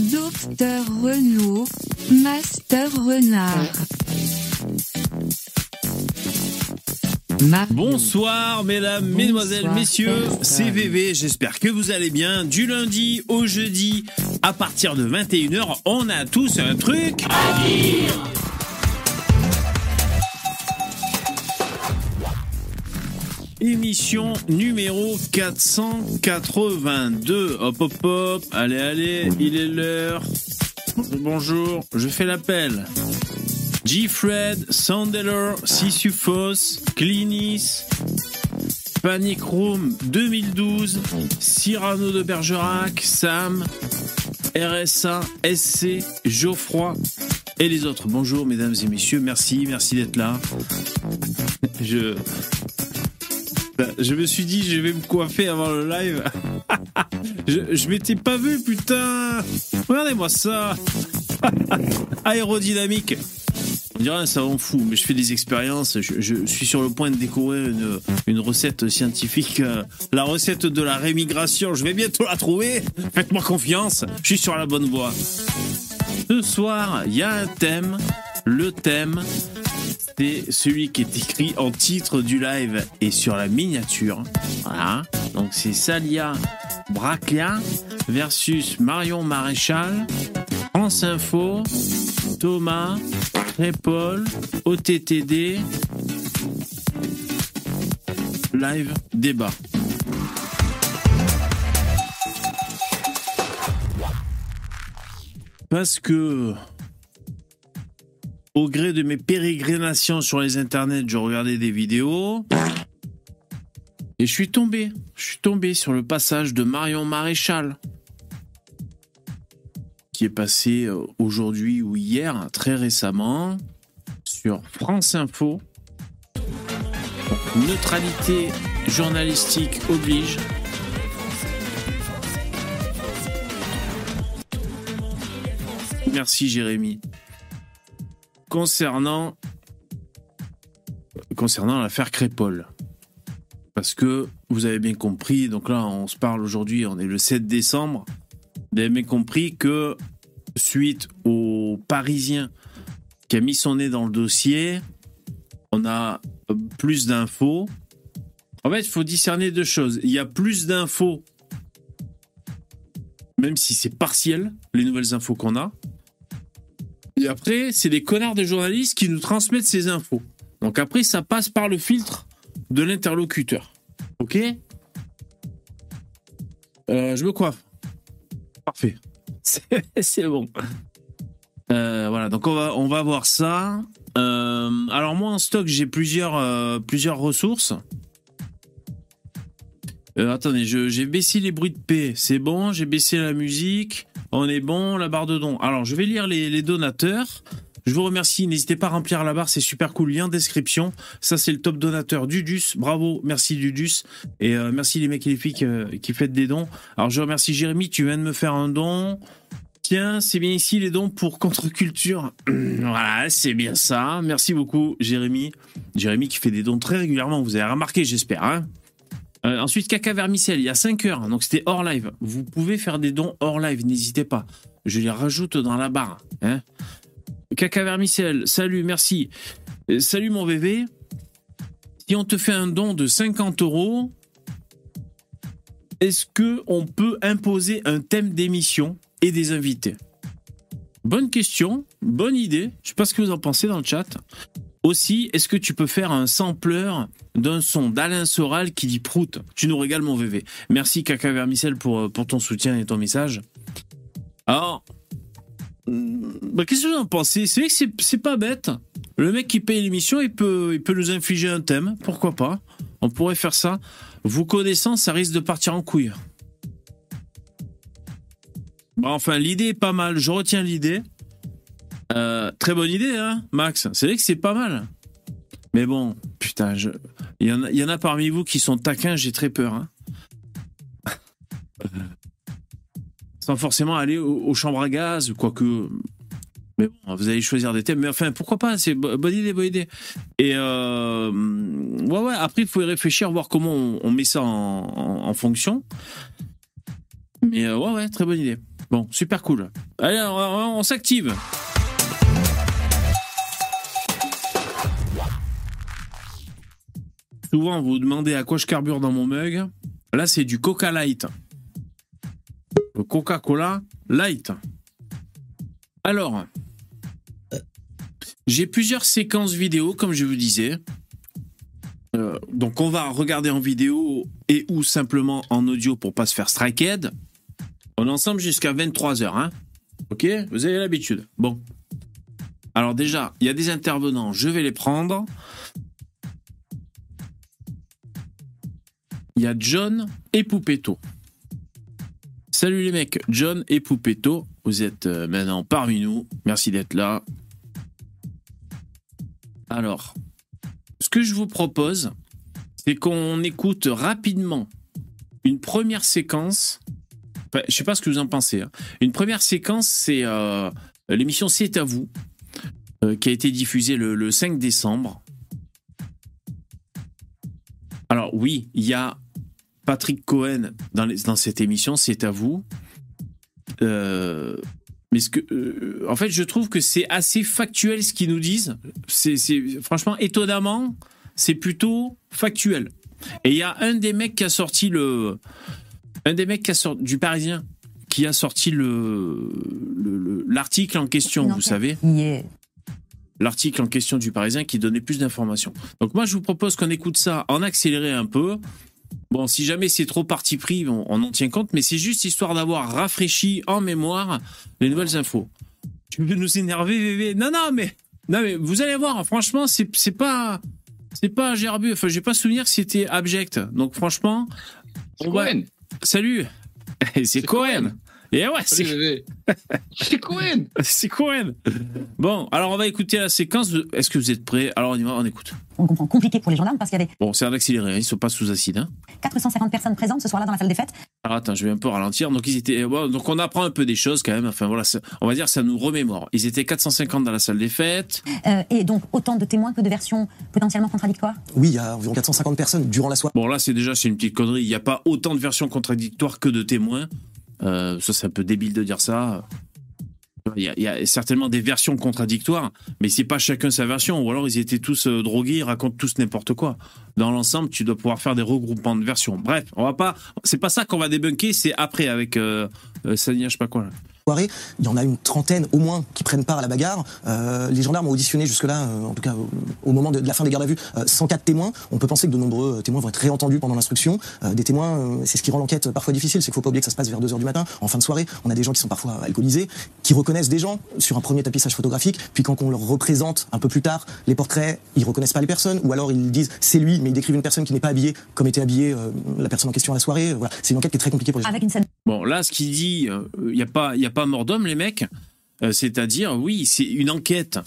Docteur Renault, Master Renard. Bonsoir mesdames, mesdemoiselles, messieurs, c'est VV, j'espère que vous allez bien. Du lundi au jeudi, à partir de 21h, on a tous un truc à dire Émission numéro 482. Hop hop hop, allez allez, il est l'heure. Bonjour, je fais l'appel. G-Fred, Sandeller, Sisyphos, Clinis, Panic Room 2012, Cyrano de Bergerac, Sam, RSA, SC, Geoffroy et les autres. Bonjour mesdames et messieurs, merci, merci d'être là. Je je me suis dit, je vais me coiffer avant le live. je, m'étais pas vu, putain. Regardez-moi ça. Aérodynamique. On dirait un savon fou, mais je fais des expériences. Je, suis sur le point de découvrir une, une recette scientifique. Euh, la recette de la rémigration. Je vais bientôt la trouver. Faites-moi confiance. Je suis sur la bonne voie. Ce soir, il y a un thème. Le thème, c'est celui qui est écrit en titre du live et sur la miniature. Voilà. Donc c'est Salia Braclia versus Marion Maréchal, France Info, Thomas, Paul, OTTD, live débat. Parce que au gré de mes pérégrinations sur les internets, je regardais des vidéos. Et je suis tombé. Je suis tombé sur le passage de Marion Maréchal. Qui est passé euh, aujourd'hui ou hier, très récemment, sur France Info. Neutralité journalistique oblige. Merci Jérémy concernant concernant l'affaire Crépol. Parce que vous avez bien compris, donc là on se parle aujourd'hui, on est le 7 décembre, vous avez bien compris que suite au Parisien qui a mis son nez dans le dossier, on a plus d'infos. En fait, il faut discerner deux choses. Il y a plus d'infos, même si c'est partiel, les nouvelles infos qu'on a. Et après, c'est des connards de journalistes qui nous transmettent ces infos. Donc après, ça passe par le filtre de l'interlocuteur. Ok? Euh, Je me coiffe. Parfait. C'est bon. Euh, voilà, donc on va, on va voir ça. Euh, alors moi en stock j'ai plusieurs, plusieurs ressources. Attendez, j'ai baissé les bruits de paix, c'est bon, j'ai baissé la musique. On est bon, la barre de dons. Alors, je vais lire les, donateurs. Je vous remercie. N'hésitez pas à remplir la barre, c'est super cool. Lien description. Ça, c'est le top donateur Dudus. Bravo, merci Dudus. Et euh, merci les mecs et les filles qui, font des dons. Alors, je remercie Jérémy, tu viens de me faire un don. Tiens, c'est bien ici les dons pour contre-culture. voilà, c'est bien ça. Merci beaucoup, Jérémy. Jérémy qui fait des dons très régulièrement, vous avez remarqué, j'espère. Hein euh, ensuite, Caca Vermicelle, il y a 5 heures, donc c'était hors live. Vous pouvez faire des dons hors live, n'hésitez pas. Je les rajoute dans la barre. Hein. Caca Vermicelle, salut, merci. Euh, salut mon bébé. Si on te fait un don de 50 euros, est-ce que on peut imposer un thème d'émission et des invités? Bonne question, bonne idée. Je sais pas ce que vous en pensez dans le chat. Aussi, est-ce que tu peux faire un sampleur d'un son d'Alain Soral qui dit prout? Tu nous régales mon VV. Merci Caca Vermicelle pour, euh, pour ton soutien et ton message. Alors, hmm, bah, qu'est-ce que vous en pensez? C'est vrai que c'est pas bête. Le mec qui paye l'émission, il peut, il peut nous infliger un thème. Pourquoi pas? On pourrait faire ça. Vous connaissant, ça risque de partir en couille. Enfin, l'idée est pas mal. Je retiens l'idée. Euh, très bonne idée, hein, Max. C'est vrai que c'est pas mal. Mais bon, putain, il, y en a, parmi vous qui sont taquins, j'ai très peur. Hein. Sans forcément aller aux, chambres à gaz, quoique. Mais bon, vous allez choisir des thèmes. Mais enfin, pourquoi pas C'est bonne idée, bonne idée. Et euh... ouais, ouais. Après, il faut y réfléchir, voir comment on, met ça en, fonction. Mais euh, ouais, ouais, très bonne idée. Bon, super cool. Allez, on s'active. Souvent, vous demandez à quoi je carbure dans mon mug. Là, c'est du Coca Light. Le Coca-Cola Light. Alors, j'ai plusieurs séquences vidéo, comme je vous disais. Euh, donc, on va regarder en vidéo et ou simplement en audio pour pas se faire strikehead. On ensemble jusqu'à 23h, hein Ok? Vous avez l'habitude. Bon. Alors déjà, il y a des intervenants, je vais les prendre. Il y a John et Poupetto. Salut les mecs, John et Poupetto, vous êtes euh, maintenant parmi nous. Merci d'être là. Alors, ce que je vous propose, c'est qu'on écoute rapidement une première séquence. Enfin, je sais pas ce que vous en pensez. hein. Une première séquence, c'est euh, l'émission C'est à vous, euh, qui a été diffusée le, le 5 décembre. Alors oui, il y a Patrick Cohen dans, les- dans cette émission, C'est à vous. Euh, mais ce que, euh, en fait, je trouve que c'est assez factuel ce qu'ils nous disent. C'est, franchement, étonnamment, c'est plutôt factuel. Et il y a un des mecs qui a sorti le, un des mecs qui a sorti, du Parisien qui a sorti le, le- le- l'article en question, vous savez l'article en question du Parisien qui donnait plus d'informations. Donc moi, je vous propose qu'on écoute ça en accéléré un peu. Bon, si jamais c'est trop parti pris, on, on en tient compte, mais c'est juste histoire d'avoir rafraîchi en mémoire les nouvelles infos. Tu veux nous énerver, bébé? Non, non, mais non, mais vous allez voir. Franchement, c'est c'est pas c'est pas gerbu. Enfin, j'ai pas souvenir que c'était abject. Donc franchement, on va- Cohen. Salut. c'est C'est Cohen. Et ouais, Salut, c'est. C'est Cohen. c'est Cohen. Bon, alors on va écouter la séquence. Est-ce que vous êtes prêts? Alors on y va, on écoute. on comprend, compliqué pour les gendarmes parce qu'il y avait Bon, c'est un accéléré, hein, ils sont pas sous acide. Hein. 450 personnes présentes ce soir-là dans la salle des fêtes. Alors attends, je vais un peu ralentir. Donc ils étaient, bon, donc on apprend un peu des choses quand même. Enfin voilà, ça- on va dire ça nous remémore. Ils étaient 450 dans la salle des fêtes. Euh, et donc autant de témoins que de versions potentiellement contradictoires? Oui, il y a environ 450 personnes durant la soirée. Bon là, c'est déjà c'est une petite connerie. Il n'y a pas autant de versions contradictoires que de témoins. Euh, ça c'est un peu débile de dire ça. Il y, a, certainement des versions contradictoires, mais c'est pas chacun sa version. Ou alors ils étaient tous euh, drogués, ils racontent tous n'importe quoi. Dans l'ensemble, tu dois pouvoir faire des regroupements de versions. Bref, on va pas. C'est pas ça qu'on va débunker. C'est après avec euh, euh, Sania, je sais pas quoi. Il y en a une trentaine au moins qui prennent part à la bagarre. Euh, les gendarmes ont auditionné jusque-là, euh, en tout cas au, moment de, de la fin des gardes à vue, euh, 104 témoins. On peut penser que de nombreux euh, témoins vont être réentendus pendant l'instruction. Euh, des témoins, euh, c'est ce qui rend l'enquête parfois difficile, c'est qu'il faut pas oublier que ça se passe vers 2h du matin, en fin de soirée. On a des gens qui sont parfois alcoolisés, qui reconnaissent des gens sur un premier tapissage photographique, puis quand on leur représente un peu plus tard les portraits, ils reconnaissent pas les personnes, ou alors ils disent c'est lui, mais ils décrivent une personne qui n'est pas habillée comme était habillée euh, la personne en question à la soirée. Voilà, c'est une enquête qui est très compliquée pour les Avec une scène Bon, là, ce qu'il dit, il n'y a, pas- y a pas mort d'homme, les mecs. Euh, C'est-à-dire, oui, c'est une enquête.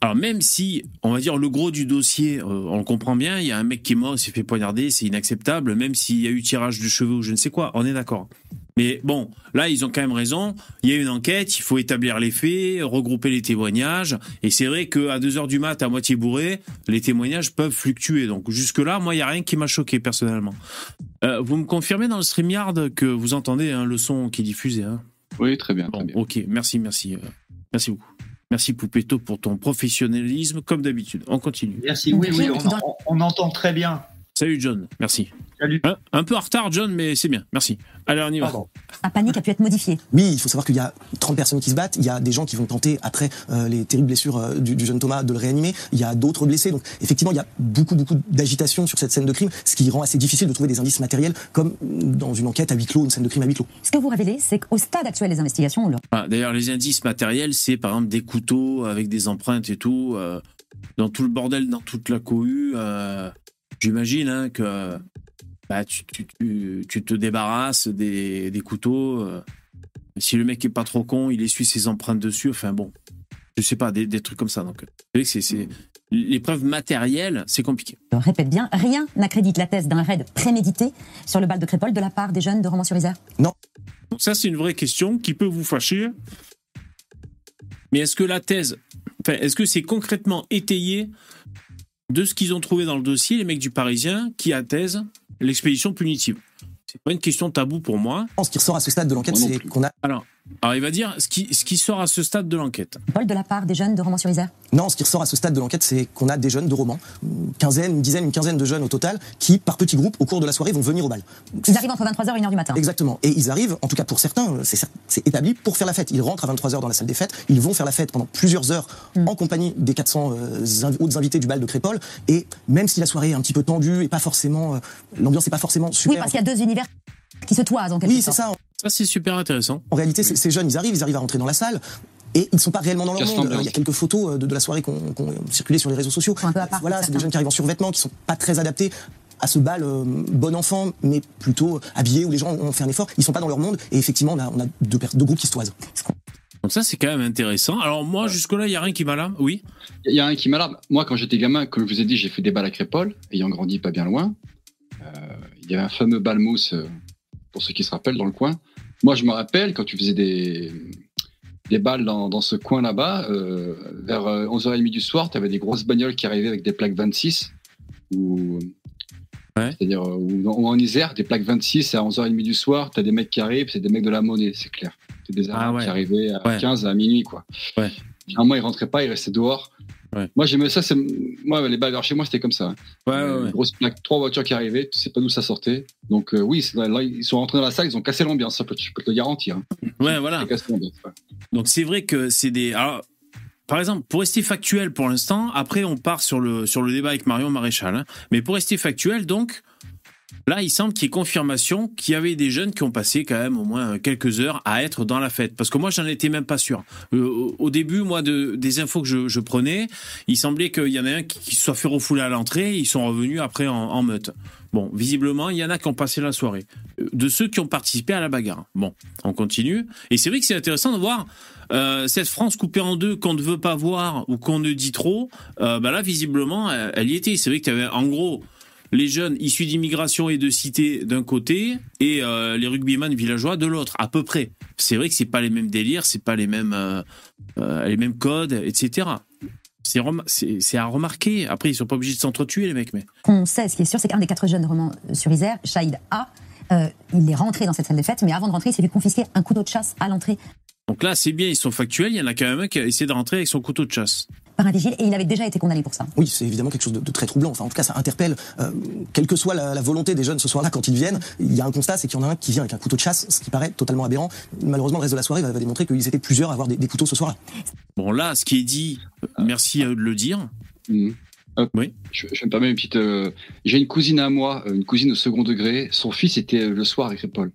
Alors, même si, on va dire, le gros du dossier, euh, on le comprend bien, il y a un mec qui est mort, s'est fait poignarder, c'est inacceptable, même s'il y a eu tirage de cheveux ou je ne sais quoi, on est d'accord. Mais bon, là, ils ont quand même raison. Il y a une enquête, il faut établir les faits, regrouper les témoignages. Et c'est vrai qu'à 2 heures du mat, à moitié bourré, les témoignages peuvent fluctuer. Donc, jusque-là, moi, il n'y a rien qui m'a choqué, personnellement. Euh, vous me confirmez dans le StreamYard que vous entendez hein, le son qui est diffusé hein? Oui, très bien, Bon, très bien. ok, merci, merci. euh, merci beaucoup. Merci Poupetto pour ton professionnalisme, comme d'habitude. On continue. Merci. Oui, oui, on entend très bien. Salut John, merci. Salut. Un, un peu en retard John, mais c'est bien, merci. Allez, on y va. Pardon. panique a pu être modifiée. Oui, il faut savoir qu'il y a 30 personnes qui se battent. Il y a des gens qui vont tenter, après euh, les terribles blessures euh, du, du jeune Thomas, de le réanimer. Il y a d'autres blessés. Donc, effectivement, il y a beaucoup, beaucoup d'agitation sur cette scène de crime, ce qui rend assez difficile de trouver des indices matériels, comme dans une enquête à huis clos, une scène de crime à huis clos. Ce que vous révélez, c'est qu'au stade actuel des investigations, le Ah, D'ailleurs, les indices matériels, c'est par exemple des couteaux avec des empreintes et tout, euh, dans tout le bordel, dans toute la cohue. J'imagine hein, que bah, tu, tu- tu- tu te débarrasses des, des couteaux. euh, si le mec est pas trop con, il essuie ses empreintes dessus. Enfin bon, je sais pas, des, des trucs comme ça. Donc, c'est les preuves matérielles, c'est compliqué. je répète bien, rien n'accrédite la thèse d'un raid prémédité sur le bal de Crépole de la part des jeunes de Romans-sur-Isère. Donc ça, c'est une vraie question qui peut vous fâcher. Mais est-ce que la thèse, enfin, est-ce que c'est concrètement étayé de ce qu'ils ont trouvé dans le dossier, les mecs du Parisien, qui attestent l'expédition punitive C'est pas une question taboue pour moi. Ce qui ressort à ce stade de l'enquête, c'est qu'on a Alors, Alors il va dire ce qui, ce qui sort à ce stade de l'enquête. Paul de la part des jeunes de Romans-sur-Isère Non, ce qui ressort à ce stade de l'enquête, c'est qu'on a des jeunes de romans, une quinzaine, une dizaine, une quinzaine de jeunes au total, qui, par petits groupes, au cours de la soirée, vont venir au bal. Ils arrivent entre 23h et 1h du matin. Exactement. Et ils arrivent, en tout cas pour certains, euh, c'est établi, pour faire la fête. Ils rentrent à 23h dans la salle des fêtes, ils vont faire la fête pendant plusieurs heures Mm. en compagnie des 400 euh, inv- autres invités du bal de Crépole. Et même si la soirée est un petit peu tendue et pas forcément, euh, l'ambiance n'est pas forcément super. Oui, parce qu'il y a deux univers qui se toisent en quelque Oui, c'est sorte. ça. Ça c'est super intéressant. En réalité, ces- ces jeunes, ils arrivent, ils arrivent à rentrer dans la salle. Et ils ne sont pas réellement dans leur monde. Il y a quelques photos euh, de, de la soirée qui ont circulé sur les réseaux sociaux. Un peu à part, Voilà, c'est des jeunes qui arrivent en survêtement, qui sont pas très adaptés à ce bal euh, bon enfant, mais plutôt habillés où les gens ont fait un effort. Ils sont pas dans leur monde. Et effectivement, on a, on a deux, groupes qui se toisent. Donc ça c'est quand même intéressant. Alors moi jusque-là il y a rien qui m'alarme. Oui. Il y a un qui m'alarme. Moi, quand j'étais gamin, comme je vous ai dit, j'ai fait des balles à Crépole, ayant grandi pas bien loin. Euh, il y avait un fameux bal mousse, euh, pour ceux qui se rappellent, dans le coin. Moi, je me rappelle, quand tu faisais des, des balles dans, dans ce coin là-bas, euh, vers euh, 11h30 du soir, tu avais des grosses bagnoles qui arrivaient avec des plaques 26. Ou, Ouais. C'est-à-dire, euh, ou, dans- ou en Isère, des plaques 26 à 11h30 du soir, tu as des mecs qui arrivent, c'est des mecs de la monnaie, c'est clair. C'est des Arabes Ah ouais. qui arrivaient à Ouais. 15 à minuit, quoi. Ouais. Généralement, ils rentraient pas, ils restaient dehors. Ouais. Moi, j'aimais ça. Moi, les vers chez moi, c'était comme ça. Ouais, Euh, ouais, Grosse plaque, trois voitures qui arrivaient, tu sais pas d'où ça sortait. Donc, euh, oui, là, ils sont rentrés dans la salle, ils ont cassé l'ambiance, ça peut, je peux te le garantir. hein. Ouais, voilà. Donc c'est vrai que c'est des. Alors, par exemple, pour rester factuel pour l'instant, après on part sur le sur le débat avec Marion Maréchal. hein. Mais pour rester factuel, donc là, il semble qu'il y ait confirmation qu'il y avait des jeunes qui ont passé quand même au moins quelques heures à être dans la fête. Parce que moi, j'en étais même pas sûr. Euh, au- début, moi, de, des infos que je, prenais, il semblait qu'il y en a un qui, qui soit fait refouler à l'entrée. Ils sont revenus après en, meute. Bon, visiblement, il y en a qui ont passé la soirée. Euh, De ceux qui ont participé à la bagarre. Bon, on continue. Et c'est vrai que c'est intéressant de voir euh, cette France coupée en deux qu'on ne veut pas voir ou qu'on ne dit trop. Bah là, visiblement, elle, elle y était. C'est vrai que tu avais en gros les jeunes issus d'immigration et de cité d'un côté et euh, les rugbyman villageois de l'autre, à peu près. C'est vrai que c'est pas les mêmes délires, c'est pas les mêmes euh, euh, les mêmes codes, etc. C'est rem- à remarquer. Après, ils sont pas obligés de s'entretuer, les mecs, mais. qu'on sait, ce qui est sûr, c'est qu'un des quatre jeunes de Romans-sur-Isère, Shahid A, euh, il est rentré dans cette salle des fêtes, mais avant de rentrer, il s'est fait confisquer un couteau de chasse à l'entrée Donc là, c'est bien, ils sont factuels. Il y en a quand même un qui a essayé de rentrer avec son couteau de chasse. Par un vigile et il avait déjà été condamné pour ça. Oui, c'est évidemment quelque chose de, de très troublant. Enfin, en tout cas, ça interpelle. euh, quelle que soit la, la volonté des jeunes ce soir-là, quand ils viennent, il y a un constat, c'est qu'il y en a un qui vient avec un couteau de chasse, ce qui paraît totalement aberrant. Malheureusement, le reste de la soirée va, va démontrer qu'ils étaient plusieurs à avoir des, des couteaux ce soir-là. Bon, là, ce qui est dit, merci à eux de le dire. Mhm. Hop. Oui. Je, je me permets une petite. euh, J'ai une cousine à moi, euh, une cousine au second degré. Son fils était euh, le soir avec Paul.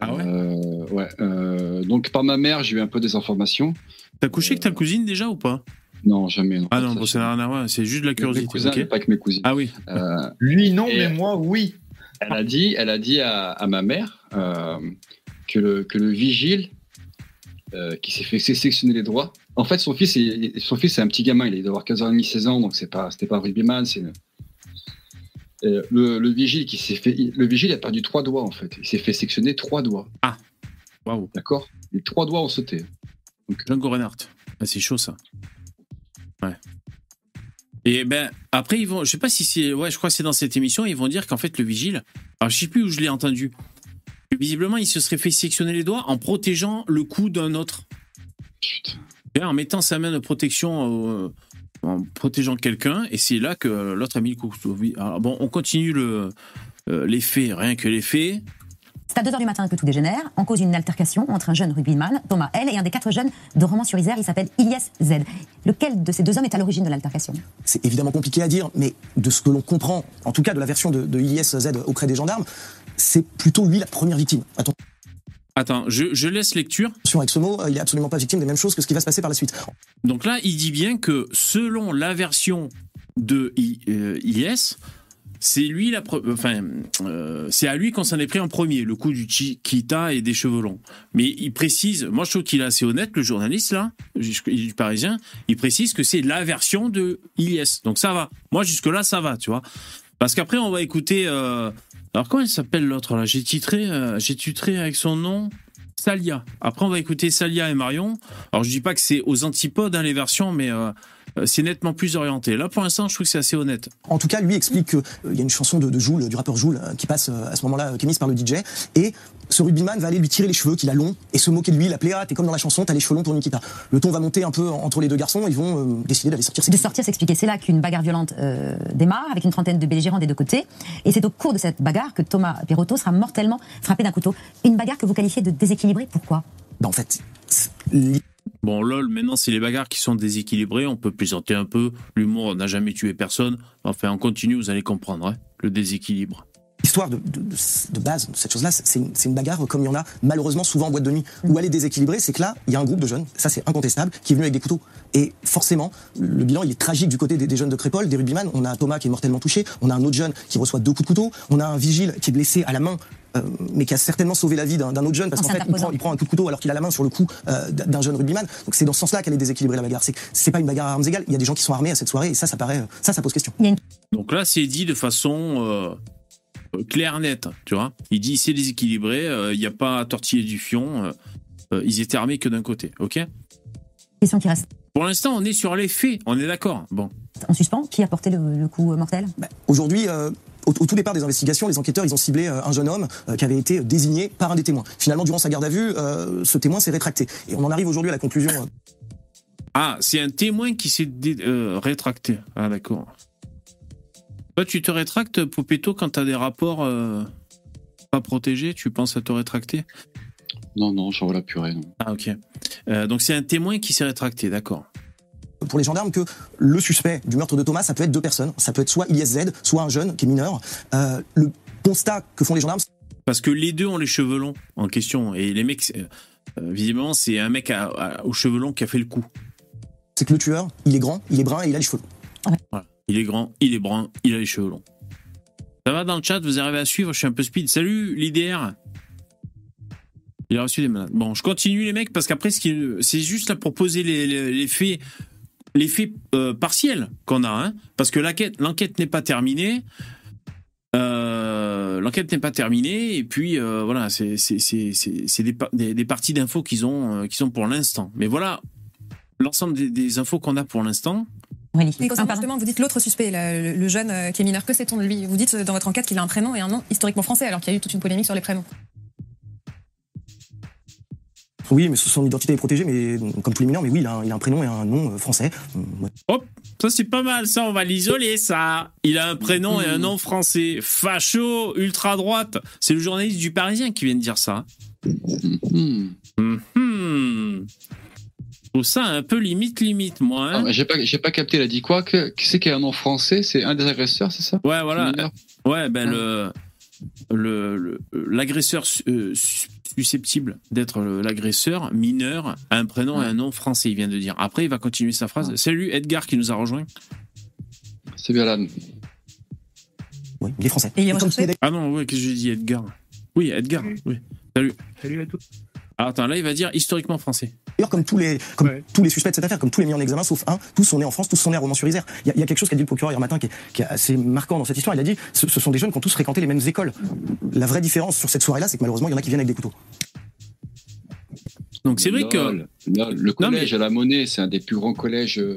Ah ouais? Euh, ouais. euh, donc par ma mère, j'ai eu un peu des informations. T'as couché avec ta cousine déjà ou pas? Non, jamais. Non, Ah non, ça, bon, ça n'a rien à voir, c'est juste de la Mes curiosité. cousins, ok. mais pas avec mes cousines. Ah oui. Euh, Lui, non, mais moi, oui. elle a dit, elle a dit à, à ma mère euh, que, le, que le vigile euh, qui s'est fait sélectionner les droits. En fait, son fils, est, son fils, c'est un petit gamin. Il doit avoir 15 ans et demi, 16 ans, donc c'est pas, c'était pas un rugbyman. C'est une- Euh, le, le vigile qui s'est fait, le vigile a perdu trois doigts en fait. Il s'est fait sectionner trois doigts. Waouh. D'accord? Les trois doigts ont sauté. Django Reinhardt. Ah, c'est chaud ça. Ouais. Et ben après ils vont, je sais pas si c'est, ouais, je crois que c'est dans cette émission, ils vont dire qu'en fait le vigile, alors je sais plus où je l'ai entendu. Visiblement, il se serait fait sectionner les doigts en protégeant le cou d'un autre. Et en mettant sa main de protection, euh, en protégeant quelqu'un, et c'est là que l'autre a mis le coup. Alors bon, on continue le, euh, les faits, rien que les faits. C'est à 2h du matin que tout dégénère, en cause d'une altercation entre un jeune rugbyman, Thomas L, et un des quatre jeunes de Romans-sur-Isère, il s'appelle Ilyes Z. Lequel de ces deux hommes est à l'origine de l'altercation? C'est évidemment compliqué à dire, mais de ce que l'on comprend, en tout cas de la version de, de ISZ auprès des gendarmes, c'est plutôt lui la première victime. Attends, je, je laisse lecture. Attention avec ce mot, euh, il est absolument pas victime des mêmes choses que ce qui va se passer par la suite. Donc là, il dit bien que selon la version de I- euh, IS, c'est lui la pre- enfin euh, c'est à lui qu'on s'en est pris en premier le coup du Chiquita et des cheveux longs. Mais il précise, moi je trouve qu'il est assez honnête le journaliste là, il du Parisien, il précise que c'est la version de IS. Donc ça va. Moi jusque là ça va, tu vois. Parce qu'après on va écouter euh, alors comment elle s'appelle l'autre là? J'ai titré euh, j'ai titré avec son nom Salia. Après on va écouter Salia et Marion. Alors je dis pas que c'est aux antipodes hein, les versions mais euh, c'est nettement plus orienté. Là, pour l'instant, je trouve que c'est assez honnête. En tout cas, lui explique qu'il y a une chanson de, de Joule, du rappeur Joule, euh, qui passe euh, à ce moment-là, qui est mise par le DJ. Et ce rugbyman va aller lui tirer les cheveux qu'il a longs et se moquer de lui, l'appeler Ah, t'es comme dans la chanson, t'as les cheveux longs pour Nikita. Le ton va monter un peu entre les deux garçons, ils vont euh, décider d'aller sortir. de sortir s'expliquer. C'est là qu'une bagarre violente euh, démarre, avec une trentaine de belligérants des deux côtés. Et c'est au cours de cette bagarre que Thomas Perotto sera mortellement frappé d'un couteau. Une bagarre que vous qualifiez de déséquilibrée. Pourquoi? Bah, en fait, Bon, lol, maintenant, c'est les bagarres qui sont déséquilibrées. On peut plaisanter un peu. L'humour n'a jamais tué personne. Enfin, on continue, vous allez comprendre, hein, le déséquilibre. L'histoire de, de- de- de base de cette chose-là, c'est une, c'est une bagarre comme il y en a malheureusement souvent en boîte de nuit. Où elle est déséquilibrée, c'est que là, il y a un groupe de jeunes, ça c'est incontestable, qui est venu avec des couteaux. Et forcément, le bilan il est tragique du côté des, des jeunes de Crépole, des rugbyman. On a Thomas qui est mortellement touché, on a un autre jeune qui reçoit deux coups de couteau, on a un vigile qui est blessé à la main. Euh, mais qui a certainement sauvé la vie d'un autre jeune parce En qu'en fait il prend, il prend un coup de couteau alors qu'il a la main sur le cou euh, d'un jeune rugbyman donc c'est dans ce sens-là qu'elle est déséquilibrée la bagarre c'est c'est pas une bagarre à armes égales il y a des gens qui sont armés à cette soirée et ça ça paraît ça ça pose question Donc là, c'est dit de façon euh, euh, claire, nette, tu vois. Il dit c'est déséquilibré, euh, il n'y a pas à tortiller du fion. euh, euh, ils étaient armés que d'un côté, ok? Question qui reste Pour l'instant, on est sur les faits, on est d'accord. Bon. en suspens. Qui a porté le, le coup mortel? Bah, Aujourd'hui, euh, au, au tout départ des investigations, les enquêteurs ils ont ciblé euh, un jeune homme euh, qui avait été désigné par un des témoins. Finalement, durant sa garde à vue, euh, ce témoin s'est rétracté. Et on en arrive aujourd'hui à la conclusion. euh, Ah, c'est un témoin qui s'est dé- euh, rétracté. Ah, d'accord. Toi, tu te rétractes, Popetto, quand tu as des rapports euh, pas protégés Tu penses à te rétracter? Non, non, j'en vois la purée. Non. Ah, ok. Euh, donc, c'est un témoin qui s'est rétracté, d'accord. Pour les gendarmes que le suspect du meurtre de Thomas, ça peut être deux personnes. Ça peut être soit Ilyes Z, soit un jeune qui est mineur. Euh, le constat que font les gendarmes, Parce que les deux ont les cheveux longs en question. Et les mecs, euh, visiblement, c'est un mec à- à- aux cheveux longs qui a fait le coup. c'est que le tueur, il est grand, il est brun et il a les cheveux longs. Voilà. Il est grand, il est brun, il a les cheveux longs. Ça va dans le chat, vous arrivez à suivre, je suis un peu speed. Salut l'IDR Il a reçu des malades. Bon, je continue les mecs parce qu'après, c'est juste là pour poser les, les- les faits, les faits euh, partiels qu'on a. Hein, parce que l'enquête, l'enquête n'est pas terminée. Euh, l'enquête n'est pas terminée et puis euh, voilà c'est c'est c'est c'est c'est des, des, des parties d'infos qu'ils ont euh, qui sont pour l'instant mais voilà l'ensemble des, des infos qu'on a pour l'instant. Et Ah, concernant pardon. justement, vous dites l'autre suspect, le, le jeune qui est mineur, que sait-on de lui? Vous dites dans votre enquête qu'il a un prénom et un nom historiquement français, alors qu'il y a eu toute une polémique sur les prénoms. Oui, mais son identité est protégée, mais comme tous les mineurs, mais oui, il a un, il a un prénom et un nom euh, français. Ouais. Hop, ça c'est pas mal, ça on va l'isoler ça. Il a un prénom et un nom français. Facho, ultra droite. C'est le journaliste du Parisien qui vient de dire ça. Hmm. Mhm. Je trouve ça un peu limite limite moi. Ah, hein. mais j'ai pas, j'ai pas capté. Il a dit quoi que, Qui c'est qui a un nom français? C'est un des agresseurs, c'est ça? Ouais voilà. Ouais ben le le le- l'agresseur su- euh, susceptible d'être le- l'agresseur mineur a un prénom et un nom français. Il vient de dire. Après il va continuer sa phrase. Salut Edgar qui nous a rejoint. C'est bien là. Ouais, il est français. Et il est Ah non ouais qu'est-ce que j'ai dit Edgar? Oui Edgar. Oui. Salut. Salut à tous. Alors attends, là, il va dire historiquement français. D'ailleurs, comme tous les, comme Ouais. tous les suspects de cette affaire, comme tous les mis en examen, sauf un, tous sont nés en France, tous sont nés à Romans-sur-Isère. Il y, a- il y a quelque chose qu'a dit le procureur hier matin qui est, qui est assez marquant dans cette histoire. Il a dit ce, ce sont des jeunes qui ont tous fréquenté les mêmes écoles. La vraie différence sur cette soirée-là, c'est que malheureusement, il y en a qui viennent avec des couteaux. Donc c'est vrai que. Le collège à la Monnaie, c'est un des plus grands collèges euh,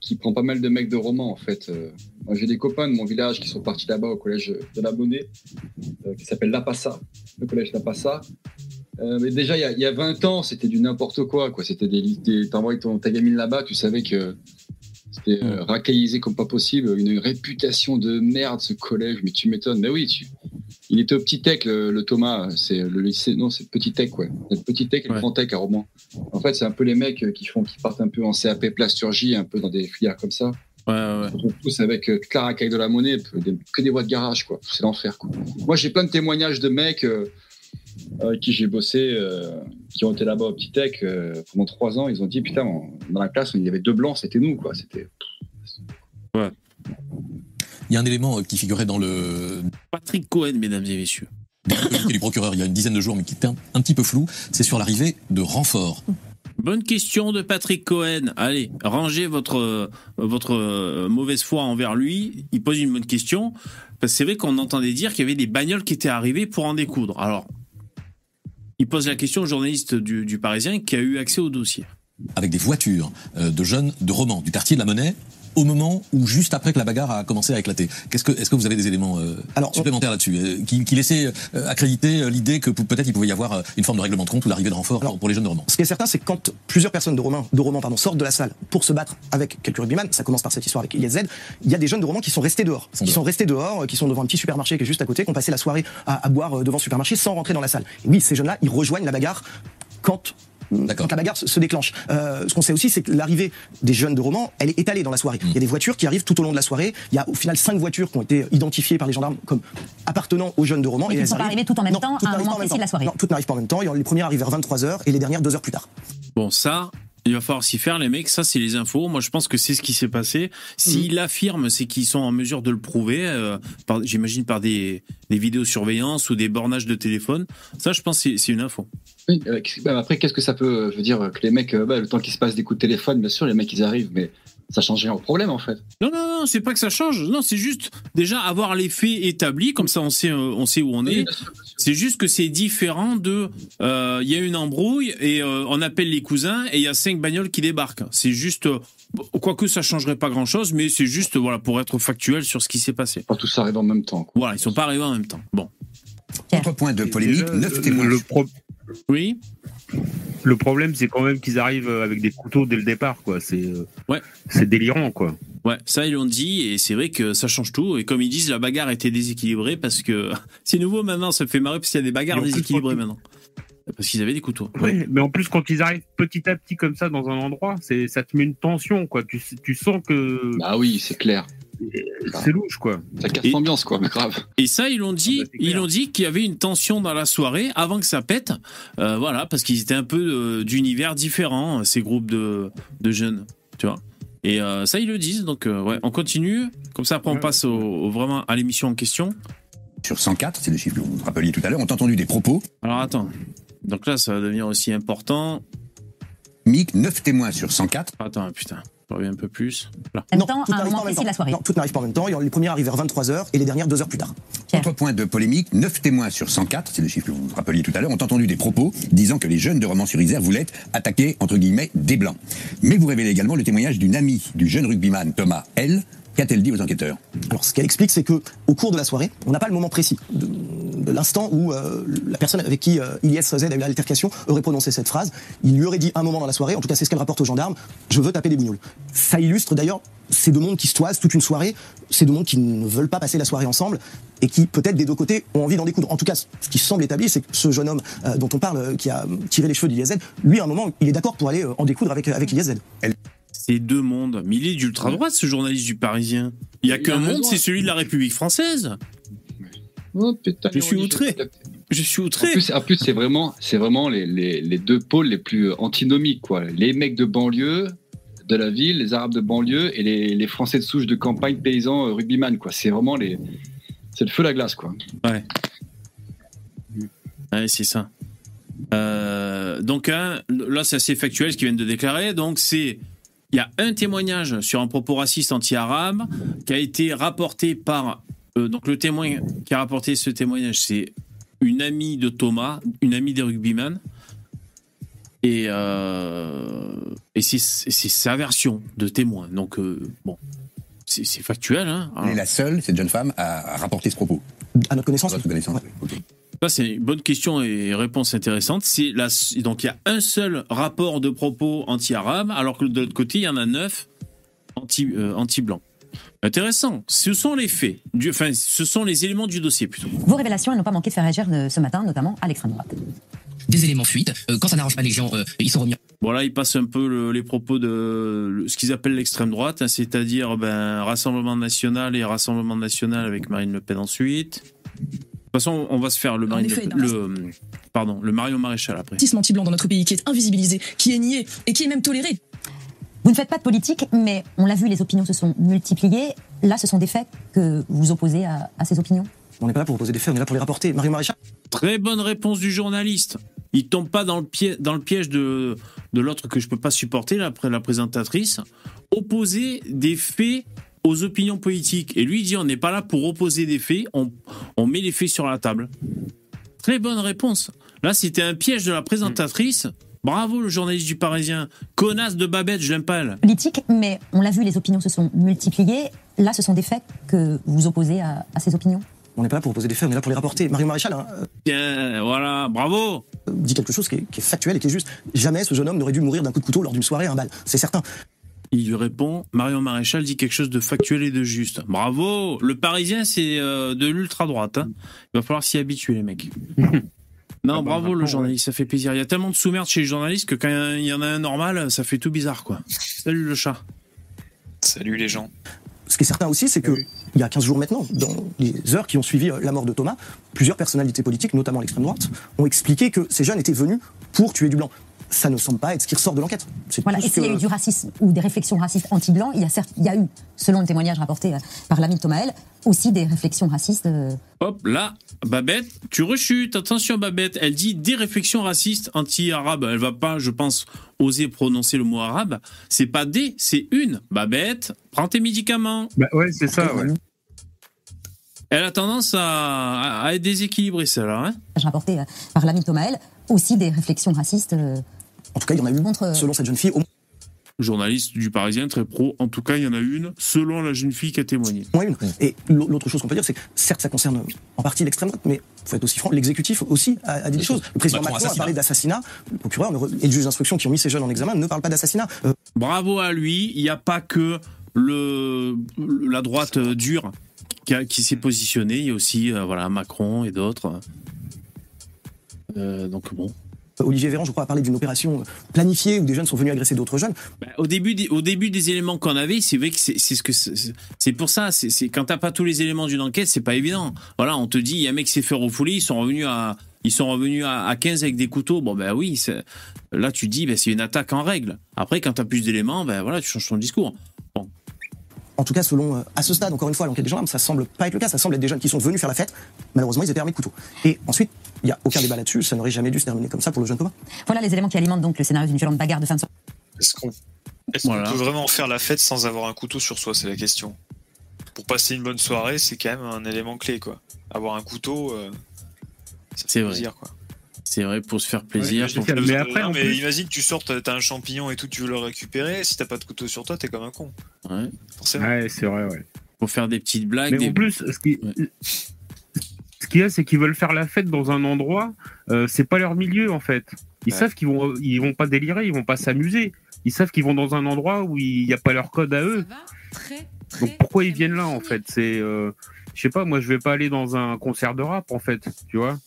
qui prend pas mal de mecs de romans, en fait. Euh, Moi, j'ai des copains de mon village qui sont partis là-bas au collège de la Monnaie, euh, qui s'appelle La Passa, le collège La Passa. Euh, mais déjà, il y, y a 20 ans, c'était du n'importe quoi. quoi. C'était des, des t'envoyais ton, ta gamine là-bas, tu savais que c'était euh, racaillisé comme pas possible. Une réputation de merde, ce collège, mais tu m'étonnes. Mais oui, tu... il était au petit tech, le, le Thomas. C'est le lycée, non, c'est le petit tech, ouais. C'est le petit tech et le grand tech à Romans. En fait, c'est un peu les mecs qui font, qui partent un peu en CAP plasturgie, un peu dans des filières comme ça. Ouais, ouais. On se tous avec euh, toute la racaille de la monnaie, que des voies de garage, quoi. C'est l'enfer, quoi. Moi, j'ai plein de témoignages de mecs euh, avec qui j'ai bossé, euh, qui ont été là-bas au Petit Tech euh, pendant trois ans. Ils ont dit, putain, on- dans la classe, il y avait deux blancs, c'était nous, quoi. C'était. Il y a un élément euh, qui figurait dans le Patrick Cohen, mesdames et messieurs. communiqué du procureur il y a une dizaine de jours, mais qui était un, un petit peu flou. C'est sur l'arrivée de renforts. Bonne question de Patrick Cohen. Allez, rangez votre, votre mauvaise foi envers lui. Il pose une bonne question. Parce que c'est vrai qu'on entendait dire qu'il y avait des bagnoles qui étaient arrivées pour en découdre. Alors, il pose la question au journaliste du, Parisien qui a eu accès au dossier. avec des voitures euh, de jeunes de Romans, du quartier de la Monnaie, au moment où juste après que la bagarre a commencé à éclater. Qu'est-ce que, est-ce que vous avez des éléments euh, Alors, supplémentaires là-dessus euh, qui, qui laissaient euh, accréditer l'idée que peut-être il pouvait y avoir une forme de règlement de compte ou l'arrivée de renforts pour, pour les jeunes de Romans Ce qui est certain, c'est que quand plusieurs personnes de romans, de romans pardon, sortent de la salle pour se battre avec quelques rugbyman, ça commence par cette histoire avec Elias Z, il y a des jeunes de romans qui sont restés dehors. Sont Qui dehors. sont restés dehors, qui sont devant un petit supermarché qui est juste à côté, qui ont passé la soirée à, à boire devant le supermarché sans rentrer dans la salle. Et oui, ces jeunes-là, ils rejoignent la bagarre quand Quand la bagarre se déclenche. Euh, ce qu'on sait aussi, c'est que l'arrivée des jeunes de romans, elle est étalée dans la soirée. Il y a des voitures qui arrivent tout au long de la soirée. Il y a au final cinq voitures qui ont été identifiées par les gendarmes comme appartenant aux jeunes de romans. Et qui ne elles sont pas arrivées toutes en même Non, temps, toutes à un n'arrivent moment pas en même précis de la temps. soirée. Non, toutes n'arrivent pas en même temps. Les premières arrivent vers 23h et les dernières deux heures plus tard. Bon, ça, il va falloir s'y faire, les mecs. Ça, c'est les infos. Moi, je pense que c'est ce qui s'est passé. S'ils l'affirment, c'est qu'ils sont en mesure de le prouver, euh, j'imagine par des, des vidéosurveillances ou des bornages de téléphone. Ça, je pense que c'est- une info. Oui, euh, bah, après, qu'est-ce que ça peut euh, veut dire que les mecs, euh, bah, le temps qu'ils se passent des coups de téléphone, bien sûr, les mecs ils arrivent, mais ça change rien au problème en fait. Non, non, non, c'est pas que ça change. Non, c'est juste déjà avoir les faits établis, comme ça on sait, on sait où on est. C'est juste que c'est différent de, euh, il y a une embrouille et euh, on appelle les cousins et il y a cinq bagnoles qui débarquent. C'est juste, euh, quoique ça changerait pas grand chose, mais c'est juste voilà pour être factuel sur ce qui s'est passé. Pas tout ça arrive en même temps. quoi. Voilà, ils sont pas arrivés en même temps. Bon, Autre point de polémique, neuf témoins. Le, pro- oui, le problème, c'est quand même qu'ils arrivent avec des couteaux dès le départ, quoi. C'est euh, Ouais. c'est délirant, quoi. ouais, ça ils l'ont dit et c'est vrai que ça change tout. Et comme ils disent, la bagarre était déséquilibrée parce que c'est nouveau maintenant, ça me fait marrer parce qu'il y a des bagarres déséquilibrées maintenant. Parce qu'ils avaient des couteaux. Ouais, mais en plus, quand ils arrivent petit à petit comme ça dans un endroit, c'est ça te met une tension, quoi. Tu, tu sens que Bah oui, c'est clair. C'est louche, quoi. Ça casse l'ambiance, quoi, mais grave. Et ça, ils l'ont dit, Ah bah, ils l'ont dit qu'il y avait une tension dans la soirée avant que ça pète. Euh, voilà, parce qu'ils étaient un peu euh, d'univers différents, ces groupes de, de jeunes, tu vois. Et euh, ça, ils le disent. Donc, euh, ouais, on continue. Comme ça, après, on passe au, au- vraiment à l'émission en question. Sur 104, c'est le chiffre que vous vous rappeliez tout à l'heure, ont entendu des propos. Alors, attends. Donc là, ça va devenir aussi important. Mick, 9 témoins sur 104. Attends, putain. Un peu plus. Là. En même temps, toutes à un n'arrivent moment pas en même précis de la temps. soirée. Non, toutes n'arrivent pas en même temps. Les premières arrivent vers 23h et les dernières deux heures plus tard. Pierre. Autre point de polémique, 9 témoins sur 104, c'est le chiffre que vous vous rappeliez tout à l'heure, ont entendu des propos disant que les jeunes de Romans-sur-Isère voulaient attaquer, entre guillemets, des blancs. Mais vous révélez également le témoignage d'une amie du jeune rugbyman Thomas L. Qu'a-t-elle dit aux enquêteurs? Alors, ce qu'elle explique, c'est que au cours de la soirée, on n'a pas le moment précis de, de l'instant où euh, la personne avec qui euh, Ilyes Z a eu l'altercation aurait prononcé cette phrase. Il lui aurait dit un moment dans la soirée, en tout cas c'est ce qu'elle rapporte aux gendarmes, je veux taper des bougnoules. Ça illustre d'ailleurs ces deux mondes qui se toisent toute une soirée, ces deux mondes qui ne veulent pas passer la soirée ensemble et qui peut-être des deux côtés ont envie d'en découdre. En tout cas, ce qui semble établi, c'est que ce jeune homme euh, dont on parle, euh, qui a tiré les cheveux d'Ilyes Z, lui à un moment, il est d'accord pour aller euh, en découdre avec, avec Ilyes Z. C'est deux mondes. Mais il est d'ultra-droite, ce journaliste du Parisien. Il y a qu'un monde, c'est celui de la République française. Oh, putain, Je suis outré. Je suis En outré. plus, en plus, c'est vraiment, c'est vraiment les, les, les deux pôles les plus euh, antinomiques, quoi. Les mecs de banlieue, de la ville, les Arabes de banlieue et les, les Français de souche de campagne, paysans, euh, rugbyman, quoi. C'est vraiment les, c'est le feu la glace, quoi. Ouais, c'est ça. Euh, donc hein, là, c'est assez factuel ce qu'ils viennent de déclarer. Donc c'est il y a un témoignage sur un propos raciste anti-arabe qui a été rapporté par euh, donc le témoin qui a rapporté ce témoignage, c'est une amie de Thomas, une amie des rugbyman. Et, euh, et c'est sa version de témoin. Donc, euh, bon, c'est factuel. Hein Elle est la seule, cette jeune femme, à, à rapporter ce propos. À notre À connaissance, votre connaissance. Ok. Ça, c'est une bonne question et réponse intéressante. C'est la, donc, il y a un seul rapport de propos anti-arabe, alors que de l'autre côté, il y en a neuf euh, anti-blancs. Intéressant. Ce sont les faits. Du, enfin, ce sont les éléments du dossier, plutôt. Vos révélations, elles n'ont pas manqué de faire réagir euh, ce matin, notamment à l'extrême droite. des éléments fuites. Euh, quand ça n'arrange pas les gens, euh, ils sont remis Voilà, ils passent un peu le- les propos de le- ce qu'ils appellent l'extrême droite, hein, c'est-à-dire ben, Rassemblement national et Rassemblement national avec Marine Le Pen ensuite. De toute façon, on va se faire le, Marine effet, Le, le pardon, le Mario Maréchal après. anti-blanc dans notre pays qui est invisibilisé, qui est nié et qui est même toléré. Vous ne faites pas de politique, mais on l'a vu, les opinions se sont multipliées. Là, ce sont des faits que vous opposez à, à ces opinions on n'est pas là pour opposer des faits, on est là pour les rapporter. Mario Maréchal, Très bonne réponse du journaliste. Il tombe pas dans le, pied, dans le piège de, de l'autre que je peux pas supporter, la, la présentatrice. Opposer des faits aux opinions politiques. Et lui il dit on n'est pas là pour opposer des faits, on, on met les faits sur la table. Très bonne réponse. Là, c'était un piège de la présentatrice Bravo le journaliste du Parisien. Connasse de Babette, je l'aime pas elle. politique, mais on l'a vu, les opinions se sont multipliées. Là, ce sont des faits que vous opposez à, à ces opinions. On n'est pas là pour opposer des faits, on est là pour les rapporter. Mario Maréchal hein, euh, Tiens, voilà, bravo. dit quelque chose qui est, qui est factuel et qui est juste. Jamais ce jeune homme n'aurait dû mourir d'un coup de couteau lors d'une soirée à un bal. C'est certain. Il lui répond, Marion Maréchal dit quelque chose de factuel et de juste. Bravo Le Parisien, c'est euh, de l'ultra-droite. hein. Il va falloir s'y habituer, les mecs. Non, Ah bah, bravo le journaliste, ça fait plaisir. Il y a tellement de sous-merde chez les journalistes que quand il y en a un normal, ça fait tout bizarre, quoi. Salut le chat. Salut les gens. Ce qui est certain aussi, c'est que il y a 15 jours maintenant, dans les heures qui ont suivi la mort de Thomas, plusieurs personnalités politiques, notamment l'extrême droite, ont expliqué que ces jeunes étaient venus pour tuer du blanc. Ça ne semble pas être ce qui ressort de l'enquête. C'est Voilà, et s'il y a eu du racisme ou des réflexions racistes anti-blancs, il y a certes, il y a eu, selon le témoignage rapporté euh, par l'ami de Thomaël, aussi des réflexions racistes. euh, Hop, là, Babette, tu rechutes. Attention, Babette. Elle dit des réflexions racistes anti-arabes. Elle va pas, je pense, oser prononcer le mot arabe. C'est pas des, c'est une. Babette, prends tes médicaments. Bah ouais, c'est ça, ouais. Elle a tendance à, à être déséquilibrée, celle-là. Hein rapporté euh, par l'ami de Thomaël, aussi des réflexions racistes. En tout cas, il y en a eu, contre, selon cette jeune fille, au Journaliste du Parisien, très pro. En tout cas, il y en a une, selon la jeune fille qui a témoigné. moins une. Et l'au- l'autre chose qu'on peut dire, c'est que certes, ça concerne en partie l'extrême droite, mais faut être aussi franc, l'exécutif aussi a, a dit des choses. Le président Macron, Macron, a parlé d'assassinat. Le procureur ne re- et le juge d'instruction qui ont mis ces jeunes en examen ne parlent pas d'assassinat. Euh, Bravo à lui. Il n'y a pas que le, la droite dure qui, a- qui s'est positionnée. Il y a aussi euh, voilà, Macron et d'autres. Euh, donc bon. Olivier Véran, je crois, a parlé d'une opération planifiée où des jeunes sont venus agresser d'autres jeunes. Bah, au début, des, au début des éléments qu'on avait, c'est vrai que c'est c'est pour ça. C'est quand t'as pas tous les éléments d'une enquête, c'est pas évident. Voilà, on te dit, il y a un mec qui s'est fait refouler, ils sont revenus à ils sont revenus à, à 15 avec des couteaux. Bon ben oui, là tu dis, ben c'est une attaque en règle. Après, quand t'as plus d'éléments, ben voilà, tu changes ton discours. Bon. En tout cas, selon, euh, à ce stade, encore une fois, l'enquête des gendarmes, ça semble pas être le cas. Ça semble être des jeunes qui sont venus faire la fête. Malheureusement, ils étaient armés de couteaux. Et ensuite, il n'y a aucun débat là-dessus. Ça n'aurait jamais dû se terminer comme ça pour le jeune Thomas. Voilà les éléments qui alimentent donc le scénario d'une violente bagarre de fin de soirée. Est-ce qu'on peut vraiment faire la fête sans avoir un couteau sur soi C'est la question. Pour passer une bonne soirée, c'est quand même un élément clé, quoi. Avoir un couteau, euh, ça fait vrai. plaisir, quoi. C'est vrai pour se faire plaisir. Ouais, pour- Mais après, en mais plus- imagine, tu sors, t'as un champignon et tout, tu veux le récupérer. Si t'as pas de couteau sur toi, t'es comme un con. ouais, Forcément. Ouais, c'est vrai, ouais. pour faire des petites blagues. Mais des- en plus, ce qui, Ouais. ce qu'il y a, c'est qu'ils veulent faire la fête dans un endroit, euh, c'est pas leur milieu en fait. Ils Ouais. savent qu'ils vont, ils vont pas délirer, ils vont pas s'amuser. Ils savent qu'ils vont dans un endroit où il n'y a pas leur code à eux. Donc pourquoi ils viennent là en fait? C'est, euh, je sais pas, moi je vais pas aller dans un concert de rap en fait, tu vois?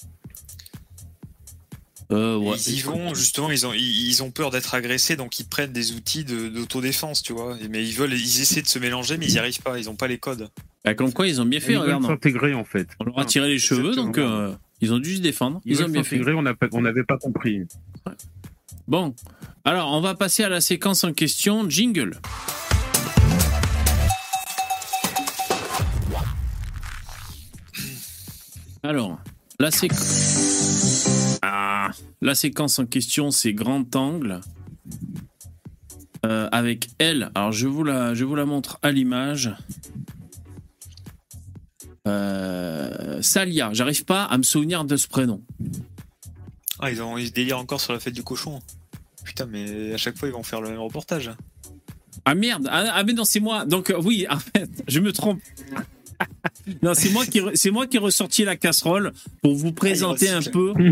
Euh, ouais. Ils y vont, justement, ils ont, ils, ont peur d'être agressés, donc ils prennent des outils de- d'autodéfense, tu vois. Mais ils veulent, ils essaient de se mélanger, mais ils n'y arrivent pas, ils ont pas les codes. Bah, comme quoi, ils ont bien fait. Ils veulent Regarde, s'intégrer en fait. on leur a tiré les cheveux, Exactement. donc euh, ils ont dû se défendre. Ils, Ils, ont bien fait. s'intégrer, on n'a pas- on n'avait pas compris. Bon, alors on va passer à la séquence en question. Jingle. Alors, la séquence. Ah, la séquence en question, c'est grand angle. Euh, avec elle. Alors, je vous la, je vous la montre à l'image. Euh, Salia, j'arrive pas à me souvenir de ce prénom. Ah, ils, ont, ils délirent encore sur la fête du cochon. Putain, mais à chaque fois, ils vont faire le même reportage. Ah merde, ah, ah, mais non, c'est moi. Donc euh, oui, en fait, je me trompe. Non, c'est moi qui c'est moi qui ai ressorti la casserole pour vous présenter un peu.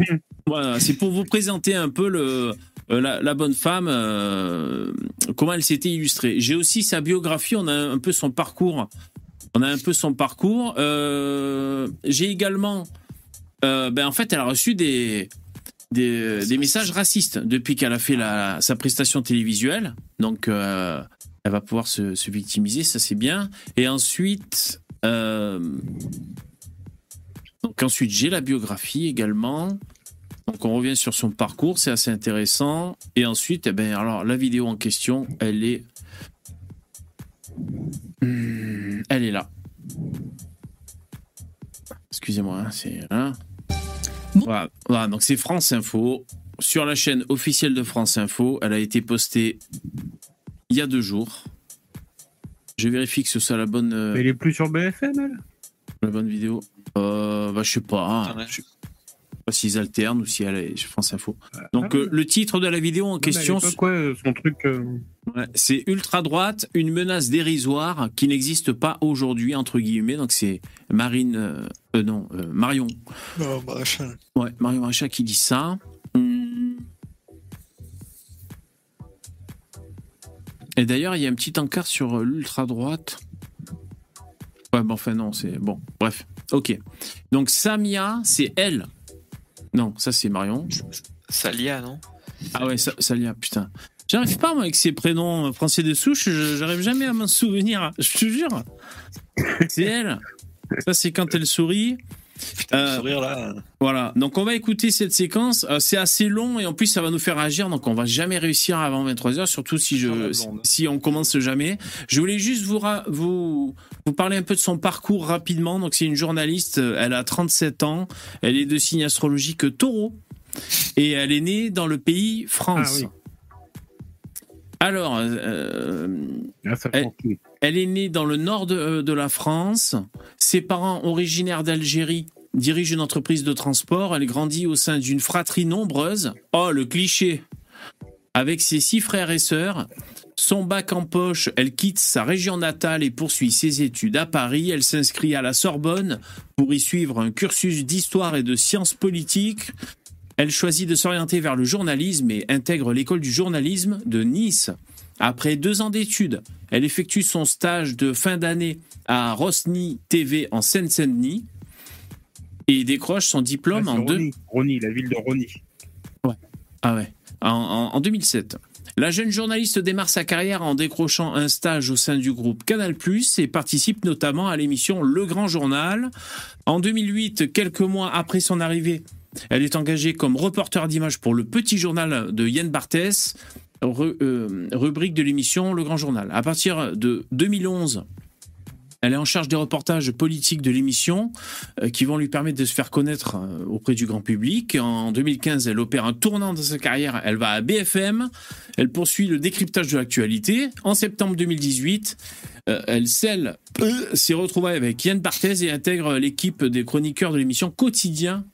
Voilà, c'est pour vous présenter un peu le euh, la, la bonne femme, euh, comment elle s'était illustrée. J'ai aussi sa biographie, on a un peu son parcours. On a un peu son parcours. Euh, J'ai également, euh, ben en fait, elle a reçu des des, des messages racistes depuis qu'elle a fait la, sa prestation télévisuelle. Donc, elle va pouvoir se, se victimiser, ça c'est bien. Et ensuite, donc ensuite j'ai la biographie également. Donc on revient sur son parcours, c'est assez intéressant. Et ensuite, eh ben alors la vidéo en question, elle est, Hmm, elle est là. Excusez-moi, hein, c'est. Voilà, voilà, donc c'est France Info sur la chaîne officielle de France Info. Elle a été postée il y a deux jours. Je vérifie que ce soit la bonne, euh, Mais il est plus sur BFM, elle? la bonne vidéo. Euh, bah, je sais pas. hein. T'en as- Je- pas s'ils alternent ou si elle est je France Info. Donc euh, le titre de la vidéo en question, C'est quoi euh, son truc euh, Ouais, c'est ultra droite, une menace dérisoire qui n'existe pas aujourd'hui entre guillemets. Donc c'est Marine, euh, euh, non euh, Marion, Maréchal. ouais Marion Maréchal qui dit ça. Et d'ailleurs il y a un petit encart sur euh, l'ultra droite. Ouais, bon, enfin non, c'est bon. Bref, ok. Donc Samia, c'est elle. Non, ça c'est Marion. Salia, non? Ah ouais, Sa- Salia, putain. J'arrive pas, moi, avec ces prénoms français de souche, j'arrive jamais à m'en souvenir. Je te jure. C'est elle. Ça, c'est quand elle sourit. Euh, sourire là. Voilà. Donc, on va écouter cette séquence. Euh, c'est assez long et en plus, ça va nous faire agir. Donc, on va jamais réussir avant 23h, surtout si je, si on commence jamais. Je voulais juste vous, vous, vous parler un peu de son parcours rapidement. Donc, c'est une journaliste. euh, Elle a 37 ans. Elle est de signe astrologique taureau. Et elle est née dans le pays France. Ah oui. Alors, euh, Ah, ça elle, change tout. elle est née dans le nord de, euh, de la France. Ses parents, originaires d'Algérie, dirigent une entreprise de transport. Elle grandit au sein d'une fratrie nombreuse. Oh, le cliché Avec ses six frères et sœurs. Son bac en poche, elle quitte sa région natale et poursuit ses études à Paris. Elle s'inscrit à la Sorbonne pour y suivre un cursus d'histoire et de sciences politiques. Elle choisit de s'orienter vers le journalisme et intègre l'école du journalisme de Nice. Après deux ans d'études, elle effectue son stage de fin d'année à Rosny TV en Seine-Saint-Denis et décroche son diplôme en deux. Rony, la ville de Rony. Ah ouais. En, en- en 2007. La jeune journaliste démarre sa carrière en décrochant un stage au sein du groupe Canal+, et participe notamment à l'émission Le Grand Journal. En 2008, quelques mois après son arrivée, elle est engagée comme reporter d'images pour le petit journal de Yann Barthès, euh, rubrique de l'émission Le Grand Journal. À partir de 2011, elle est en charge des reportages politiques de l'émission euh, qui vont lui permettre de se faire connaître euh, auprès du grand public. En 2015, elle opère un tournant dans sa carrière. Elle va à BFM. Elle poursuit le décryptage de l'actualité. En septembre 2018, euh, elle scelle euh, ses retrouvailles avec Yann Barthez et intègre l'équipe des chroniqueurs de l'émission Quotidien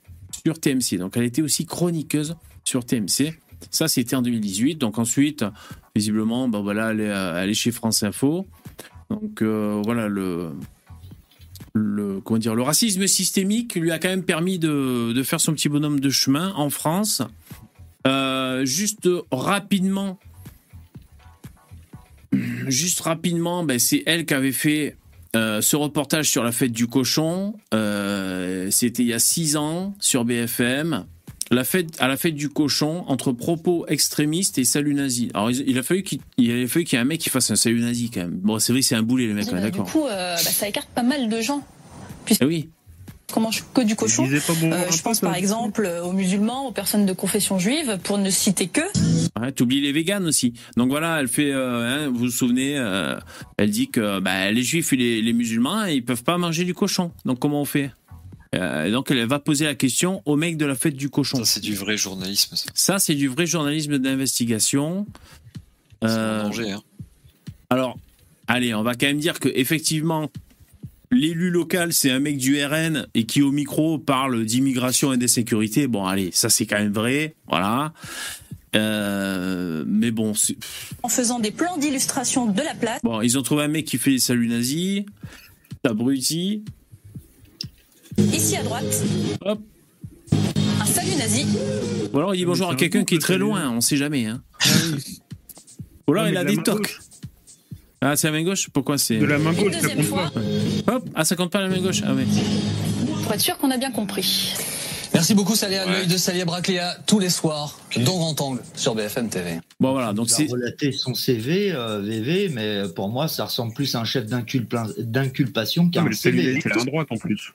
sur TMC. Donc elle était aussi chroniqueuse sur TMC. Ça, c'était en 2018. Donc ensuite, visiblement, ben voilà, elle est, euh, elle est chez France Info. Donc euh, voilà, le, le, comment dire, le racisme systémique lui a quand même permis de, faire son petit bonhomme de chemin en France. Euh, juste rapidement, juste rapidement, ben, c'est elle qui avait fait ce reportage sur la fête du cochon. C'était il y a six ans sur BFM. La fête, à la fête du cochon, entre propos extrémistes et salut nazi. Alors, il, a fallu qu'il y ait un mec qui fasse un salut nazi quand même. Bon, c'est vrai, c'est un boulet, le mec, est Euh, du d'accord. coup, euh, bah, ça écarte pas mal de gens. Eh oui. Qu'on mange que du cochon. disait pas bon, Euh, je pense par exemple aux musulmans, aux personnes de confession juive, pour ne citer que. Ouais, t'oublies les véganes aussi. Donc voilà, elle fait, euh, hein, vous vous souvenez, euh, elle dit que bah, les juifs et les, les musulmans, ils peuvent pas manger du cochon. Donc comment on fait? Euh, Donc elle va poser la question au mec de la fête du cochon. Ça, c'est du vrai journalisme, ça. Ça, c'est du vrai journalisme d'investigation. C'est Euh, un danger, hein. alors, allez, on va quand même dire que effectivement, l'élu local, c'est un mec du RN et qui au micro parle d'immigration et d'insécurité. Bon, allez, ça c'est quand même vrai, voilà. Euh, mais bon, c'est- En faisant des plans d'illustration de la place. bon, ils ont trouvé un mec qui fait des saluts nazis, abruti. Ici à droite. Hop. Un salut nazi. Ou alors il dit mais bonjour à un quelqu'un qui est très loin, on sait jamais. Hein. Ou alors Ouais, il a des tocs. Ah, c'est la main gauche? Pourquoi c'est. De la main gauche, ça deuxième compte fois. pas. Hop, ah, ça compte pas la main gauche Ah oui. Pour être sûr qu'on a bien compris. Merci beaucoup Salia, Ouais. l'œil de Salia Bracléa tous les soirs, dans Grand Angle, sur BFM TV. Bon voilà, donc Il a c'est. relaté son CV, euh, VV, mais pour moi, ça ressemble plus à un chef d'inculpa- d'inculpation qu'à un le salut CV. c'est à droite en plus.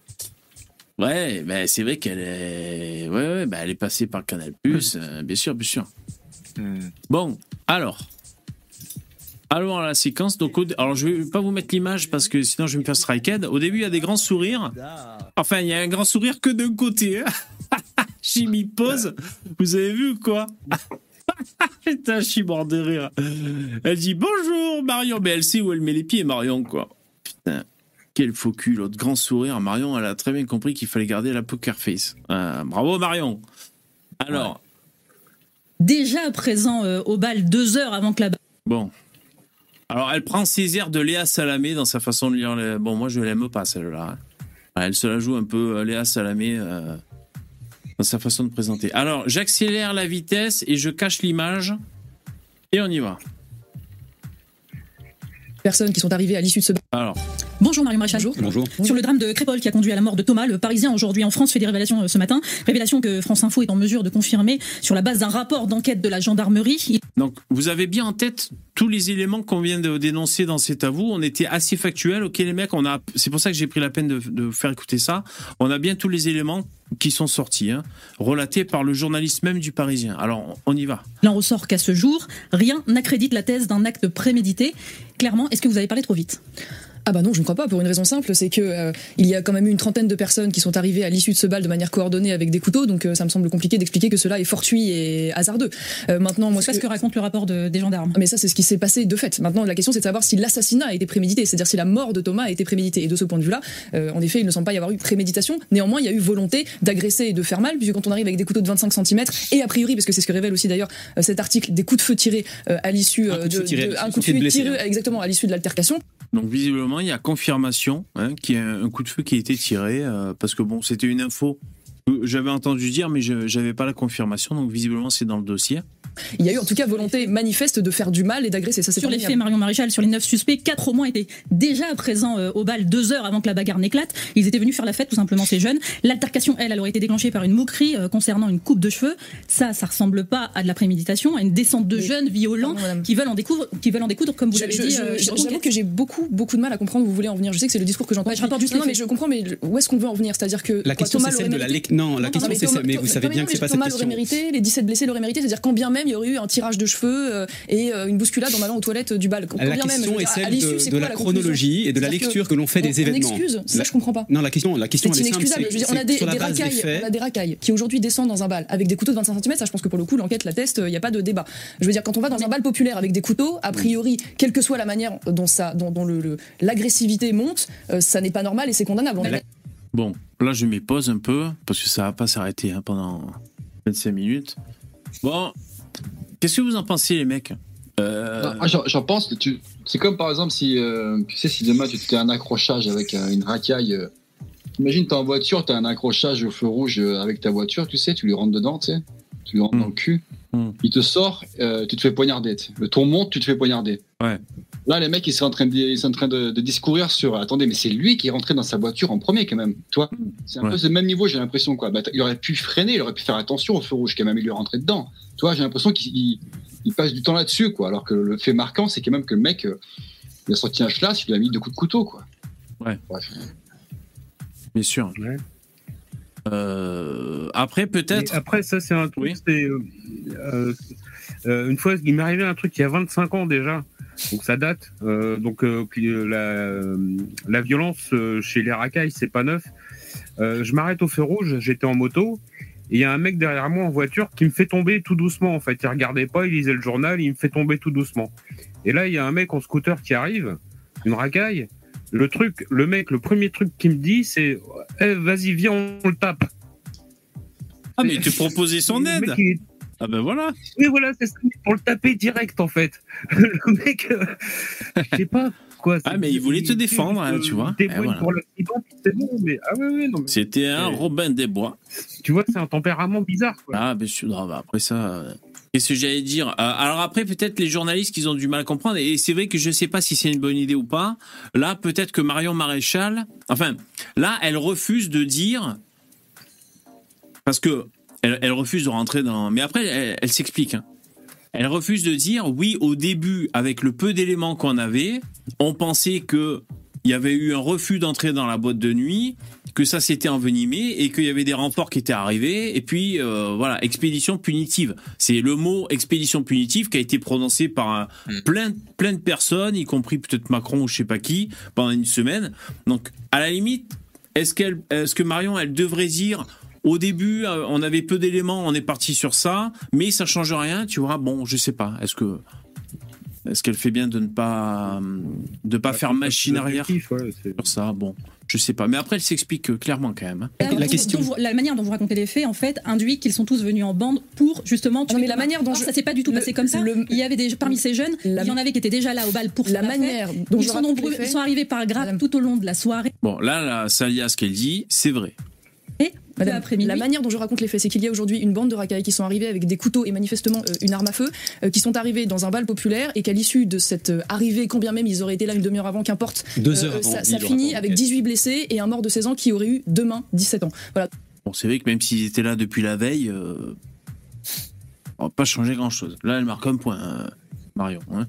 Ouais, ben c'est vrai qu'elle est. Ouais, ouais, ben elle est passée par Canal Plus, euh, bien sûr, bien sûr. Hmm. Bon, alors. Allons à la séquence. Donc, au- alors, je vais pas vous mettre l'image parce que sinon je vais me faire striked. Au début, il y a des grands sourires. Enfin, il y a un grand sourire que d'un côté. hein. J'ai mis pause. Vous avez vu ou quoi? Putain, je suis mort de rire. Elle dit bonjour Marion, mais elle sait où elle met les pieds, Marion, quoi. Quel faux cul, l'autre grand sourire. Marion, elle a très bien compris qu'il fallait garder la poker face. Euh, bravo Marion. Alors, Déjà présent euh, au bal deux heures avant que la bon. Alors, elle prend ses airs de Léa Salamé dans sa façon de lire. les- Bon, moi, je l'aime pas, celle-là. hein. Elle se la joue un peu, euh, Léa Salamé, euh, dans sa façon de présenter. Alors, j'accélère la vitesse et je cache l'image. Et on y va. Personnes qui sont arrivées à l'issue de ce Alors, Bonjour Mario Maréchal. Bonjour. Sur le drame de Crépol qui a conduit à la mort de Thomas, le Parisien aujourd'hui en France fait des révélations euh, ce matin. Révélations que France Info est en mesure de confirmer sur la base d'un rapport d'enquête de la gendarmerie. Donc, vous avez bien en tête tous les éléments qu'on vient de dénoncer dans cet avou. On était assez factuel. Ok, les mecs, on a. C'est pour ça que j'ai pris la peine de, de faire écouter ça. On a bien tous les éléments qui sont sortis, hein, relatés par le journaliste même du Parisien. Alors, on y va. Il en ressort qu'à ce jour, rien n'accrédite la thèse d'un acte prémédité. Clairement, est-ce que vous avez parlé trop vite? Ah bah non, je ne crois pas, pour une raison simple, c'est que euh, il y a quand même eu une trentaine de personnes qui sont arrivées à l'issue de ce bal de manière coordonnée avec des couteaux, donc euh, ça me semble compliqué d'expliquer que cela est fortuit et hasardeux. Euh, maintenant, moi, C'est pas ce que raconte le rapport de- des gendarmes. Mais ça, c'est ce qui s'est passé de fait. Maintenant, la question, c'est de savoir si l'assassinat a été prémédité, c'est-à-dire si la mort de Thomas a été préméditée. Et de ce point de vue-là, euh, en effet, il ne semble pas y avoir eu préméditation. Néanmoins, il y a eu volonté d'agresser et de faire mal, puisque quand on arrive avec des couteaux de 25 cm, et a priori, parce que c'est ce que révèle aussi d'ailleurs euh, cet article, des coups de feu tirés euh, à l'issue euh, de un coup de feu tiré hein. exactement à l'issue de l'altercation. Donc, visiblement, il y a confirmation qu'il y a un coup de feu qui a été tiré. euh, parce que, bon, c'était une info j'avais entendu dire, mais je n'avais pas la confirmation. Donc, visiblement, c'est dans le dossier. Il y a eu en tout cas volonté manifeste de faire du mal et d'agresser. Ça, c'est Sur les faits, Marion Maréchal, sur les neuf suspects, quatre au moins étaient déjà présents euh, au bal deux heures avant que la bagarre n'éclate. Ils étaient venus faire la fête, tout simplement, ces jeunes. L'altercation, elle, elle aurait été déclenchée par une moquerie euh, concernant une coupe de cheveux. Ça, ça ressemble pas à de la préméditation, à une descente de jeunes violents qui veulent en découdre, qui veulent en découdre, comme vous l'avez je- dit. euh, J'avoue que j'ai beaucoup, beaucoup de mal à comprendre où vous voulez en venir. Je sais que c'est le discours que j'entends. Ouais, je rapporte juste non, mais je comprends, mais où est-ce qu'on veut en venir? C'est-à-dire que La quoi, question, c'est celle de la non, la question, c'est mais vous savez bien que c'est pas cette question. l'aurait mérité, les 17 blessés l'auraient mérité. C'est-à-dire quand bien même il y aurait eu un tirage de cheveux euh, et euh, une bousculade en allant aux toilettes du bal. La question est celle de, la chronologie et de la lecture que l'on fait des événements. excuse, ça, je comprends pas. Non, la question, la question est simple. inexcusable. on a des, racailles, qui aujourd'hui descendent dans un bal avec des couteaux de 25 cm. Ça, je pense que pour le coup, l'enquête l'atteste. Il n'y a pas de débat. Je veux dire, quand on va dans un bal populaire avec des couteaux, a priori, quelle que soit la manière dont ça, dont, l'agressivité monte, euh, ça n'est pas normal et c'est condamnable. Bon, là, je m'y pose un peu, parce que ça va pas s'arrêter hein, pendant 25 minutes. Bon, qu'est-ce que vous en pensez, les mecs? Euh, Ah, ah, J'en pense que tu. C'est comme par exemple si euh, tu sais si demain tu fais un accrochage avec euh, une racaille. imagine t'es en voiture, t'as un accrochage au feu rouge avec ta voiture, tu sais, tu lui rentres dedans, tu sais, tu lui rentres dans le cul. Il te sort, tu te fais poignarder. Le ton monte, tu te fais poignarder. Ouais. Là, les mecs, ils sont en train de, ils sont en train de, de discourir sur. Attendez, mais c'est lui qui est rentré dans sa voiture en premier, quand même. Tu vois C'est un peu ce même niveau, j'ai l'impression, quoi. Bah, il aurait pu freiner, il aurait pu faire attention au feu rouge, quand même. Il lui est rentré dedans. Tu vois, j'ai l'impression qu'il il- il passe du temps là-dessus, quoi. Alors que le fait marquant, c'est quand même que le mec, euh, il a sorti un schlass, il lui a mis deux coups de couteau, quoi. Ouais. Bref. Bien sûr. Euh, après, peut-être. Après, ça, c'est un truc. euh, euh, euh, une fois, il m'est arrivé un truc il y a 25 ans déjà. Donc ça date. Euh, donc euh, euh, la, la violence chez les racailles, c'est pas neuf. Je m'arrête au feu rouge, j'étais en moto. Et il y a un mec derrière moi en voiture qui me fait tomber tout doucement. En fait, il regardait pas, il lisait le journal, il me fait tomber tout doucement. Et là, il y a un mec en scooter qui arrive, une racaille. Le truc, le mec, le premier truc qu'il me dit, c'est Eh, vas-y, viens, on le tape. Ah, mais il te proposait son aide Ah ben voilà Oui, voilà, c'est ça, pour le taper direct, en fait. le mec, euh, je sais pas quoi. Ah, mais il voulait te défendre, hein, tu vois. T'es Eh, voilà. pour l'accident, puis c'est bon, mais ah ouais, ouais, non, mais C'était un Robin des Bois. tu vois, c'est un tempérament bizarre, quoi. Ah, bien sûr. Non, bah, après ça. euh, Qu'est-ce que j'allais dire Euh, Alors après, peut-être les journalistes qui ont du mal à comprendre. Et c'est vrai que je sais pas si c'est une bonne idée ou pas. Là, peut-être que Marion Maréchal. Enfin, là, elle refuse de dire. Parce que elle, elle refuse de rentrer dans. Mais après, elle, elle s'explique. hein. Elle refuse de dire oui, au début, avec le peu d'éléments qu'on avait, on pensait que il y avait eu un refus d'entrer dans la boîte de nuit, que ça s'était envenimé et qu'il y avait des renforts qui étaient arrivés. Et puis euh, voilà, expédition punitive. C'est le mot expédition punitive qui a été prononcé par un- plein, plein de personnes, y compris peut-être Macron ou je sais pas qui, pendant une semaine. Donc à la limite, est-ce qu'elle, est-ce que Marion, elle devrait dire au début, euh, on avait peu d'éléments, on est parti sur ça, mais ça change rien, tu vois. Bon, je sais pas. Est-ce que est-ce qu'elle fait bien de ne pas de pas faire machine arrière ouais, sur ça Bon, je sais pas. Mais après, elle s'explique euh, clairement quand même. hein. La, dont vous- la manière dont vous racontez les faits, en fait, induit qu'ils sont tous venus en bande pour justement. tuer mais la manière dont Or, je- ça s'est pas du tout le- passé comme ça. le- Il y avait des parmi ces jeunes, La- il y en avait qui étaient déjà là au bal pour La manière dont Ils je sont raconte nombreux, les faits- ils sont arrivés par grappe tout au long de la soirée. Bon, là, la Salia, ce qu'elle dit, c'est vrai. Madame, après la manière dont je raconte les faits, c'est qu'il y a aujourd'hui une bande de racailles qui sont arrivés avec des couteaux et manifestement euh, une arme à feu, euh, qui sont arrivés dans un bal populaire et qu'à l'issue de cette euh, arrivée, combien même ils auraient été là une demi-heure avant, qu'importe, Deux heures avant, ça, finit avec d'enquête. 18 blessés et un mort de 16 ans qui aurait eu demain 17 ans. Voilà. Bon, c'est vrai que même s'ils étaient là depuis la veille, euh, on va pas changer grand-chose. Là, elle marque un point, euh, Marion. hein.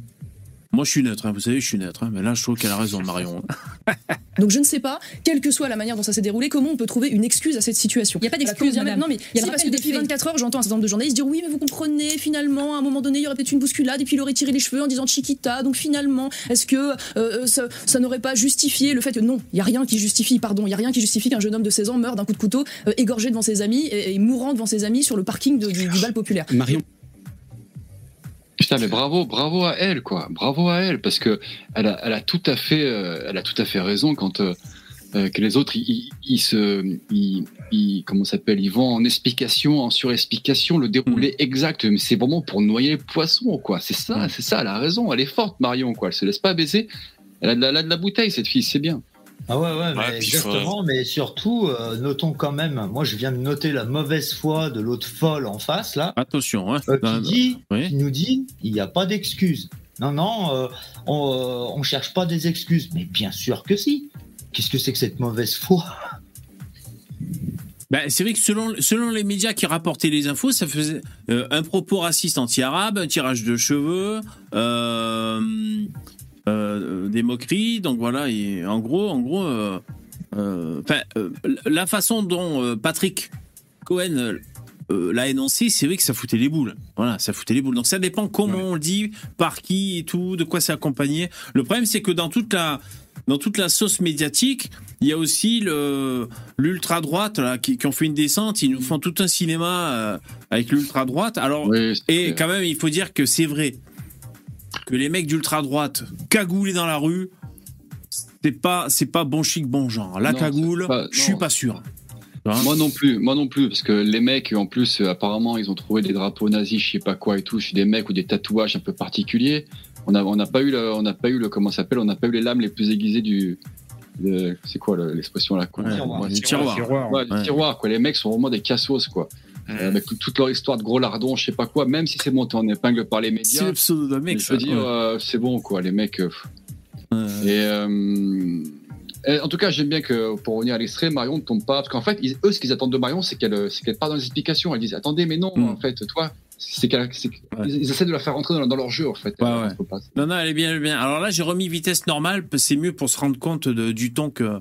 Moi, je suis neutre, hein, vous savez, je suis neutre. hein, mais là, je trouve qu'elle a raison, Marion. Donc je ne sais pas, quelle que soit la manière dont ça s'est déroulé, comment on peut trouver une excuse à cette situation? Il y a pas d'excuse, madame. Non mais Il y a si, parce que depuis faits. 24 heures, j'entends un certain nombre de journalistes dire oui, mais vous comprenez, finalement, à un moment donné, il y aurait peut-être une bousculade et puis il aurait tiré les cheveux en disant Chiquita. Donc finalement, est-ce que euh, ça, ça n'aurait pas justifié le fait que non, il y a rien qui justifie, pardon, il y a rien qui justifie qu'un jeune homme de 16 ans meure d'un coup de couteau, euh, égorgé devant ses amis et, et mourant devant ses amis sur le parking de- du, du bal populaire. Marion. Putain, mais bravo, bravo à elle, quoi. Bravo à elle, parce que elle a, elle a tout à fait, euh, elle a tout à fait raison quand euh, euh, que les autres, ils, ils- se, ils, ils- comment ça s'appelle, ils vont en explication, en surexplication, le déroulé exact. Mais c'est vraiment pour noyer les poissons, quoi. C'est ça, c'est ça. Elle a raison. Elle est forte, Marion, quoi. Elle se laisse pas baiser. Elle a de la, elle a de la bouteille, cette fille. C'est bien. Ah ouais, ouais, mais Ouais, puis faut- exactement, mais surtout, euh, notons quand même, moi je viens de noter la mauvaise foi de l'autre folle en face, là, Attention, hein. euh, qui, dit, oui. qui nous dit, il n'y a pas d'excuses. Non, non, euh, on, euh, on cherche pas des excuses, mais bien sûr que si. Qu'est-ce que c'est que cette mauvaise foi? Ben, c'est vrai que selon, selon les médias qui rapportaient les infos, ça faisait euh, un propos raciste anti-arabe, un tirage de cheveux, euh, euh, des moqueries. Donc voilà, et en gros, en gros, euh, euh, la façon dont Patrick Cohen l'a énoncé, c'est vrai que ça foutait les boules. Voilà, ça foutait les boules. Donc ça dépend comment on le dit, par qui et tout, de quoi c'est accompagné. Le problème, c'est que dans toute la dans toute la sauce médiatique, il y a aussi le l'ultra droite là qui, qui ont fait une descente. Ils nous font tout un cinéma euh, avec l'ultra droite. Alors et quand même, il faut dire que c'est vrai que les mecs d'ultra droite cagoulés dans la rue, c'est pas c'est pas bon chic bon genre. La Non, cagoule, je suis non. pas sûr. Moi non plus, moi non plus, parce que les mecs, en plus, euh, apparemment, ils ont trouvé des drapeaux nazis, je sais pas quoi et tout, chez des mecs ou des tatouages un peu particuliers. On n'a on n'a pas eu le, on n'a pas eu le, comment s'appelle, on n'a pas eu les lames les plus aiguisées du, c'est quoi le- l'expression là quoi Ouais, tiroir. tiroir. Ouais. tiroir, quoi. Les mecs sont vraiment des cassos quoi. Euh, avec tout- toute leur histoire de gros lardons, je sais pas quoi, même si c'est monté en épingle par les C'est médias. le pseudo d'un mec. je veux dire, ouais. euh, c'est bon quoi, les mecs. euh. Et et en tout cas, j'aime bien que pour revenir à l'extrait, Marion ne tombe pas. Parce qu'en fait, ils- eux, ce qu'ils attendent de Marion, c'est qu'elle c'est qu'elle part dans les explications. Elles disent Attendez, mais non, Mm. en fait, toi, c'est c'est Ouais. Ils, essaient de la faire rentrer dans, leur jeu, en fait. Ouais, ouais. Non, non, elle est bien, elle est bien. Alors là, j'ai remis vitesse normale, c'est mieux pour se rendre compte de- du ton que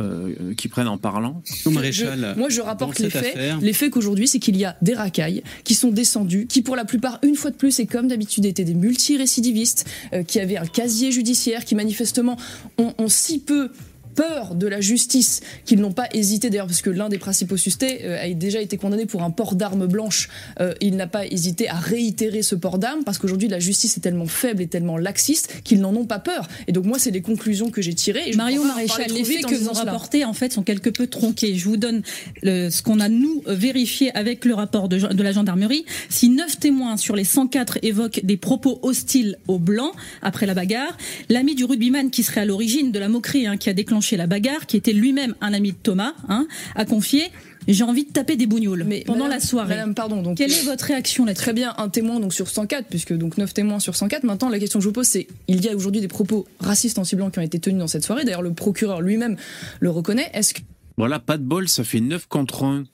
euh, qu'ils prennent en parlant. Maréchal. Je- moi, je rapporte les faits. affaire- Les faits qu'aujourd'hui, c'est qu'il y a des racailles qui sont descendus, qui pour la plupart, une fois de plus, et comme d'habitude, étaient des multirécidivistes, euh, qui avaient un casier judiciaire, qui manifestement ont, ont si peu peur de la justice qu'ils n'ont pas hésité d'ailleurs parce que l'un des principaux suspects euh, a déjà été condamné pour un port d'armes blanches Euh, il n'a pas hésité à réitérer ce port d'armes parce qu'aujourd'hui la justice est tellement faible et tellement laxiste qu'ils n'en ont pas peur et donc moi c'est les conclusions que j'ai tirées et je pas Maréchal, les faits que vous rapportez en fait sont quelque peu tronqués. Je vous donne le- ce qu'on a nous vérifié avec le rapport de, de la gendarmerie. Si 9 témoins sur les 104 évoquent des propos hostiles aux blancs après la bagarre, l'ami du rugbyman qui serait à l'origine de la moquerie hein, qui a déclenché la bagarre, qui était lui-même un ami de Thomas, hein, a confié j'ai envie de taper des bougnoules pendant Madame- la soirée. Madame, pardon. Donc, Quelle est votre réaction là-dessus? Très bien, un témoin donc sur 104, puisque donc 9 témoins sur 104. Maintenant, la question que je vous pose, c'est il y a aujourd'hui des propos racistes anti-blancs qui ont été tenus dans cette soirée. D'ailleurs, le procureur lui-même le reconnaît. Est-ce que Voilà, pas de bol, ça fait 9 contre 1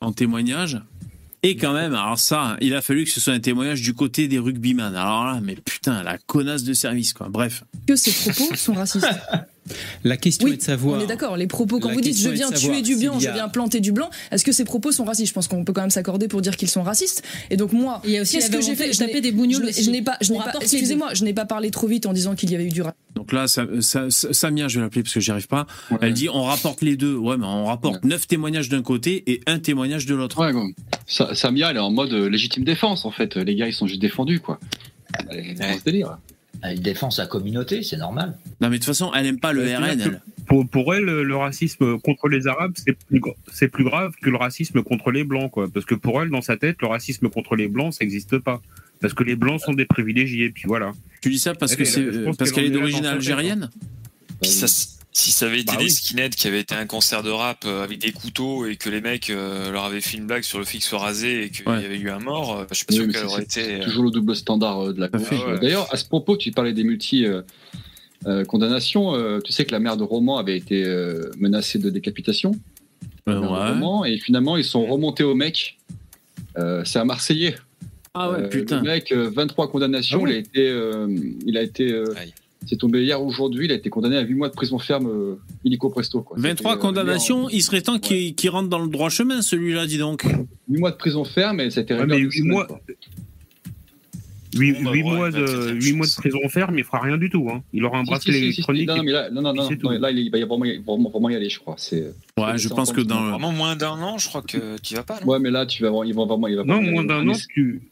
en témoignage. Et quand même, alors ça, il a fallu que ce soit un témoignage du côté des rugbyman. Alors là, mais putain, la connasse de service, quoi. Bref. que ces propos sont racistes? La question Oui, est de savoir. on est d'accord. Les propos, quand vous dites je viens tuer du blanc, je viens planter du blanc, est-ce que ces propos sont racistes? Je pense qu'on peut quand même s'accorder pour dire qu'ils sont racistes. Et donc moi, qu'est-ce que j'ai fait? Je taper des bougnoules je n'ai- pas. Excusez-moi, je n'ai pas parlé trop vite en disant qu'il y avait eu du racisme. Donc là, ça, ça- ça- Samia, je vais l'appeler parce que j'y arrive pas. Elle dit on rapporte les deux. Ouais, mais on rapporte 9 témoignages d'un côté et un témoignage de l'autre. Ouais, Samia, elle est en mode euh, légitime défense, en fait. Les gars, ils sont juste défendus, quoi. Elle est dans ce délire. Elle défend sa communauté, c'est normal. Non, mais de toute façon, elle aime pas le RN, elle. Pour, pour elle, le racisme contre les Arabes, c'est plus, gra- c'est plus grave que le racisme contre les Blancs, quoi. Parce que pour elle, dans sa tête, le racisme contre les Blancs, ça n'existe pas. Parce que les Blancs sont des privilégiés, puis voilà. Tu dis ça parce Elle que est- c'est parce qu'elle est d'origine hein. algérienne? Si ça, si ça avait été Bah des oui. skinheads qui avaient été un concert de rap euh, avec des couteaux et que les mecs euh, leur avaient fait une blague sur le soient rasés et qu'il Ouais. y avait eu un mort, euh, je suis pas Oui, sûr qu'elle aurait été. euh, toujours le double standard euh, de la. Ouais. D'ailleurs, à ce propos, tu parlais des multi euh, euh, condamnations. euh, tu sais que la mère de Roman avait été euh, menacée de décapitation. Euh, de ouais. Roman, et finalement, ils sont remontés au mec. Euh, c'est un Marseillais. Ah ouais, Euh, putain. Le mec, euh, 23 condamnations. Ah. Il a été, euh, il a été, euh. C'est tombé hier ou aujourd'hui. Il a été condamné à 8 mois de prison ferme, euh, illico presto. Quoi. 23 C'était, euh, condamnations, il serait temps qu'il rentre dans le droit chemin, celui-là, dis donc. 8 mois de prison ferme et ça a été Ouais, mais une huit semaine, mois- quoi. Bon, 8, bah, ouais, mois de, une huit mois de chance. prison ferme, il fera rien du tout. Hein. Il aura un Si, bracelet si, si, si, électronique. Non, non, mais là, non, non, non, non, là, il, va y vraiment, y- vraiment, vraiment y aller, je crois. C'est, Ouais, je pense que dans le... Vraiment moins d'un an, je crois que tu vas pas. Non? Ouais, mais là, tu vas voir, ils vont vraiment, il va Non, vraiment y moins d'un an, tu...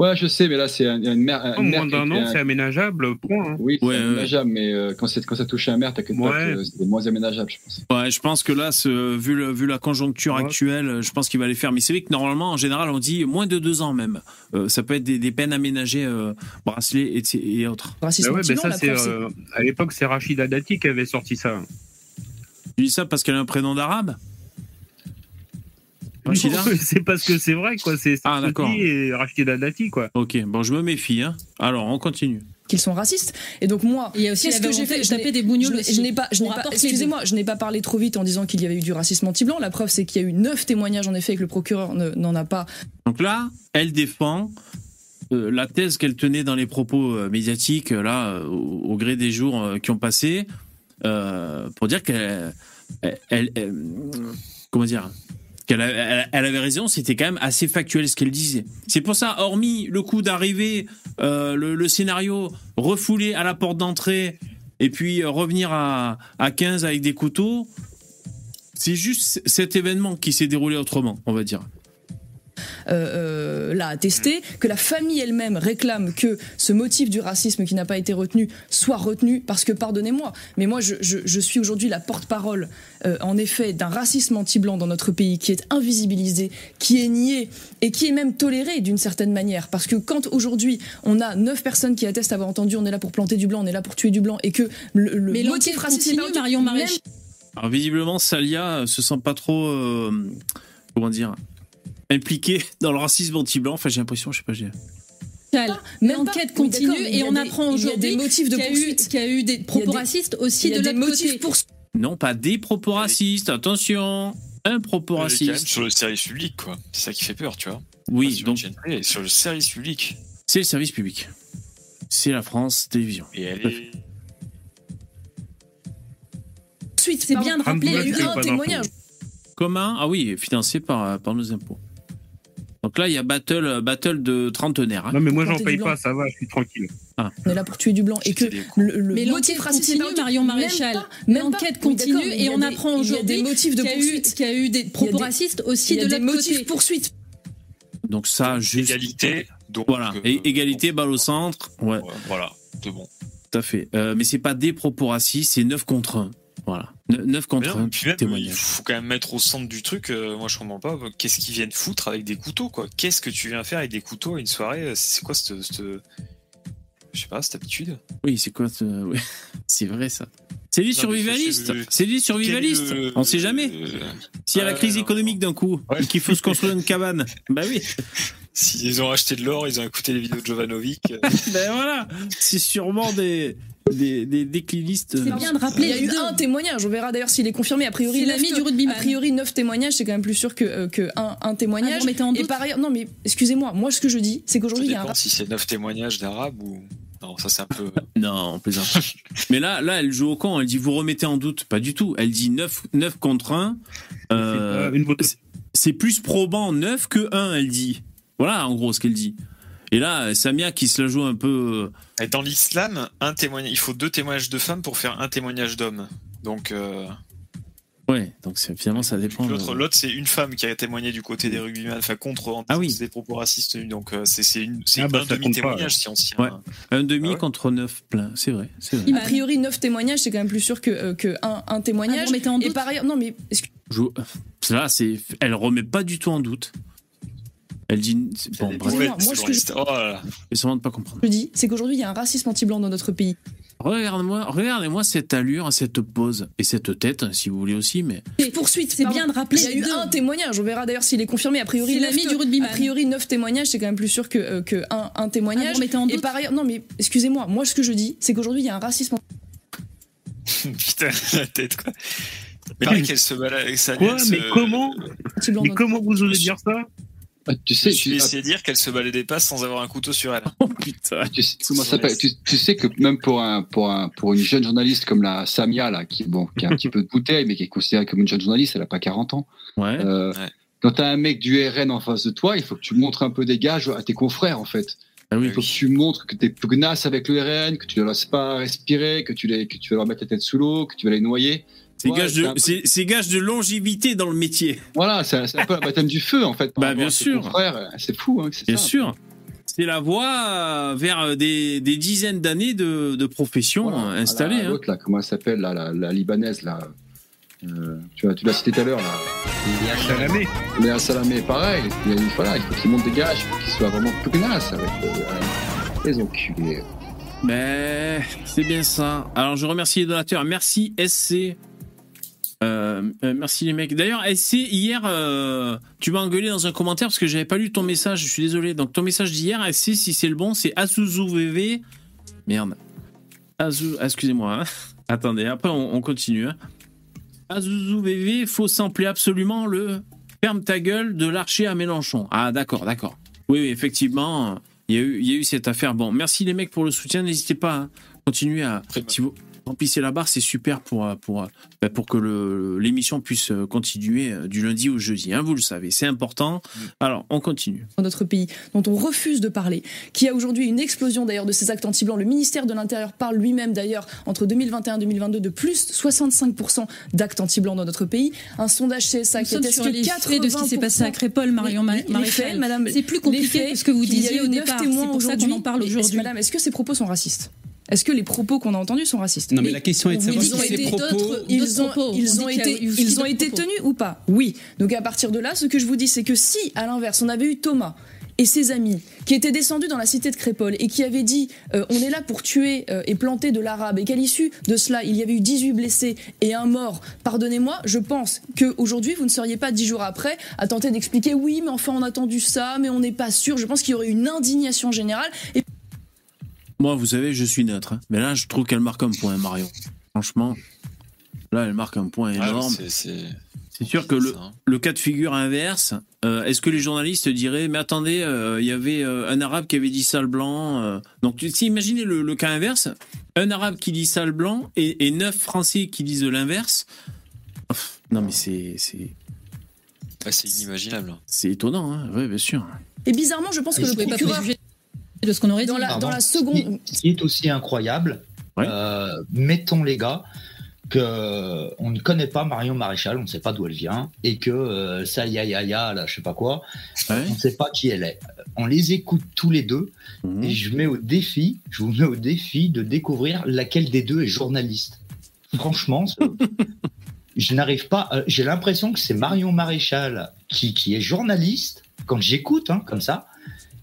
Ouais, je sais, mais là, c'est un- une une moins d'un an, un- c'est aménageable, point. hein. Oui, c'est Ouais, aménageable, mais euh, quand, ça touche un maire, t'inquiète pas Ouais. que c'est moins aménageable, je pense. Ouais, je pense que là, ce- vu, le- vu la conjoncture Ouais. actuelle, je pense qu'il va les faire. Mais c'est vrai que normalement, en général, on dit moins de deux ans même. Euh, ça peut être des, des peines aménagées, euh, bracelets et, et autres. Racisme Bah ouais, mais ça, la c'est, euh, à l'époque, c'est Rachida Dati qui avait sorti ça. Tu dis ça parce qu'elle a un prénom d'arabe? c'est parce que c'est vrai, quoi. C'est Ah, et Rachida Dati, quoi. Ok, bon, je me méfie. Hein. Alors, on continue. qu'ils sont racistes. Et donc moi, qu'est-ce la que j'ai fait Je n'ai- taper des bougnoules je n'ai- pas, je On n'ai pas- excusez-moi, je n'ai pas parlé trop vite en disant qu'il y avait eu du racisme anti-blanc. La preuve, c'est qu'il y a eu neuf témoignages en effet et que le procureur ne- n'en a pas. Donc là, elle défend euh, la thèse qu'elle tenait dans les propos euh, médiatiques, euh, là, euh, au, au gré des jours euh, qui ont passé, euh, pour dire qu'elle. Elle, elle- elle- comment dire elle, avait raison, c'était quand même assez factuel ce qu'elle disait. C'est pour ça, hormis le coup d'arriver, euh, le, scénario refoulé à la porte d'entrée, et puis euh, revenir à, à 15 avec des couteaux, c'est juste cet événement qui s'est déroulé autrement, on va dire. Euh, euh, l'a attesté, que la famille elle-même réclame que ce motif du racisme qui n'a pas été retenu soit retenu, parce que pardonnez-moi, mais moi je, je- je suis aujourd'hui la porte-parole euh, en effet d'un racisme anti-blanc dans notre pays qui est invisibilisé, qui est nié et qui est même toléré d'une certaine manière, parce que quand aujourd'hui on a neuf personnes qui attestent avoir entendu on est là pour planter du blanc, on est là pour tuer du blanc, et que le, le Mais motif raciste continue, Marion même Maréchal. Alors visiblement, Salia se sent pas trop, euh, comment dire, impliquée dans le racisme anti-blanc. Enfin, j'ai l'impression, je sais pas, j'ai. Même L'enquête. Oui, continue et on des- apprend il y a aujourd'hui des motifs de qu'il y a eu- poursuite. qu'il y a eu des propos des- racistes aussi de des l'autre motifs côté. pour Non, pas des propos racistes. Attention, un propos Euh, quand même raciste. sur le service public, quoi. C'est ça qui fait peur, tu vois. Oui, sur donc sur le service public. c'est le service public. C'est la France Télévisions. Et elle est. fait. Suite, C'est bien de rappeler Il y a eu les un témoignage. Commun, ah oui, financé par, par nos impôts. Donc là, il y a battle, euh, battle de trentenaires. hein. Non, mais moi, j'en paye pas, ça va, je suis tranquille. On est là pour tuer du blanc et que le, le Mais motif continue. Marion Maréchal. L'enquête. Oui, continue et on des- apprend aujourd'hui des motifs de qu'il y a eu- poursuite. qu'il y a eu des propos des- racistes Il aussi y a de motifs côté. poursuite. Donc ça, juste. Égalité. Donc, Voilà, euh, égalité, balle au centre. Ouais, ouais, Voilà, c'est bon. tout à fait. Euh, mais c'est pas des propos racistes, c'est 9 contre 1. Voilà. 9 Mais contre non, 1 puis même, il faut quand même mettre au centre du truc. euh, moi, je comprends pas. euh, Qu'est-ce qu'ils viennent foutre avec des couteaux, quoi Qu'est-ce que tu viens faire avec des couteaux à une soirée euh, C'est quoi cette, cette- je sais pas, cette habitude? Oui, c'est quoi ce... ouais. C'est vrai ça. C'est survivalistes. faut- C'est des survivalistes. Quel, euh, On sait jamais. euh, S'il y a la crise non, économique d'un coup et qu'il faut se construire une cabane, bah oui. S'ils ont acheté de l'or, ils ont écouté les vidéos de Jovanovic. euh, ben voilà. C'est sûrement des, des, des déclinistes. C'est bien de rappeler Il y a eu deux. un témoignage. On verra d'ailleurs s'il est confirmé. A priori, l'ami du rugbyman. A priori, neuf témoignages, c'est quand même plus sûr que, euh, que un, un témoignage. Ah, vous remettez en Et doute par ailleurs, non mais excusez-moi. Moi, ce que je dis, c'est qu'aujourd'hui, il y a un si c'est neuf témoignages d'arabes ou. Non, ça c'est un peu. Non, on plaisante. Mais là, là, elle joue au con. Elle dit vous remettez en doute. Pas du tout. Elle dit 9, 9 contre 1. Euh, C'est plus probant 9 que 1, elle dit. Voilà, en gros, ce qu'elle dit. Et là, Samia qui se la joue un peu. Et dans l'islam, un témoignage, il faut deux témoignages de femmes pour faire un témoignage d'homme. Donc, euh, Ouais, donc finalement ça dépend. L'autre, c'est une femme qui a témoigné du côté des rugbyman, enfin contre que c'est des propos racistes. Donc euh, c'est une- Ah bah, un demi-témoignage si on s'y Ouais. Un demi contre neuf plein, c'est vrai. Vrai. A priori, 9 témoignages, c'est quand même plus sûr que, euh, que un, un témoignage. Ah, vous en et doute par ailleurs, non mais Je- Là, c'est, elle remet pas du tout en doute. Elle dit, bon, bref. Moi, ce que je- Oh de pas comprendre. je dis, c'est qu'aujourd'hui, il y a un racisme anti-blanc dans notre pays. Regarde-moi, regardez-moi cette allure, cette pose et cette tête, si vous voulez aussi, mais. Poursuite, C'est bien de rappeler Il y a eu deux. un témoignage, on verra d'ailleurs s'il est confirmé. A priori, C'est neuf l'ami du rugbyman. A priori, 9 témoignages, c'est quand même plus sûr que, euh, que un, un témoignage. Ah, mettez en et par ailleurs, non mais excusez-moi, moi ce que je dis, c'est qu'aujourd'hui, il y a un racisme Putain, la tête quoi. Mais le mec, elle se balade avec sa Quoi Mais euh, comment. Mais comment vous osez dire ça Ah, tu Je sais, suis tu, essayé de dire qu'elle se baladait pas sans avoir un couteau sur elle. Oh putain. tu sais- comment ça s'appelle tu, tu sais que même pour un pour un pour une jeune journaliste comme la Samia là qui bon qui a un petit peu de bouteille mais qui est considérée comme une jeune journaliste, elle a pas 40 ans. Ouais. Euh, Ouais. Quand t'as un mec du RN en face de toi, il faut que tu montres un peu des gages à tes confrères en fait. Ah oui. Il faut que tu montres que t'es pugnace avec le RN, que tu ne laisses pas respirer, que tu les que tu vas leur mettre la tête sous l'eau, que tu vas les noyer. C'est Ouais, gage de, un peu- c'est, c'est gage de longévité dans le métier. Voilà, c'est un peu la baptême du feu en fait. Bah, bien sûr. confrères. C'est fou, hein, Bien ça. sûr. C'est la voie euh, vers des, des dizaines d'années de, de profession Voilà. euh, installée. Hein. L'autre là, comment elle s'appelle là, la, la libanaise là. Euh, tu l'as tu l'as cité tout à l'heure là. Salamé. Léa Salamé, pareil. Il, y a- voilà, il faut qu'il monte des gages, il faut qu'il soit vraiment pugnace avec euh, euh, les enculés. Mais c'est bien ça. Alors je remercie les donateurs. Merci SC. Euh, euh, merci les mecs. D'ailleurs, SC, hier, euh, tu m'as engueulé dans un commentaire parce que j'avais pas lu ton message. Je suis désolé. Donc ton message d'hier, SC, si c'est le bon, c'est Azuzu VV. Merde. Azu, excusez-moi. hein. Attendez, après on, on continue. hein. Azuzu VV, faut sampler absolument le ferme ta gueule de l'archer à Mélenchon. Ah d'accord, d'accord. Oui, oui, effectivement, il y, a eu, il y a eu cette affaire. Bon, merci les mecs pour le soutien. N'hésitez pas à continuer à. Si vous remplissez la barre, c'est super pour, euh, pour, euh, bah, pour que l'émission puisse euh, continuer du lundi au jeudi. hein, vous le savez, c'est important. Alors, on continue. dans notre pays, dont on refuse de parler, qui a aujourd'hui une explosion d'ailleurs de ces actes anti-blancs. Le ministère de l'Intérieur parle lui-même d'ailleurs entre 2021 et 2022 de plus 65% d'actes anti-blancs dans notre pays. Un sondage CSA Nous qui atteste sur que les 80% faits de ce qui s'est passé à Crépol, Marion Maréchal. madame, C'est plus compliqué que ce que vous disiez au départ. témoins C'est pour ça qu'on en parle aujourd'hui. Madame, est-ce que ces propos sont racistes? Est-ce que les propos qu'on a entendus sont racistes Non, mais la question est de savoir si ces été- propos- d'autres- ils ont, ils été, ils ont été tenus ou pas? Oui. Donc à partir de là, ce que je vous dis, c'est que si, à l'inverse, on avait eu Thomas et ses amis qui étaient descendus dans la cité de Crépole et qui avaient dit euh, on est là pour tuer euh, et planter de l'arabe et qu'à l'issue de cela il y avait eu 18 blessés et un mort, pardonnez-moi, je pense qu'aujourd'hui vous ne seriez pas dix jours après à tenter d'expliquer oui mais enfin on a attendu ça mais on n'est pas sûr. Je pense qu'il y aurait une indignation générale et Moi, vous savez, je suis neutre. hein. Mais là, je trouve qu'elle marque un point, Marion. Franchement, là, elle marque un point énorme. c'est- c'est- C'est sûr que le, hein. le cas de figure inverse, euh, est-ce que les journalistes diraient, mais attendez, euh, il y avait euh, un arabe qui avait dit sale blanc. euh. donc, tu- si imaginez le, le cas inverse, un arabe qui dit sale blanc et, et neuf français qui disent l'inverse. Non, mais c'est c'est Ouais, inimaginable. c'est étonnant, hein. ouais, bien sûr. Et bizarrement, je pense que Je le pas procureur préjuger de ce qu'on aurait dit. dans la, Pardon. dans la seconde qui- Ce qui est aussi incroyable, Ouais. euh, mettons les gars que euh, on ne connaît pas Marion Maréchal, on ne sait pas d'où elle vient, et que euh, ça ya ya ya là, je sais pas quoi, Ouais. on ne sait pas qui elle est. On les écoute tous les deux, Mhm. et je mets au défi, je vous mets au défi de découvrir laquelle des deux est journaliste. Franchement, je n'arrive pas. euh, J'ai l'impression que c'est Marion Maréchal qui, qui est journaliste quand j'écoute hein, comme ça,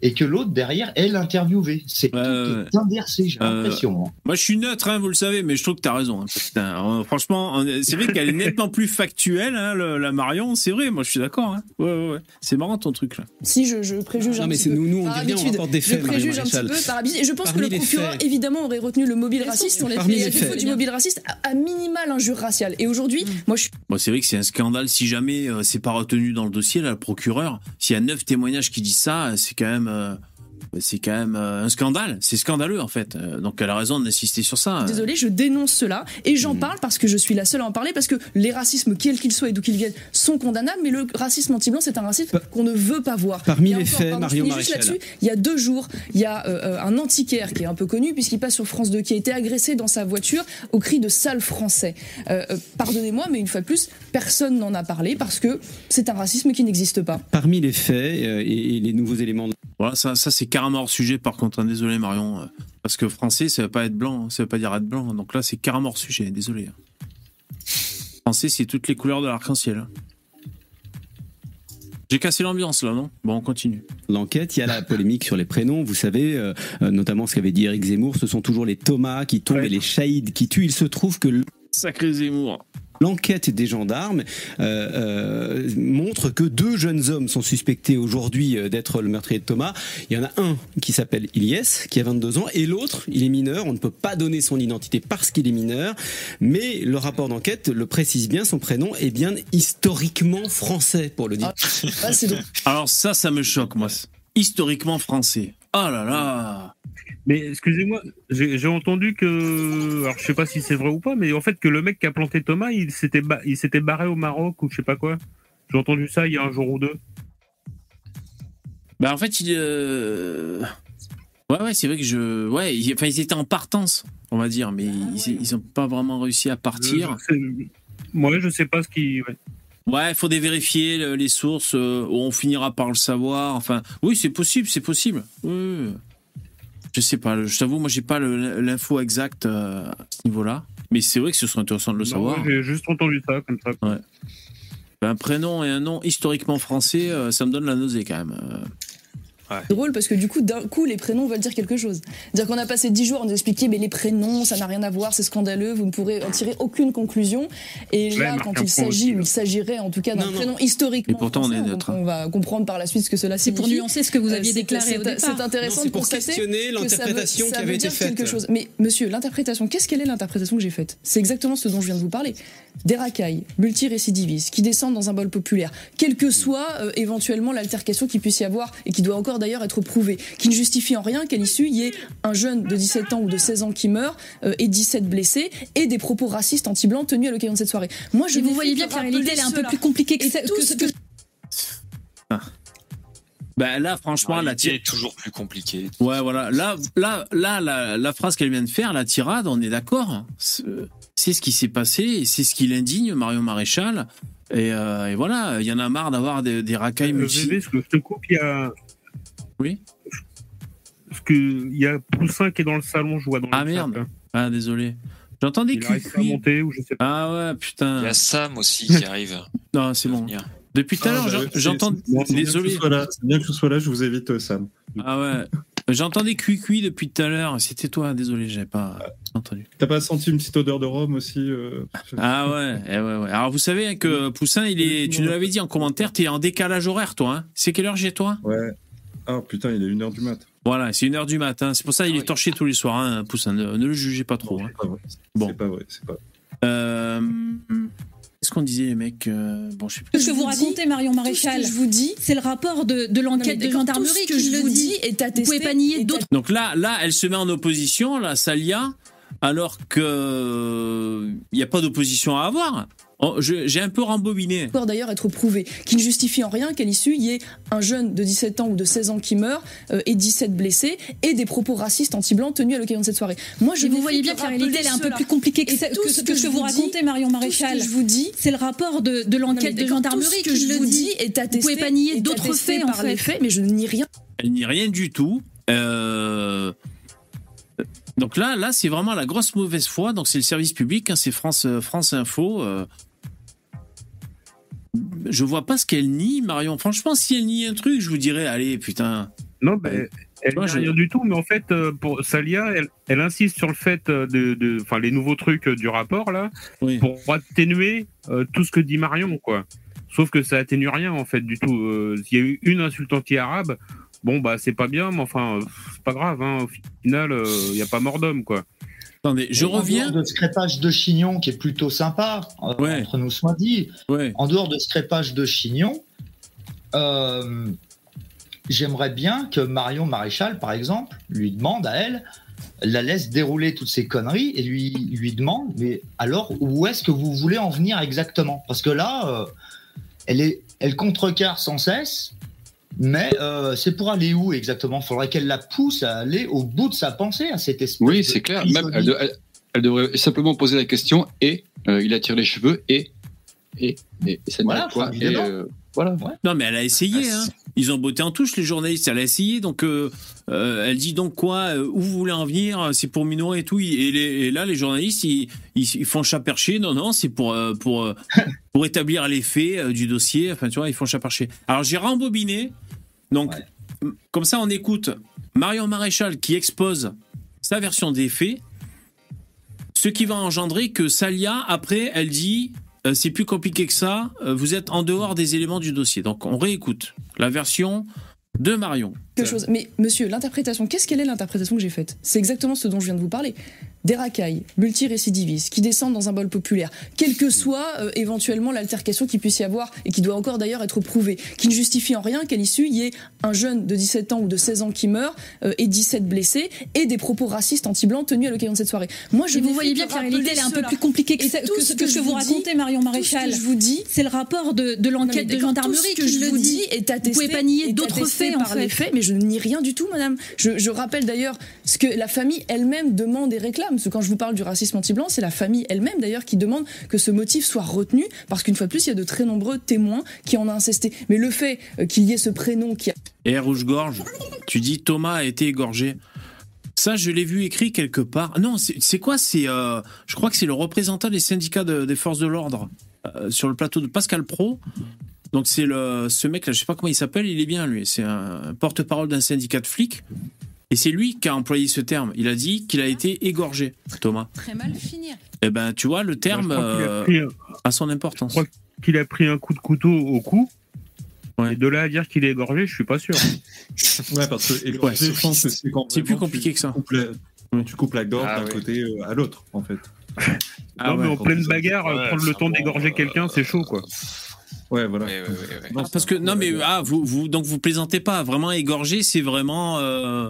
et que l'autre derrière est l'interviewé. C'est tout ouais. est inversé, j'ai Euh, l'impression. hein. Moi, je suis neutre, hein, vous le savez, mais je trouve que t'as raison. hein. Putain, euh, franchement, euh, c'est vrai qu'elle est nettement plus factuelle, hein, le- la Marion. C'est vrai, moi, je suis d'accord. hein. Ouais, ouais, ouais. C'est marrant ton truc là. Si je, je préjuge Non, un mais petit peu. nous- nous, on dit rien, on rapporte des faits, Je préjuge un petit peu par habitude. Je pense Parmi que le procureur, faits. évidemment, aurait retenu le mobile raciste. sur les faits. du mobile raciste, à, à minima l'injure raciale. Et aujourd'hui, Mm. moi je suis Bon, c'est vrai que c'est un scandale si jamais euh, c'est pas retenu dans le dossier, là, le procureur. S'il y a neuf témoignages qui disent ça, euh, c'est quand même. Euh, c'est quand même euh, un scandale. C'est scandaleux en fait. Euh, Donc elle a raison d'insister sur ça. Désolé, je dénonce cela et j'en Mm. parle parce que je suis la seule à en parler parce que les racismes, quels qu'ils soient et d'où qu'ils viennent, sont condamnables. Mais le racisme anti-blanc, c'est un racisme qu'on ne veut pas voir. Parmi les faits, pardon, Mario juste. Il y a deux jours, il y a euh, un antiquaire qui est un peu connu puisqu'il passe sur France 2, qui a été agressé dans sa voiture au cri de sale français. Euh, Pardonnez-moi, mais une fois de plus, personne n'en a parlé parce que c'est un racisme qui n'existe pas. Parmi les faits euh, et, et les nouveaux éléments. de- Voilà, ça, ça c'est carrément hors sujet par contre. hein. Désolé Marion. euh, Parce que français, ça veut pas être blanc. hein. Ça veut pas dire être blanc. Donc là, c'est carrément hors sujet. Désolé. hein. Français, c'est toutes les couleurs de l'arc-en-ciel. hein. J'ai cassé l'ambiance là, non? Bon, on continue. L'enquête, il y a la polémique sur les prénoms. Vous savez, euh, euh, notamment ce qu'avait dit Eric Zemmour, ce sont toujours les Thomas qui tombent et les Chaïd qui tuent. Il se trouve que Sacré Zemmour. L'enquête des gendarmes euh, euh, montre que deux jeunes hommes sont suspectés aujourd'hui euh, d'être le meurtrier de Thomas. Il y en a un qui s'appelle Ilyes, qui a 22 ans, et l'autre, il est mineur. On ne peut pas donner son identité parce qu'il est mineur, mais le rapport d'enquête le précise bien. Son prénom est bien historiquement français, pour le dire. Ah, Alors ça, ça me choque, moi. Historiquement français. Oh là là Mais excusez-moi, j'ai entendu que, alors je sais pas si c'est vrai ou pas, mais en fait que le mec qui a planté Thomas, il s'était ba- il s'était barré au Maroc ou je sais pas quoi. J'ai entendu ça il y a un jour ou deux. Bah en fait, il... euh, Ouais, ouais, c'est vrai que je... Ouais, ils... Enfin, ils étaient en partance, on va dire, mais ils, ils ont pas vraiment réussi à partir. Je sais- Ouais, je sais pas ce qui. ouais. Ouais, il faut vérifier le- les sources, euh, on finira par le savoir. Enfin, oui, c'est possible, c'est possible. Oui, oui. Je sais pas, je t'avoue, moi j'ai pas l'info exacte euh, à ce niveau-là. Mais c'est vrai que ce serait intéressant de le Non, savoir. J'ai juste entendu ça comme ça. Ouais. Un prénom et un nom historiquement français, euh, ça me donne la nausée quand même. Euh, drôle parce que du coup, d'un coup, les prénoms veulent dire quelque chose. Dire qu'on a passé dix jours à nous expliquer, mais les prénoms, ça n'a rien à voir, c'est scandaleux, vous ne pourrez en tirer aucune conclusion. Et là, quand il s'agit, ou il s'agirait en tout cas d'un prénom historiquement. Et pourtant, on est neutre, On va comprendre par la suite ce que cela C'est pour signifie. nuancer ce que vous aviez Euh, c'est- déclaré c'est-. C'est intéressant Non, c'est de pour constater questionner que ça veut- l'interprétation ça qui veut avait dire été faite. quelque chose. Mais monsieur, l'interprétation, qu'est-ce quelle est l'interprétation que j'ai faite? C'est exactement ce dont je viens de vous parler. Des racailles multirécidivistes qui descendent dans un bol populaire, quelle que soit euh, éventuellement l'altercation qu'il puisse y avoir et qui doit encore d'ailleurs être prouvée, qui ne justifie en rien qu'à l'issue il y ait un jeune de 17 ans ou de 16 ans qui meurt euh, et 17 blessés et des propos racistes anti-blancs tenus à l'occasion de cette soirée. Moi, je vous voyez bien que la réalité, elle est un peu plus compliquée que, ça- tout que ce que. Bah là, franchement, la C'est toujours plus compliqué. Ouais, voilà. Là, là, là, la, la phrase qu'elle vient de faire, la tirade, on est d'accord. C'est ce qui s'est passé et c'est ce qui l'indigne, Marion Maréchal. Et, euh, et voilà, il y en a marre d'avoir des, des racailles Euh, multi. Je te coupe, il y a. Oui. Parce que il y a Poussin qui est dans le salon, je vois dans Ah le merde. Ah désolé. J'entends des Il arrive pas à cuits. monter ou je sais pas. Ah ouais, putain. Il y a Sam aussi qui arrive. Non, c'est bon. Depuis tout à Ah, l'heure, bah, j'entends. c'est bien que Désolé. je sois là. C'est bien que je sois là, je vous évite, euh, Sam. Ah ouais. J'entends des cuits-cuits depuis tout à l'heure. C'était toi, désolé, j'avais pas entendu. T'as pas senti une petite odeur de rhum aussi euh, Ah ouais, eh ouais, ouais. Alors vous savez hein, que Poussin, il est. Tu nous l'avais dit en commentaire, t'es en décalage horaire, toi. Hein c'est quelle heure chez toi? Ouais. Ah putain, il est 1h du mat. Voilà, c'est une heure du matin. C'est pour ça qu'il est torché tous les soirs, hein, Poussin. Ne, ne le jugez pas trop. hein. Bon. C'est pas vrai, c'est pas Euh, Qu'est-ce qu'on disait, les mecs euh, Bon, je sais plus. Ce que vous racontez, Marion Maréchal, je vous dis, c'est le rapport de, de l'enquête de gendarmerie tout ce que qui je le vous dit. dis est attesté Vous pouvez pas nier d'autres. Donc là, là, elle se met en opposition, la Salia, alors que il n'y a pas d'opposition à avoir. Oh, je- J'ai un peu rembobiné. encore d'ailleurs être prouvé, qui ne justifie en rien qu'à l'issue il y ait un jeune de 17 ans ou de 16 ans qui meurt euh, et 17 blessés et des propos racistes anti-blancs tenus à l'occasion de cette soirée. Moi, je vous voyez bien que la réalité, elle est un peu plus compliquée que, ça- tout que ce que, je vous vous racontez, dis- Marion tout ce Maréchal. que je vous dis, c'est le rapport de, de l'enquête de gendarmerie tout ce que je le vous dis est attesté. Vous pouvez pas nier d'autres faits, en par les fait. faits, mais je ne nie rien. Elle n'y rien du tout. Euh, Donc là, là, c'est vraiment la grosse mauvaise foi. Donc c'est le service public, hein, c'est France, euh, France Info. euh. Je vois pas ce qu'elle nie, Marion. Franchement, si elle nie un truc, je vous dirais, allez, putain. Non, ben, elle vois, rien du tout, mais en fait, euh, pour Salia, elle, elle insiste sur le fait euh, de, enfin, les nouveaux trucs euh, du rapport là, pour atténuer euh, tout ce que dit Marion, quoi. Sauf que ça atténue rien en fait du tout. Euh, Il y a eu une insulte anti-arabe. Bon bah c'est pas bien, mais enfin c'est pas grave. Hein. Au final, euh, il n'y a pas mort d'homme, quoi. Attendez, je En reviens. dehors de ce crépage de chignon qui est plutôt sympa, euh, entre nous soit dit, en dehors de ce crépage de chignon, euh, j'aimerais bien que Marion Maréchal, par exemple, lui demande à elle, la laisse dérouler toutes ces conneries et lui, lui demande, mais alors où est-ce que vous voulez en venir exactement? Parce que là, euh, elle, est, elle contrecarre sans cesse, mais euh, c'est pour aller où exactement? Il faudrait qu'elle la pousse à aller au bout de sa pensée, à cette espèce Oui, c'est clair. Même, elle, de- elle- elle devrait simplement poser la question et euh, il attire les cheveux et et et, et ça Voilà, du Et, euh, voilà. Non, mais elle a essayé. Ah, hein. Ils ont botté en touche, les journalistes. Elle a essayé. Donc, euh, euh, elle dit donc quoi euh, Où vous voulez en venir C'est pour minorer et tout. Et, les- et là, les journalistes, ils, ils, ils font chat perché. Non, non, c'est pour, euh, pour, euh, pour établir les faits euh, du dossier. Enfin, tu vois, ils font chat perché. Alors, j'ai rembobiné. Donc, comme ça, on écoute Marion Maréchal qui expose sa version des faits. Ce qui va engendrer que Salia, après, elle dit euh, c'est plus compliqué que ça, euh, vous êtes en dehors des éléments du dossier. Donc on réécoute la version de Marion. quelque chose. Mais monsieur, l'interprétation, qu'est-ce qu'elle est l'interprétation que j'ai faite? C'est exactement ce dont je viens de vous parler. Des racailles multirécidivistes qui descendent dans un bol populaire, quelle que soit euh, éventuellement l'altercation qu'il puisse y avoir et qui doit encore d'ailleurs être prouvée, qui ne justifie en rien qu'à l'issue il y ait un jeune de 17 ans ou de 16 ans qui meurt euh, et 17 blessés et des propos racistes anti-blancs tenus à l'occasion de cette soirée. Moi, je vous voyez bien que la réalité elle est un peu plus compliquée que, ça- tout que ce que, que je vous vous racontais, Marion tout ce que Maréchal. je vous dis, c'est le rapport de, de l'enquête de gendarmerie tout ce que qui je vous dis est attesté, Vous pouvez pas nier d'autres faits en par les fait. faits, mais je ne nie rien du tout, madame. Je, je rappelle d'ailleurs ce que la famille elle-même demande et réclame. Parce que quand je vous parle du racisme anti-blanc, c'est la famille elle-même d'ailleurs qui demande que ce motif soit retenu, parce qu'une fois de plus, il y a de très nombreux témoins qui en ont insisté. Mais le fait euh, qu'il y ait ce prénom qui a Et Rouge-Gorge, tu dis Thomas a été égorgé. Ça, je l'ai vu écrit quelque part. Non, c'est quoi C'est, euh, je crois que c'est le représentant des syndicats de- des forces de l'ordre euh, sur le plateau de Pascal Pro. Donc c'est le ce mec là, je sais pas comment il s'appelle, il est bien lui. C'est un porte-parole d'un syndicat de flics. Et c'est lui qui a employé ce terme. Il a dit qu'il a été égorgé, Thomas. Très mal finir. Eh ben, tu vois, le terme a euh, un- a son importance. Je crois qu'il a pris un coup de couteau au cou. Et de là à dire qu'il est égorgé, je suis pas sûr. Ouais, parce que je pense que c'est quand C'est plus compliqué que ça. coupes la- tu coupes la gorge Ah d'un ouais. côté euh, à l'autre, en fait. Ah non, mais en pleine bagarre, Ouais, prendre le temps bon, d'égorger quelqu'un, c'est chaud, quoi. Ouais, voilà. Ah, parce que non mais ah vous vous donc vous plaisantez pas vraiment égorger c'est vraiment euh,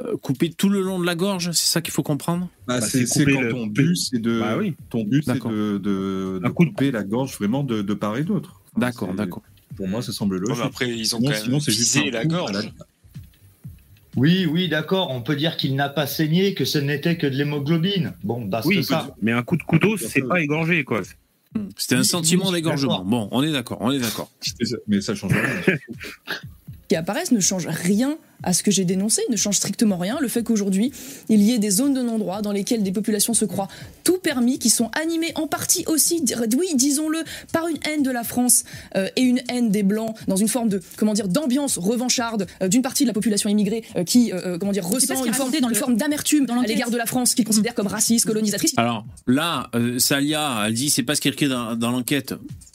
euh, couper tout le long de la gorge c'est ça qu'il faut comprendre? Bah, Bah, c'est quand le- ton but, c'est de, Bah oui. ton but, c'est de, couper la gorge vraiment de, de part et d'autre. Enfin, D'accord, d'accord. Pour moi, ça semble logique. après, ils ont Sinon- quand même sinon, c'est juste visé la gorge. Oui, oui, d'accord. On peut dire qu'il n'a pas saigné, que ce n'était que de l'hémoglobine. Bon, bah, c'est Oui, ça. mais un coup de couteau, c'est pas égorgé, quoi. c'était un sentiment d'égorgement bon on est d'accord on est d'accord Mais ça change rien. qui apparaissent ne change rien à ce que j'ai dénoncé, ne change strictement rien. Le fait qu'aujourd'hui, il y ait des zones de non-droit dans lesquelles des populations se croient tout permis, qui sont animées en partie aussi, oui, disons-le, par une haine de la France euh, et une haine des Blancs, dans une forme de, comment dire, d'ambiance revancharde euh, d'une partie de la population immigrée euh, qui, euh, comment dire, ressent une forme, dans une forme d'amertume à l'égard de la France, qu'ils considèrent comme raciste, colonisatrice. alors là euh, Salia elle dit c'est pas ce qui est écrit dans, dans l'enquête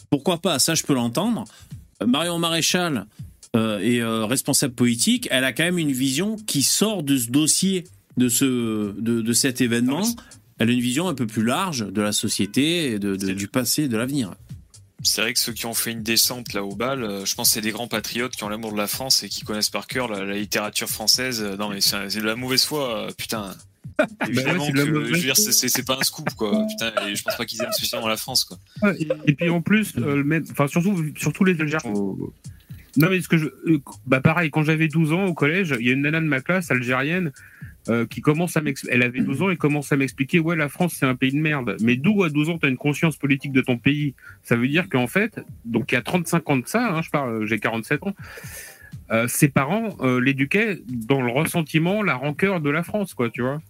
pourquoi pas? Ça je peux l'entendre Marion Maréchal euh, est euh, responsable politique elle a quand même une vision qui sort de ce dossier de ce de, de cet événement elle a une vision un peu plus large de la société et de, de- du passé et de l'avenir C'est vrai que ceux qui ont fait une descente là au bal, euh, je pense que c'est des grands patriotes qui ont l'amour de la France et qui connaissent par cœur la, la littérature française. Non mais c'est de la mauvaise foi, putain. Évidemment ouais, de la que, mauvaise je veux dire, foi. c'est- pas un scoop quoi. Putain, et je pense pas qu'ils aiment spécialement la France quoi. Ouais, et, et puis en plus, euh, le même- enfin surtout, surtout les Algériens. Non mais ce que je, euh, bah pareil, quand j'avais 12 ans au collège, il y a une nana de ma classe algérienne euh, qui commence à m'expliquer, elle avait 12 ans et commence à m'expliquer, ouais, la France c'est un pays de merde. Mais d'où à 12 ans t'as une conscience politique de ton pays? Ça veut dire qu'en fait, donc il y a 35 ans de ça, hein, je parle, j'ai 47 ans. euh, ses parents l'éduquaient dans le ressentiment, la rancœur de la France, quoi, tu vois.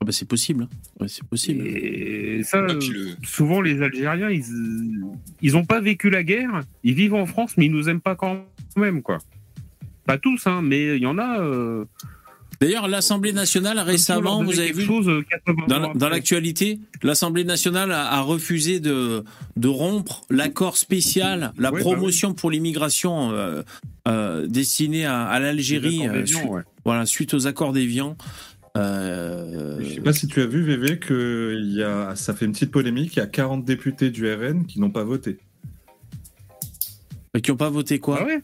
Ah bah, c'est possible hein. Ouais, c'est possible Et ça, euh, le- souvent les Algériens, ils, ils ont pas vécu la guerre, ils vivent en France, mais ils nous aiment pas quand même, quoi. Pas tous, hein, mais il y en a. euh, D'ailleurs, l'Assemblée nationale récemment, vous avez vu, chose, euh, 80 dans, l'actualité, l'Assemblée nationale a, a refusé de, de rompre l'accord spécial, la Ouais, bah promotion pour l'immigration euh, euh, destinée à, à l'Algérie, euh, ouais. voilà, suite aux accords d'Évian. Euh, Je sais pas si tu as vu, VV, que y a, ça fait une petite polémique. Il y a 40 députés du RN qui n'ont pas voté. qui n'ont pas voté quoi? Ah ouais?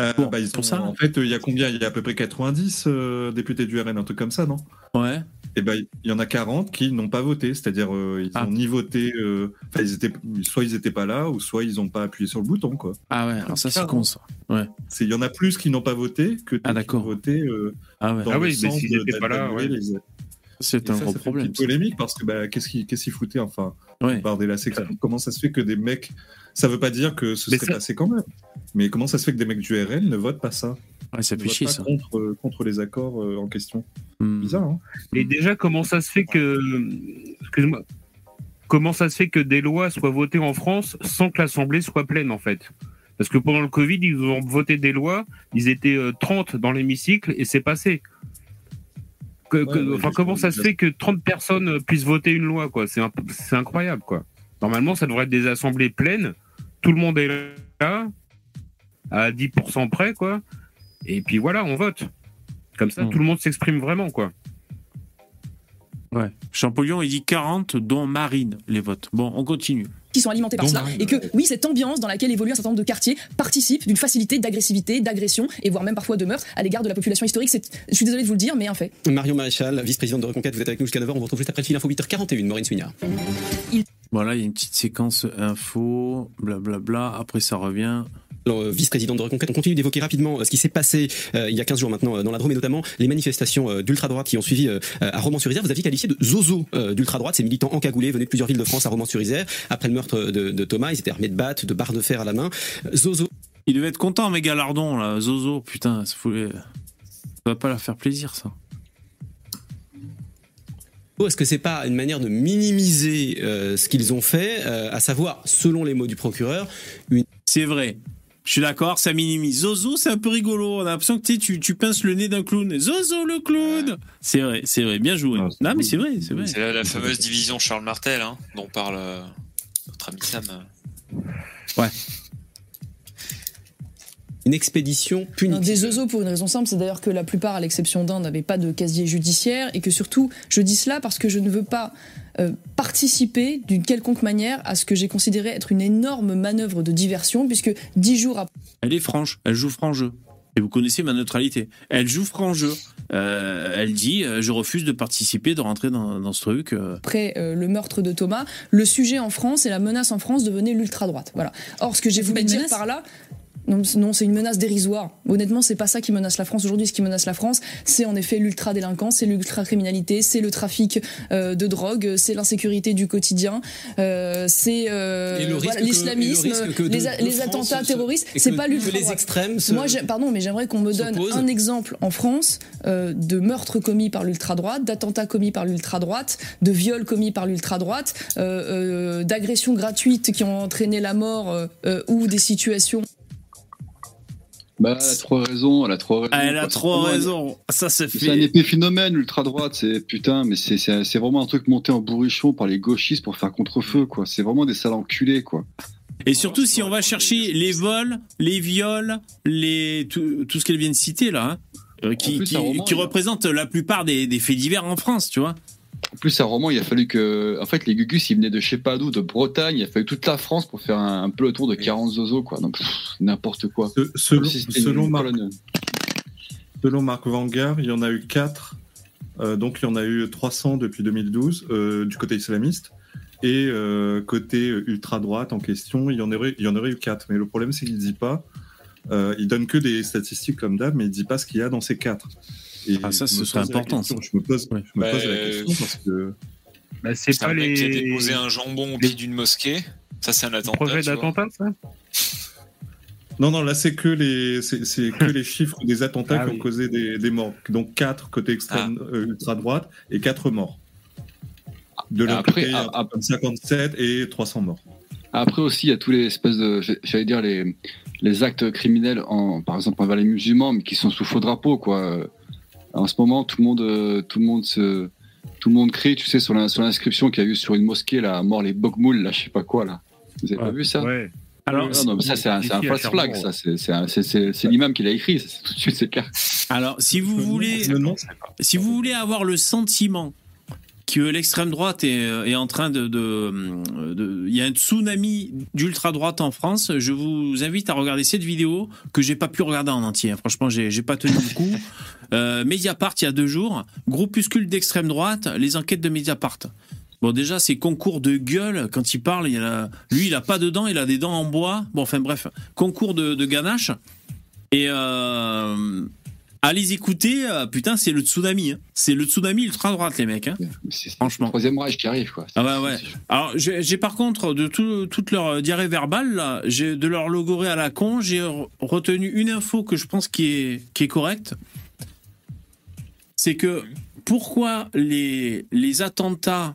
Euh, bah, ils sont- En fait, il y a combien? Il y a à peu près 90 euh, députés du RN, un truc comme ça, non? Ouais. Et ben, il y en a 40 qui n'ont pas voté, c'est-à-dire euh, ils Ah. ont ni voté, euh, enfin, ils étaient, soit ils étaient pas là, ou soit ils n'ont pas appuyé sur le bouton, quoi. Ah ouais, alors ça c'est con ça. Ouais. C'est- Il y en a plus qui n'ont pas voté que Ah, qui ont voté euh, Ah ouais. dans Ah le oui, mais sens de- pas là, d'annuler ouais. les- C'est un ça, gros ça fait problème. Une polémique parce que bah, qu'est-ce qu'ils qu'est-ce qu'ils foutaient enfin Ouais. par des lacets Comment ça se fait que des mecs ça veut pas dire que ce Mais serait ça- passé quand même. Mais comment ça se fait que des mecs du RN ne votent pas ça? Ouais, ça Ne fait votent chier pas ça. Contre, euh, contre les accords euh, en question. Hmm. Bizarre, hein Et déjà, comment ça se fait que. Excuse-moi. Comment ça se fait que des lois soient votées en France sans que l'Assemblée soit pleine, en fait? Parce que pendant le Covid, ils ont voté des lois, ils étaient euh, 30 dans l'hémicycle et c'est passé. Que- que- ouais, enfin, je- comment ça se fait que 30 personnes euh, puissent voter une loi, quoi? C'est incroyable, quoi. Normalement, ça devrait être des assemblées pleines. Tout le monde est là, à 10% près, quoi. Et puis voilà, on vote. Comme ça, Hmm. tout le monde s'exprime vraiment, quoi. Ouais. Champollion, il dit 40, dont Marine, les votes. Bon, on continue. Qui sont alimentés par Donc, cela euh, et que oui cette ambiance dans laquelle évolue un certain nombre de quartiers participe d'une facilité d'agressivité d'agression et voire même parfois de meurtre à l'égard de la population historique c'est je suis désolé de vous le dire mais un fait Marion Maréchal, vice-présidente de Reconquête, vous êtes avec nous jusqu'à 9h. On vous retrouve juste après le fil info 8h41. Maureen Suignard. Voilà, il y a une petite séquence info, blablabla. Après, ça revient. Alors, euh, vice-présidente de Reconquête, on continue d'évoquer rapidement euh, ce qui s'est passé euh, il y a 15 jours maintenant dans la Drôme et notamment les manifestations euh, d'ultra-droite qui ont suivi euh, à Romans-sur-Isère. Vous aviez qualifié de zozo d'ultra-droite, ces militants encagoulés venus de plusieurs villes de France à Romans-sur-Isère. Après le meurtre de, de Thomas, ils étaient armés de battes, de barres de fer à la main. Zozo. Il devait être content, mes galardons, là. Zozo, putain, ça, fout- ça va pas leur faire plaisir, ça. Est-ce que c'est pas une manière de minimiser euh, ce qu'ils ont fait, euh, à savoir, selon les mots du procureur, une... C'est vrai. Je suis d'accord, ça minimise. Zozo, c'est un peu rigolo. On a l'impression que tu, sais, tu, pinces le nez d'un clown. Zozo, le clown C'est vrai, c'est vrai. Bien joué. non, mais c'est vrai, c'est vrai. C'est la, la fameuse division Charles Martel, hein, dont parle euh, notre ami Sam. Ouais. Une expédition punitive. Non, des zozos pour une raison simple, c'est d'ailleurs que la plupart, à l'exception d'un, n'avaient pas de casier judiciaire et que surtout, je dis cela parce que je ne veux pas euh, participer d'une quelconque manière à ce que j'ai considéré être une énorme manœuvre de diversion, puisque dix jours après. Elle est franche, elle joue franc jeu. Et vous connaissez ma neutralité. Elle joue franc jeu. Euh, elle dit euh, Je refuse de participer, de rentrer dans, dans ce truc. euh. après euh, le meurtre de Thomas, le sujet en France et la menace en France devenait l'ultra-droite. Voilà. Or, ce que j'ai voulu dire par là. Non, c'est- une menace dérisoire. Honnêtement, c'est pas ça qui menace la France aujourd'hui. Ce qui menace la France, c'est en effet l'ultra-délinquance, c'est l'ultra-criminalité, c'est le trafic euh, de drogue, c'est l'insécurité du quotidien, euh, c'est euh, le l'islamisme, le les, France attentats se- terroristes. C'est pas l'ultra les extrêmes se- Moi, pardon, mais j'aimerais qu'on me donne un exemple en France euh, de meurtre commis par l'ultra-droite, d'attentats commis par l'ultra-droite, de viols commis par l'ultra-droite, euh, euh, d'agressions gratuites qui ont entraîné la mort ou des situations. Bah, elle a trop raison, elle a trop raison. Elle a trop C'est raison. Ça, ça C'est un fait. épiphénomène, l'ultra-droite, c'est putain, mais c'est- c'est c'est vraiment un truc monté en bourrichon par les gauchistes pour faire contre-feu, quoi. C'est vraiment des sales enculés, quoi. Et surtout, si on va chercher les vols, les viols, les tout, tout ce qu'elle vient de citer là, hein, euh, qui, plus, qui, roman, qui représente la plupart des, des faits divers en France, tu vois. En plus, un roman, il a fallu que. En fait, les Gugus, ils venaient de je sais pas d'où, de Bretagne, il a fallu toute la France pour faire un, un peloton de 40 zozos, quoi. Donc, n'importe quoi. selon- si selon Marc-. Selon Marc Vanguard, il y en a eu 4. donc, il y en a eu 300 depuis 2012 euh, du côté islamiste. Et euh, côté ultra-droite en question, il y, en aurait, il y en aurait eu 4. Mais le problème, c'est qu'il ne dit pas. Euh, il donne que des statistiques comme d'hab, mais il ne dit pas ce qu'il y a dans ces 4. Et Ah, ça, ce serait important, question, ça. Je me pose, je me Bah, pose la euh, question parce que. Bah, c'est C'est un pas mec qui a les- déposé un jambon au pied d'une mosquée. Ça, c'est un attentat. projet d'attentat, ça? Non, non, là, c'est que les, c'est, que les chiffres des attentats Ah qui ont oui. causé des, des morts. Donc 4 côté extrême euh, ultra-droite et 4 morts. De l'autre Après, côté, à- à- 57 et 300 morts. Après aussi, il y a tous les espèces de, j'allais dire les, les actes criminels, en, par exemple envers les musulmans, mais qui sont sous faux drapeau, quoi. En ce moment, tout le monde, euh, tout le monde se, tout le monde crie, tu sais, sur l'inscription qu'il y a eu sur une mosquée, là, mort les bogmouls, là, je sais pas quoi, là. Vous avez pas vu ça? Ouais. Alors, Ah non, mais ça, c'est un, un false flag, ça. C'est, l'imam qui l'a écrit, tout de suite, c'est clair. Alors, si vous voulez, Le nom, si vous voulez avoir le sentiment que l'extrême droite est, est en train de, de, il y a un tsunami d'ultra droite en France. Je vous invite à regarder cette vidéo que j'ai pas pu regarder en entier. hein. Franchement, j'ai pas tenu le coup. Euh, Mediapart il y a deux jours, groupuscule d'extrême droite, les enquêtes de Mediapart. Bon, déjà, ces concours de gueule, quand il parle, il y a lui, il a pas de dents, il a des dents en bois. Bon, enfin, bref, concours de, de ganache. Et euh, allez écouter, euh, putain, c'est le tsunami. hein. C'est le tsunami ultra-droite, les mecs. hein. Franchement. Troisième rage qui arrive, quoi. Ah ouais, ouais. Alors, j'ai par contre, de tout, toute leur diarrhée verbale, là, de leur logorée à la con, j'ai re- retenu une info que je pense qui est, qui est correcte. C'est que pourquoi les, les attentats,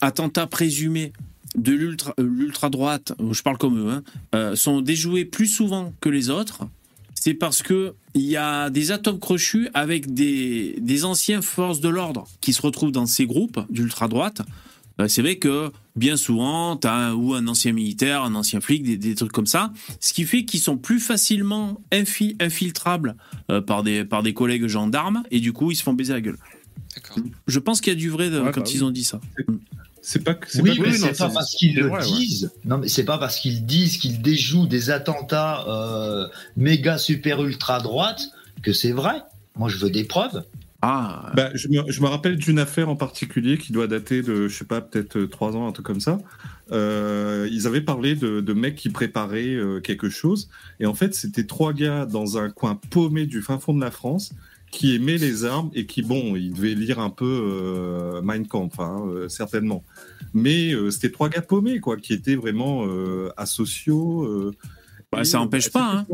attentats présumés de l'ultra euh, l'ultra-droite, je parle comme eux, hein, euh, sont déjoués plus souvent que les autres, c'est parce que il y a des atomes crochus avec des, des anciens forces de l'ordre qui se retrouvent dans ces groupes d'ultra-droite. Euh, C'est vrai que bien souvent, tu as ou un ancien militaire, un ancien flic, des, des trucs comme ça, ce qui fait qu'ils sont plus facilement infi- infiltrables euh, par, des, par des collègues gendarmes et du coup, ils se font baiser la gueule. Je pense qu'il y a du vrai Ouais, quand bah ils oui. ont dit ça. C'est pas que Oui, mais c'est pas parce qu'ils le disent. Non, mais c'est pas parce qu'ils disent qu'ils déjouent des attentats euh, méga super ultra droite que c'est vrai. Moi, je veux des preuves. Ah. Bah, je, me, je me rappelle d'une affaire en particulier qui doit dater de, je sais pas, peut-être euh, trois ans, un truc comme ça. Euh, ils avaient parlé de, de mecs qui préparaient euh, quelque chose. Et en fait, c'était trois gars dans un coin paumé du fin fond de la France qui aimaient les armes et qui, bon, ils devaient lire un peu euh, Mein Kampf, hein, euh, certainement. Mais euh, c'était trois gars paumés, quoi, qui étaient vraiment euh, asociaux. euh, Bah, ça euh, empêche bah, pas, hein.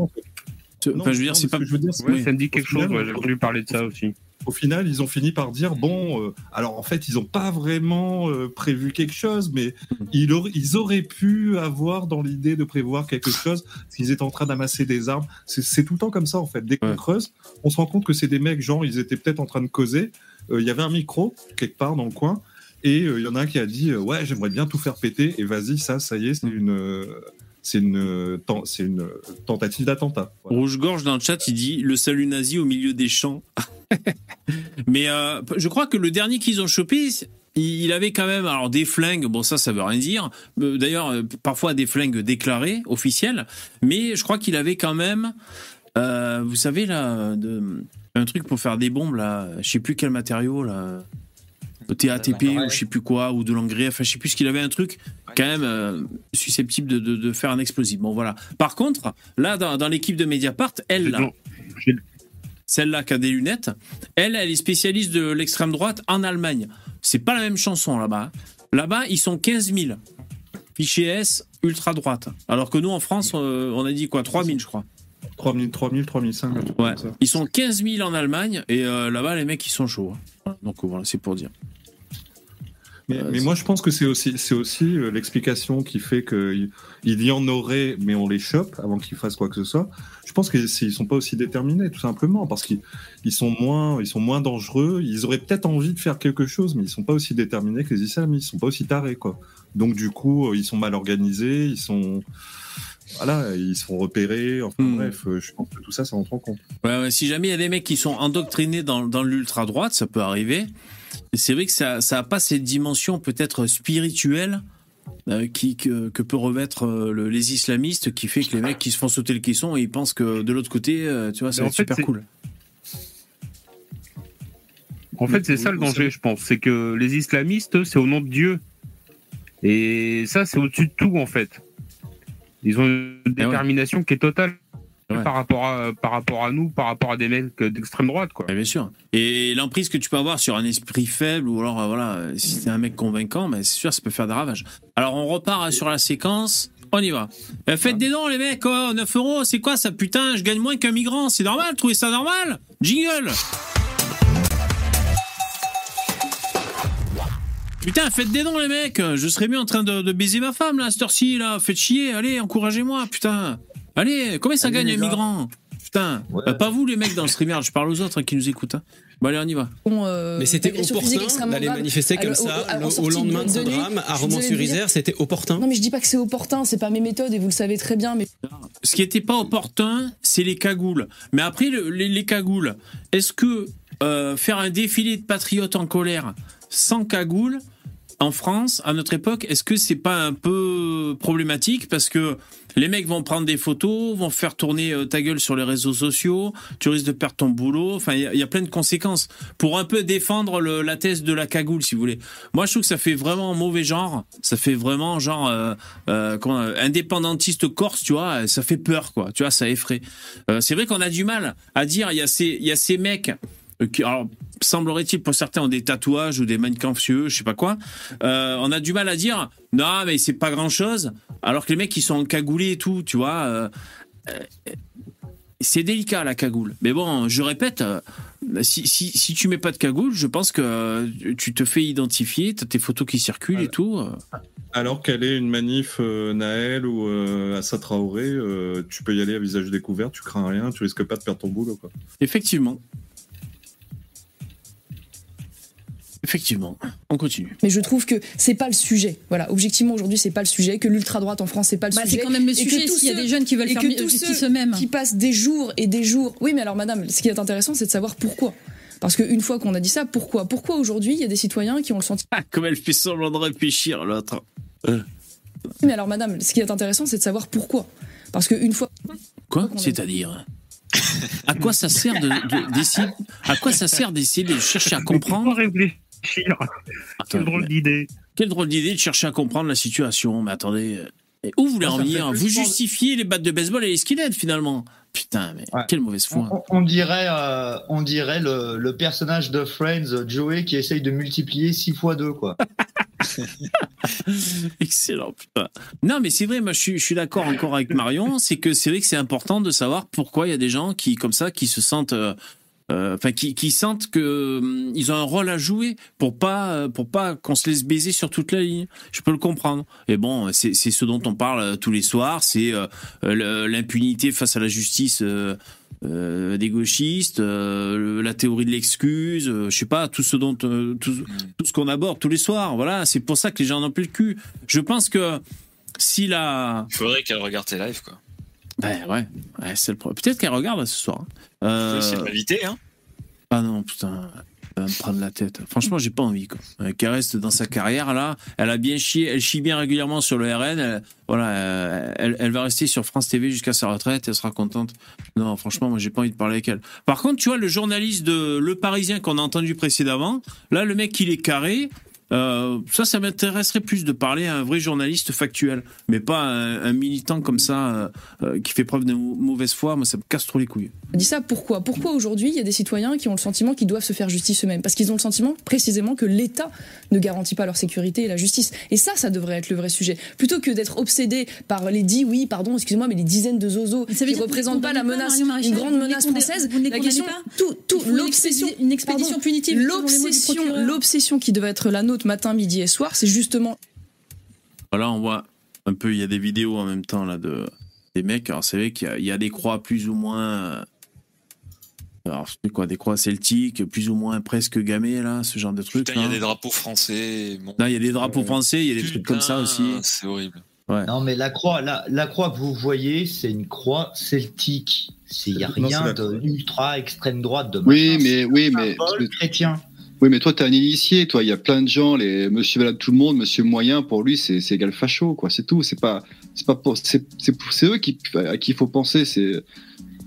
enfin, je veux dire, c'est pas- que je veux dire, c'est Ouais, que ça me dit quelque chose, ouais, j'ai entendu parler de ça aussi. Au final, ils ont fini par dire bon, euh, alors en fait, ils n'ont pas vraiment euh, prévu quelque chose, mais ils, auraient- ils auraient pu avoir dans l'idée de prévoir quelque chose s'ils étaient en train d'amasser des armes. C'est- tout le temps comme ça en fait. Dès qu'on creuse, on se rend compte que c'est des mecs, genre, ils étaient peut-être en train de causer. Euh, Il y avait un micro quelque part dans le coin. Et il y en a un qui a dit ouais j'aimerais bien tout faire péter et vas-y ça ça y est c'est une c'est une c'est une euh, tentative d'attentat. Rouge-gorge dans le chat, il dit le salut nazi au milieu des champs. Mais euh, je crois que le dernier qu'ils ont chopé, il avait quand même alors des flingues. Bon, ça, ça veut rien dire. Euh, D'ailleurs, euh, parfois des flingues déclarées, officielles. Mais je crois qu'il avait quand même, euh, vous savez là, de, un truc pour faire des bombes là. Je sais plus quel matériau là. Le TATP ou je sais plus quoi ou de l'engrais. Enfin, je sais plus ce qu'il avait un truc quand même euh, susceptible de, de- de faire un explosif. Bon, voilà. Par contre, là, dans, dans l'équipe de Mediapart, elle, là, celle-là qui a des lunettes, elle, elle est spécialiste de l'extrême droite en Allemagne. C'est pas la même chanson là-bas. Là-bas, ils sont 15 000. Fichier S, ultra droite. Alors que nous, en France, euh, on a dit quoi? 3 000, je crois. 3000, 3000, 3005. un truc Ouais. comme ça. Ils sont 15 000 en Allemagne et euh, là-bas, les mecs, ils sont chauds. hein. Voilà. Donc voilà, c'est pour dire. Mais, Euh, mais moi, je pense que c'est aussi, c'est aussi euh, l'explication qui fait qu'il il y en aurait, mais on les chope avant qu'ils fassent quoi que ce soit. Je pense qu'ils sont pas aussi déterminés, tout simplement, parce qu'ils ils sont moins, ils sont moins dangereux. Ils auraient peut-être envie de faire quelque chose, mais ils sont pas aussi déterminés que les islamistes. Ils sont pas aussi tarés, quoi. Donc du coup, euh, ils sont mal organisés, ils sont, voilà, ils sont repérés. Enfin Hmm. bref, je pense que tout ça, ça rentre en compte. Ouais, ouais, si jamais il y a des mecs qui sont endoctrinés dans, dans l'ultra-droite, ça peut arriver. C'est vrai que ça n'a pas cette dimension peut-être spirituelle euh, qui, que, que peut revêtre euh, le- les islamistes, qui fait que les mecs qui se font sauter le caisson et ils pensent que de l'autre côté, euh, tu vois, ça Mais va en être fait, super c'est- cool. En fait, c'est ça le danger, je pense. C'est que les islamistes, c'est au nom de Dieu. Et ça, c'est au-dessus de tout, en fait. Ils ont une détermination qui est totale par, rapport à, par rapport à nous, par rapport à des mecs d'extrême droite, quoi. bien sûr. Et l'emprise que tu peux avoir sur un esprit faible, ou alors, euh, voilà, euh, si c'est un mec convaincant, mais c'est sûr, ça peut faire des ravages. Alors, on repart euh, sur la séquence. On y va. Euh, faites des dons, les mecs. Oh, 9 euros, c'est quoi ça Putain, je gagne moins qu'un migrant. C'est normal, trouvez ça normal? Jingle Putain, faites des dons, les mecs. Je serais mieux en train de, de baiser ma femme, là, à cette heure-ci, là. Faites chier. Allez, encouragez-moi, putain. Allez, combien ça Allez, gagne les un gars. migrant Putain. Euh, pas vous, les mecs, dans le streamer. Je parle aux autres hein, qui nous écoutent. hein. Bon, allez, on y va. Mais c'était opportun d'aller manifester comme ça au lendemain de ce drame à Romans-sur-Isère. C'était opportun. Non, mais je dis pas que c'est opportun, c'est pas mes méthodes et vous le savez très bien. Mais Ce qui n'était pas opportun, c'est les cagoules. Mais après, le- les, les cagoules, est-ce que euh, faire un défilé de patriotes en colère, sans cagoule en France, à notre époque, est-ce que c'est pas un peu problématique parce que les mecs vont prendre des photos, vont faire tourner euh, ta gueule sur les réseaux sociaux, tu risques de perdre ton boulot. Enfin, il y, a- plein de conséquences pour un peu défendre le- la thèse de la cagoule, si vous voulez. Moi, je trouve que ça fait vraiment mauvais genre. Ça fait vraiment genre euh, euh, indépendantiste corse, tu vois. Ça fait peur, quoi. Tu vois, ça effraie. C'est vrai qu'on a du mal à dire. Il y a ces, il y a ces mecs qui, alors, semblerait-il pour certains ont des tatouages ou des mannequins je sais pas quoi. Euh, on a du mal à dire non mais c'est pas grand chose, alors que les mecs qui sont encagoulés et tout, tu vois. euh, euh, c'est délicat la cagoule. Mais bon, je répète, euh, si, si, si tu mets pas de cagoule, je pense que euh, tu te fais identifier, t'as tes photos qui circulent et tout. euh. Alors qu'elle est une manif euh, Naël ou euh, Assa Traoré, euh, tu peux y aller à visage découvert, tu crains rien, tu risques pas de perdre ton boulot. Quoi. Effectivement. Effectivement. On continue. Mais je trouve que c'est pas le sujet. Voilà, objectivement aujourd'hui c'est pas le sujet. Que l'ultra droite en France c'est pas le Bah, c'est sujet. quand même le Et que sujet, tous s'il y a des jeunes qui veulent et faire que tous justice eux-mêmes. Qui passent des jours et des jours. Oui, mais alors madame, ce qui est intéressant c'est de savoir pourquoi. Parce qu'une fois qu'on a dit ça, pourquoi? Pourquoi aujourd'hui il y a des citoyens qui ont le sentiment. Ah, comme elle fait semblant de réfléchir, l'autre. Euh, Oui, mais alors madame, ce qui est intéressant c'est de savoir pourquoi. Parce qu'une fois. Quoi? C'est-à-dire? À quoi ça sert de, de- d'essayer À quoi ça sert d'essayer de chercher à comprendre. Quelle drôle d'idée. Quelle drôle d'idée de chercher à comprendre la situation. Mais attendez, euh, et où vous voulez en venir Vous justifiez les battes de baseball et les skinheads finalement. Putain, mais quelle mauvaise foi. On, on dirait, euh, on dirait le, le personnage de Friends, Joey, qui essaye de multiplier 6 fois 2, quoi. Excellent, putain. Non, mais c'est vrai, moi je suis, je suis d'accord encore avec Marion, c'est que c'est vrai que c'est important de savoir pourquoi il y a des gens qui, comme ça, qui se sentent. euh, euh, Enfin, qui, qui sentent que hum, ils ont un rôle à jouer pour pas euh, pour pas qu'on se laisse baiser sur toute la ligne. Je peux le comprendre. Et bon, c'est ce dont on parle euh, tous les soirs, c'est euh, euh, l'impunité face à la justice euh, euh, des gauchistes, euh, la théorie de l'excuse, euh, je sais pas, tout ce dont euh, tout, tout ce qu'on aborde tous les soirs. Voilà, c'est pour ça que les gens n'ont plus le cul. Je pense que si la Il faudrait qu'elle regarde tes lives, quoi. ben ouais, ouais c'est le problème. Peut-être qu'elle regarde ce soir. Euh, C'est de m'inviter, hein. Ah non, putain, va me prendre la tête. Franchement, j'ai pas envie, quoi. Euh, Qu'elle reste dans sa carrière, là. Elle a bien chié, elle chie bien régulièrement sur le RN. elle- voilà, euh, elle, elle va rester sur France TV jusqu'à sa retraite, elle sera contente. Non, franchement, moi, j'ai pas envie de parler avec elle. Par contre, tu vois, le journaliste de Le Parisien qu'on a entendu précédemment, là, le mec, il est carré. Euh, ça, ça m'intéresserait plus de parler à un vrai journaliste factuel, mais pas un, un militant comme ça euh, euh, qui fait preuve de mau- mauvaise foi. Moi, ça me casse trop les couilles. On dit ça pourquoi? Pourquoi aujourd'hui il y a des citoyens qui ont le sentiment qu'ils doivent se faire justice eux-mêmes? Parce qu'ils ont le sentiment précisément que l'État ne garantit pas leur sécurité et la justice. Et ça, ça devrait être le vrai sujet. Plutôt que d'être obsédé par les dix, oui, pardon, excusez-moi, mais les dizaines de zozos Ça qui vous représentent pas la pas menace, une grande ne menace française. ne la question, pas tout, tout, l'obsession, une expédition pardon, punitive, l'obsession, l'obsession qui devait être la nôtre matin, midi et soir, c'est justement Voilà, on voit un peu, il y a des vidéos en même temps là de des mecs. Alors c'est vrai qu'il y a- il y, a des croix plus ou moins. euh, Alors c'est quoi, des croix celtiques, plus ou moins presque gammées là, ce genre de trucs. Putain, il y a là. des drapeaux français. bon. Non, il y a des drapeaux français, il y a des trucs comme ça aussi. C'est horrible. Ouais. Non, mais la croix, la, la croix que vous voyez, c'est une croix celtique. Il n'y a rien la de ultra extrême droite de Oui, machin, mais c'est oui, un mais symbole chrétien. Oui, mais toi, t'es un initié, toi. Il y a plein de gens, les Monsieur Valable tout le monde, Monsieur Moyen, pour lui, c'est égal facho, quoi. C'est tout. C'est pas, c'est pas pour, c'est eux qui à qui il faut penser. C'est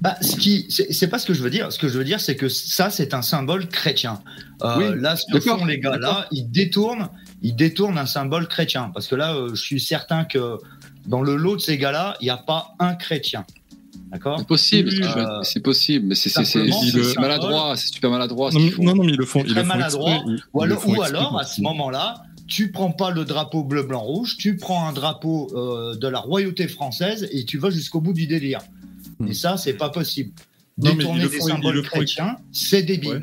Bah, ce qui, c'est pas ce que je veux dire. Ce que je veux dire, c'est que ça, c'est un symbole chrétien. Euh, Oui, là, ce que font les gars là, ils détournent, ils détournent un symbole chrétien. Parce que là, euh, je suis certain que dans le lot de ces gars-là, il n'y a pas un chrétien. D'accord c'est possible, Euh, c'est possible, mais c'est maladroit, c'est super maladroit. Non, non, non, mais ils le font, ils très le font maladroit. exprès. ou alors, ou à ce moment-là, tu prends pas le drapeau bleu, blanc, rouge, tu prends un drapeau euh, de la royauté française et tu vas jusqu'au bout du délire. Et ça, c'est pas possible. Non, Détourner des font- symboles chrétiens, c'est débile. Ouais.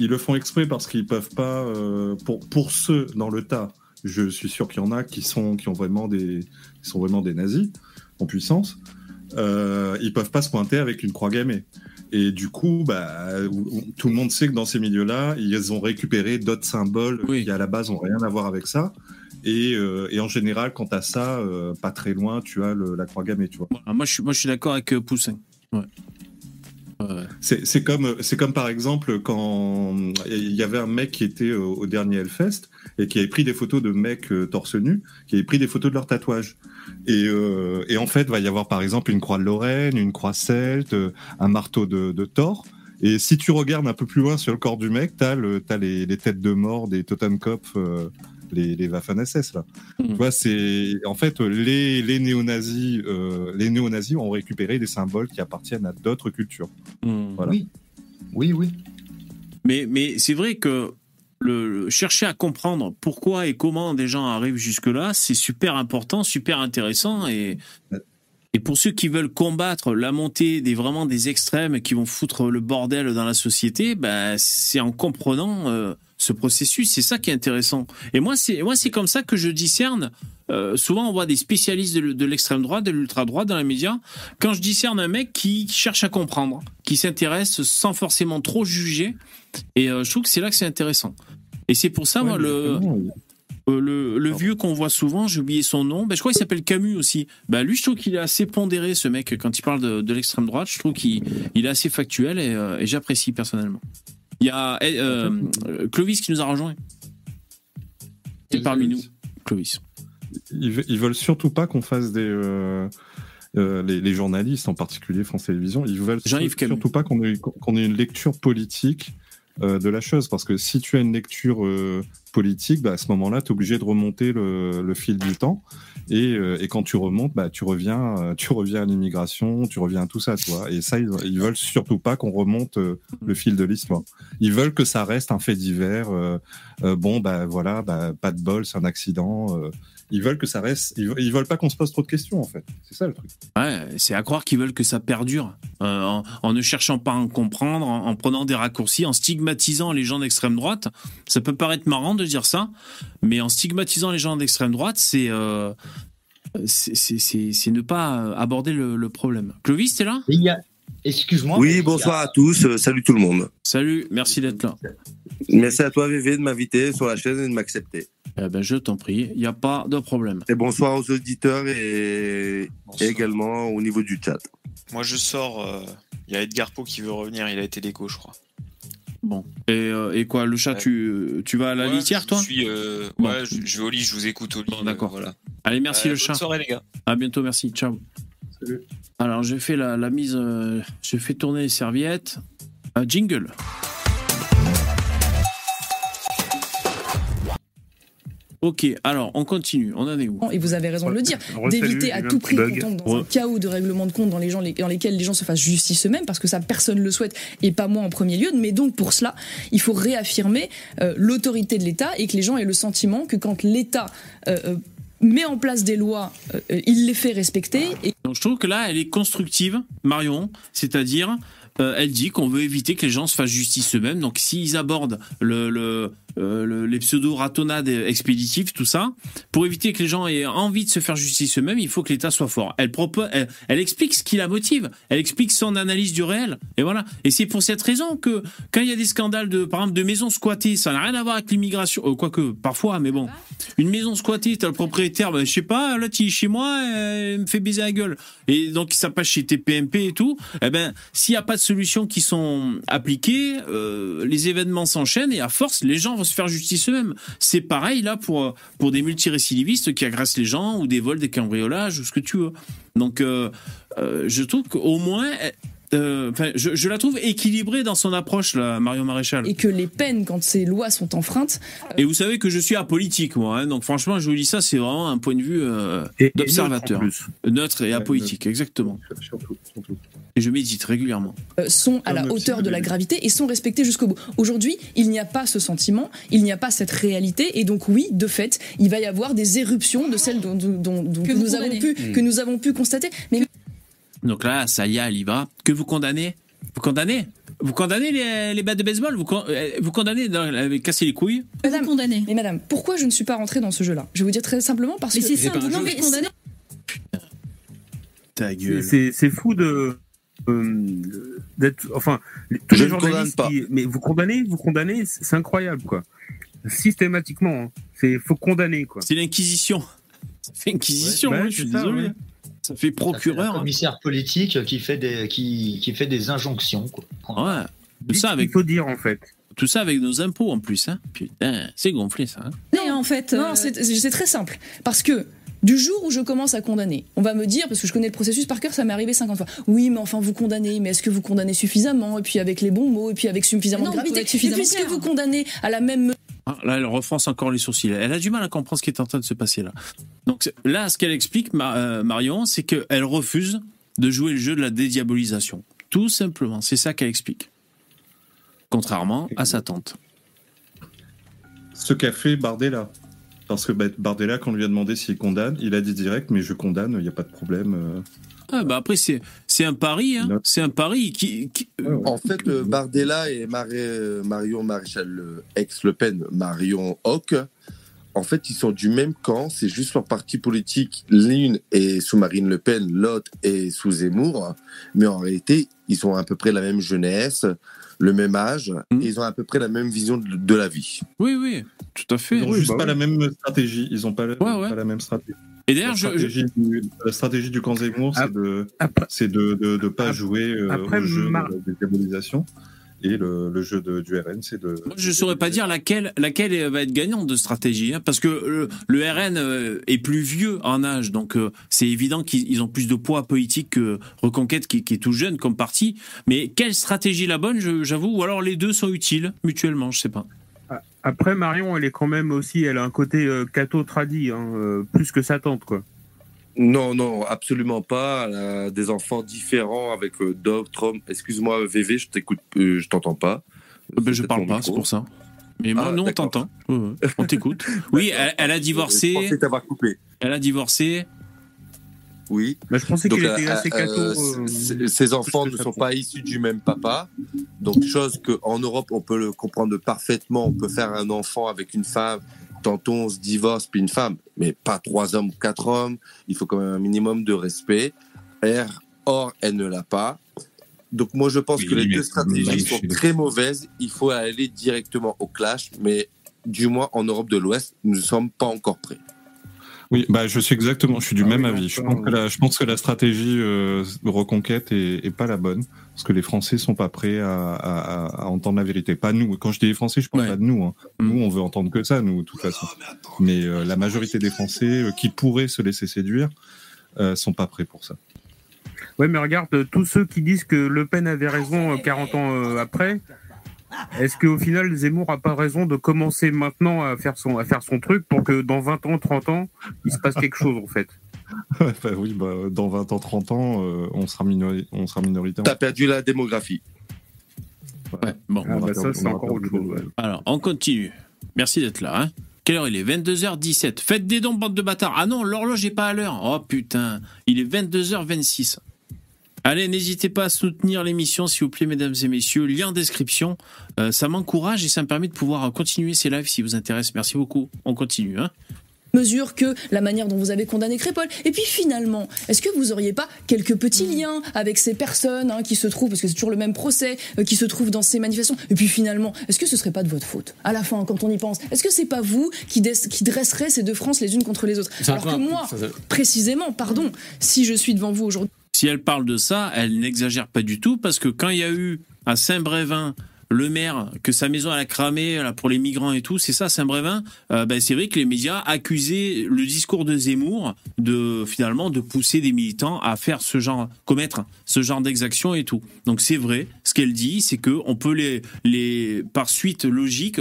Ils le font exprès parce qu'ils peuvent pas. euh, pour pour ceux dans le tas, je suis sûr qu'il y en a qui sont qui ont vraiment des qui sont vraiment des nazis en puissance. Euh, ils peuvent pas se pointer avec une croix gammée. Et du coup, bah, tout le monde sait que dans ces milieux-là, ils ont récupéré d'autres symboles qui à la base ont rien à voir avec ça. Et, euh, et en général, quand t'as ça, euh, pas très loin, tu as le- la croix gammée, tu vois. Moi, je suis, moi, je suis d'accord avec euh, Poussin. Ouais. C'est c'est comme, par exemple quand il y avait un mec qui était au, au dernier Hellfest et qui avait pris des photos de mecs torse nu, qui avait pris des photos de leurs tatouages. Et, euh, et en fait, va y avoir par exemple une croix de Lorraine, une croix celte, euh, un marteau de, de Thor. Et si tu regardes un peu plus loin sur le corps du mec, t'as le, t'as les, les têtes de mort des Totenkopf, euh, les, les Waffen-SS là. Tu vois, c'est en fait les, les néo-nazis, euh, les néo-nazis ont récupéré des symboles qui appartiennent à d'autres cultures. Voilà. Oui, oui, oui. Mais, mais c'est vrai que le, chercher à comprendre pourquoi et comment des gens arrivent jusque-là, c'est super important, super intéressant. Et, et pour ceux qui veulent combattre la montée des vraiment des extrêmes qui vont foutre le bordel dans la société, ben, c'est en comprenant euh, ce processus. C'est ça qui est intéressant. Et moi, c'est moi, c'est comme ça que je discerne. euh, souvent, on voit des spécialistes de, l'extrême droite, de l'ultra droite dans les médias. Quand je discerne un mec qui cherche à comprendre, qui s'intéresse sans forcément trop juger, et euh, je trouve que c'est là que c'est intéressant. Et c'est pour ça, moi, le, euh, le, le vieux qu'on voit souvent, j'ai oublié son nom, ben, je crois qu'il s'appelle Camus aussi. Ben, lui, je trouve qu'il est assez pondéré, ce mec, quand il parle de, de l'extrême droite. Je trouve qu'il il est assez factuel et, euh, et j'apprécie personnellement. Il y a eh, euh, Clovis qui nous a rejoint. C'est parmi nous, Clovis. Ils, ils veulent surtout pas qu'on fasse des euh, euh, les, les journalistes, en particulier France Télévisions, ils veulent surtout pas qu'on ait, qu'on ait une lecture politique euh, de la chose, parce que si tu as une lecture euh, politique, bah, à ce moment-là, tu es obligé de remonter le, le fil du temps, et, euh, et quand tu remontes, bah, tu reviens, euh, tu reviens à l'immigration, tu reviens à tout ça, tu vois. Et ça, ils, ils veulent surtout pas qu'on remonte euh, le fil de l'histoire. Ils veulent que ça reste un fait divers. bon, bah voilà, bah, pas de bol, c'est un accident. Ils veulent que ça reste. Ils, ils veulent pas qu'on se pose trop de questions, en fait. C'est ça le truc. Ouais, c'est à croire qu'ils veulent que ça perdure, euh, en, en ne cherchant pas à en comprendre, en, en prenant des raccourcis, en stigmatisant les gens d'extrême droite. Ça peut paraître marrant de dire ça, mais en stigmatisant les gens d'extrême droite, c'est euh, c'est- c'est c'est- c'est ne pas aborder le, le problème. Clovis, t'es là? Il y a... Excuse-moi. Oui, a- bonsoir à tous. euh, Salut tout le monde. Salut, merci d'être là. Merci à toi, VV, de m'inviter sur la chaîne et de m'accepter. Eh ben, je t'en prie, il n'y a pas de problème. Et bonsoir aux auditeurs et, et également au niveau du chat. Moi, je sors. euh, Il y a Edgar Poe qui veut revenir. Il a été déco, je crois. Bon. Et, euh, et quoi, le chat, tu, tu vas à la Ouais, litière, je toi suis, euh, Bon. Ouais, je, je vais au lit. Je vous écoute au lit. euh, d'accord. voilà. Allez, merci Euh, le bonne chat. soirée, les gars. À bientôt, merci. Ciao. Alors, j'ai fait la, la mise. euh, je fais tourner les serviettes. Un jingle. Ok, alors on continue. On en est où? Et vous avez raison de le dire, d'éviter à tout prix qu'on tombe dans Ouais. un chaos de règlement de compte dans, les gens, dans lesquels les gens se fassent justice eux-mêmes, parce que ça, personne ne le souhaite, et pas moi en premier lieu. Mais donc, pour cela, il faut réaffirmer euh, l'autorité de l'État et que les gens aient le sentiment que quand l'État euh, euh, met en place des lois, euh, il les fait respecter. Et Donc je trouve que là, elle est constructive, Marion. C'est-à-dire, euh, elle dit qu'on veut éviter que les gens se fassent justice eux-mêmes. Donc s'ils abordent le, le, euh, le- les pseudo-ratonnades expéditives, tout ça, pour éviter que les gens aient envie de se faire justice eux-mêmes, il faut que l'État soit fort. Elle, propose, elle explique ce qui la motive. Elle explique son analyse du réel. Et voilà. Et c'est pour cette raison que quand il y a des scandales de, par exemple, de maisons squattées, ça n'a rien à voir avec l'immigration. Euh, quoique, parfois, mais bon. Une maison squattée, t'as le propriétaire, ben, je sais pas, là, tu es chez moi, euh, il me fait baiser la gueule. Et donc, ça passe chez TPMP et tout. Eh ben, s'il n'y a pas de solutions qui sont appliquées, euh, les événements s'enchaînent et à force, les gens vont se faire justice eux-mêmes. C'est pareil, là, pour, pour des multirécidivistes qui agressent les gens ou des vols, des cambriolages ou ce que tu veux. Donc, euh, euh, je trouve qu'au moins, euh, je, je la trouve équilibrée dans son approche, là, Marion Maréchal. et que les peines, quand ces lois sont enfreintes, Et vous savez que je suis apolitique, moi. hein, donc franchement, je vous dis ça, c'est vraiment un point de vue euh, d'observateur. neutre et apolitique, exactement. Surtout, surtout. Et je médite régulièrement. euh, sont à la hauteur de la gravité et sont respectés jusqu'au bout. Aujourd'hui, il n'y a pas ce sentiment, il n'y a pas cette réalité, et donc oui, de fait, il va y avoir des éruptions de celles dont, dont- dont- que, nous avons pu, que nous avons pu constater. Mais Donc là, ça y est, elle y va. Que vous condamnez? Vous condamnez? Vous condamnez les, les battes de baseball? Vous, con- euh, vous condamnez de casser les couilles? Madame, mais madame, pourquoi je ne suis pas rentrée dans ce jeu-là? Je vais vous dire très simplement parce Mais que c'est ça, vous non, pouvez mais. Ta C'est- C'est fou de euh, d'être enfin les- tous Je les journalistes pas. qui mais vous condamnez vous condamnez c'est incroyable quoi systématiquement hein. c'est faut condamner quoi C'est l'inquisition. C'est l'inquisition, Ouais, ouais, je suis désolé. Ça fait procureur. Un commissaire politique qui fait des, qui, qui fait des injonctions. Quoi. Ouais. Tout ça avec. faut dire en fait. Tout ça avec nos impôts en plus, hein. Putain, c'est gonflé ça. hein. Non, en fait, non, c'est c'est très simple. Parce que du jour où je commence à condamner, on va me dire, parce que je connais le processus par cœur, ça m'est arrivé 50 fois. Oui, mais enfin, vous condamnez, mais est-ce que vous condamnez suffisamment? Et puis avec les bons mots, et puis avec suffisamment Mais non, de gravité. et puis, est-ce que vous condamnez à la même Là, elle refronce encore les sourcils. Elle a du mal à comprendre ce qui est en train de se passer là. Donc là, ce qu'elle explique, euh, Marion, c'est qu'elle refuse de jouer le jeu de la dédiabolisation. Tout simplement, c'est ça qu'elle explique. Contrairement à sa tante. Ce qu'a fait Bardella. Parce que bah, Bardella, quand on lui a demandé s'il condamne, il a dit direct, mais je condamne, il n'y a pas de problème. Euh. Ah, bah après, c'est c'est un pari. Hein. C'est un pari qui. qui- En fait, euh, Bardella et Mar- euh, Marion Maréchal, le ex-Le Pen, Marion Hoc, en fait, ils sont du même camp. C'est juste leur parti politique. L'une est sous Marine Le Pen, l'autre est sous Zemmour. Mais en réalité, ils ont à peu près la même jeunesse, le même âge, et ils ont à peu près la même vision de, de la vie. Oui, oui, tout à fait. Ils n'ont Oui, juste bah pas oui. la même stratégie. Ils n'ont pas la même stratégie. Et d'ailleurs, la je- stratégie, du, la stratégie du camp Zemmour, c'est de, c'est de, de, de pas jouer euh, après, au jeu Mar- de la dédiabolisation. Et le, le jeu de, du RN, c'est de. Moi, je saurais pas dire laquelle, laquelle va être gagnante de stratégie, hein, parce que le, le RN euh, est plus vieux en âge, donc euh, c'est évident qu'ils ils ont plus de poids politique que Reconquête, qui, qui est tout jeune comme parti. Mais quelle stratégie la bonne, j'avoue, ou alors les deux sont utiles mutuellement, je sais pas. Après, Marion, elle est quand même aussi, elle a un côté euh, catho tradi, hein, euh, plus que sa tante, quoi. Non, non, absolument pas. Elle a des enfants différents avec euh, d'autres hommes. Excuse-moi, VV, je t'écoute, euh, je t'entends pas. Ben, je parle pas, c'est pour ça. Mais moi, Ah, nous, on t'entend. On t'écoute. Oui, elle, elle a divorcé. Je pensais t'avoir coupé. Elle a divorcé. Oui. Mais je pensais Donc, qu'il euh, était assez euh, catho. euh, euh, Ces enfants ne sont pas issus du même papa. Donc, chose qu'en Europe, on peut le comprendre parfaitement. On peut faire un enfant avec une femme. Tantôt, on se divorce, puis une femme. Mais pas trois hommes ou quatre hommes. Il faut quand même un minimum de respect. Or, elle ne l'a pas. Donc, moi, je pense Oui, que les deux stratégies sont très mauvaises. Il faut aller directement au clash. Mais du moins, en Europe de l'Ouest, nous ne sommes pas encore prêts. Oui, bah, je suis exactement, je suis du Ah même oui, avis. Je pense, que la, je pense que la stratégie euh, reconquête est, est pas la bonne, parce que les Français sont pas prêts à, à- à- à entendre la vérité. Pas nous. Quand je dis les Français, je parle pas de nous. hein. Nous, on veut entendre que ça, nous, de toute façon. Mais euh, la majorité des Français euh, qui pourraient se laisser séduire euh, sont pas prêts pour ça. Ouais, mais regarde, euh, tous ceux qui disent que Le Pen avait raison euh, 40 ans euh, après, est-ce qu'au final, Zemmour a pas raison de commencer maintenant à faire son, à faire son truc pour que dans 20 ans, 30 ans, il se passe quelque chose, en fait? Bah oui, bah, dans 20 ans, 30 ans, euh, on sera minori- on sera minoritaire. T'as perdu la démographie. Ouais, bon. Ah, bah, ça, c'est encore autre chose. ouais. Alors, on continue. Merci d'être là. Hein. Quelle heure il est? 22h17. Faites des dons, bande de bâtards. Ah non, l'horloge n'est pas à l'heure. Oh putain, il est 22h26. Allez, n'hésitez pas à soutenir l'émission, s'il vous plaît, mesdames et messieurs. Lien en description. Euh, ça m'encourage et ça me permet de pouvoir continuer ces lives si vous intéresse. Merci beaucoup. On continue. Hein. mesure que la manière dont vous avez condamné Crépol. Et puis finalement, est-ce que vous auriez pas quelques petits liens avec ces personnes hein, qui se trouvent, parce que c'est toujours le même procès, euh, qui se trouvent dans ces manifestations? Et puis finalement, est-ce que ce serait pas de votre faute? À la fin, quand on y pense, est-ce que c'est pas vous qui, qui dresserez ces deux France les unes contre les autres? Alors que moi, précisément, pardon, si je suis devant vous aujourd'hui, Si elle parle de ça, elle n'exagère pas du tout parce que quand il y a eu à Saint-Brévin le maire que sa maison a cramé là, pour les migrants et tout, c'est ça Saint-Brévin. euh, ben, c'est vrai que les médias accusaient le discours de Zemmour de finalement de pousser des militants à faire ce genre, commettre ce genre d'exaction et tout. Donc c'est vrai. Ce qu'elle dit, c'est que on peut les les par suite logique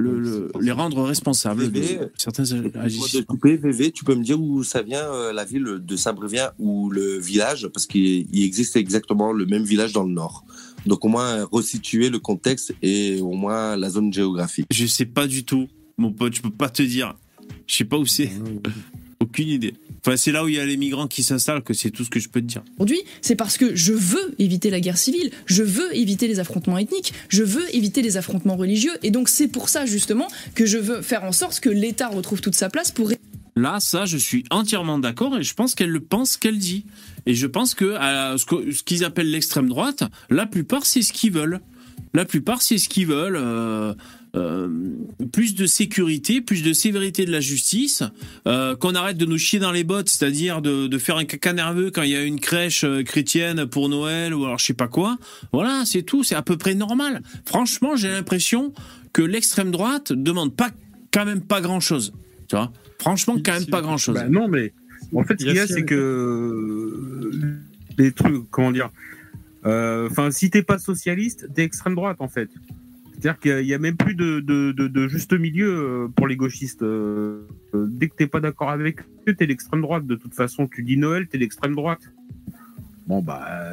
le- le- les rendre responsables de certains agissements. de couper, VV, tu peux me dire où ça vient, euh, la ville de Saint-Brévin ou le village Parce qu'il il existe exactement le même village dans le nord. Donc au moins resituer le contexte et au moins la zone géographique. Je sais pas du tout, mon pote, je peux pas te dire. Je sais pas où c'est. Aucune idée. Enfin, c'est là où il y a les migrants qui s'installent que c'est tout ce que je peux te dire. c'est parce que je veux éviter la guerre civile, je veux éviter les affrontements ethniques, je veux éviter les affrontements religieux, et donc c'est pour ça justement que je veux faire en sorte que l'État retrouve toute sa place pour Là, ça, je suis entièrement d'accord et je pense qu'elle le pense qu'elle dit. Et je pense que euh, ce que- ce qu'ils appellent l'extrême droite, la plupart, c'est ce qu'ils veulent. La plupart, c'est ce qu'ils veulent. euh, euh, plus de sécurité, plus de sévérité de la justice, euh, qu'on arrête de nous chier dans les bottes, c'est-à-dire de, faire un caca nerveux quand il y a une crèche euh, chrétienne pour Noël ou alors je sais pas quoi. Voilà, c'est tout, c'est à peu près normal. Franchement, j'ai l'impression que l'extrême droite demande pas quand même pas grand-chose. Tu vois? Franchement, quand même pas grand-chose. Bah non, mais en fait, ce qu'il y a, c'est que euh, les trucs, comment dire, euh, enfin, si t'es pas socialiste, t'es extrême droite en fait. C'est-à-dire qu'il y a même plus de, de, de, de juste milieu euh, pour les gauchistes. Euh, euh, Dès que t'es pas d'accord avec eux, t'es l'extrême droite. De toute façon, tu dis Noël, t'es l'extrême droite. Bon bah.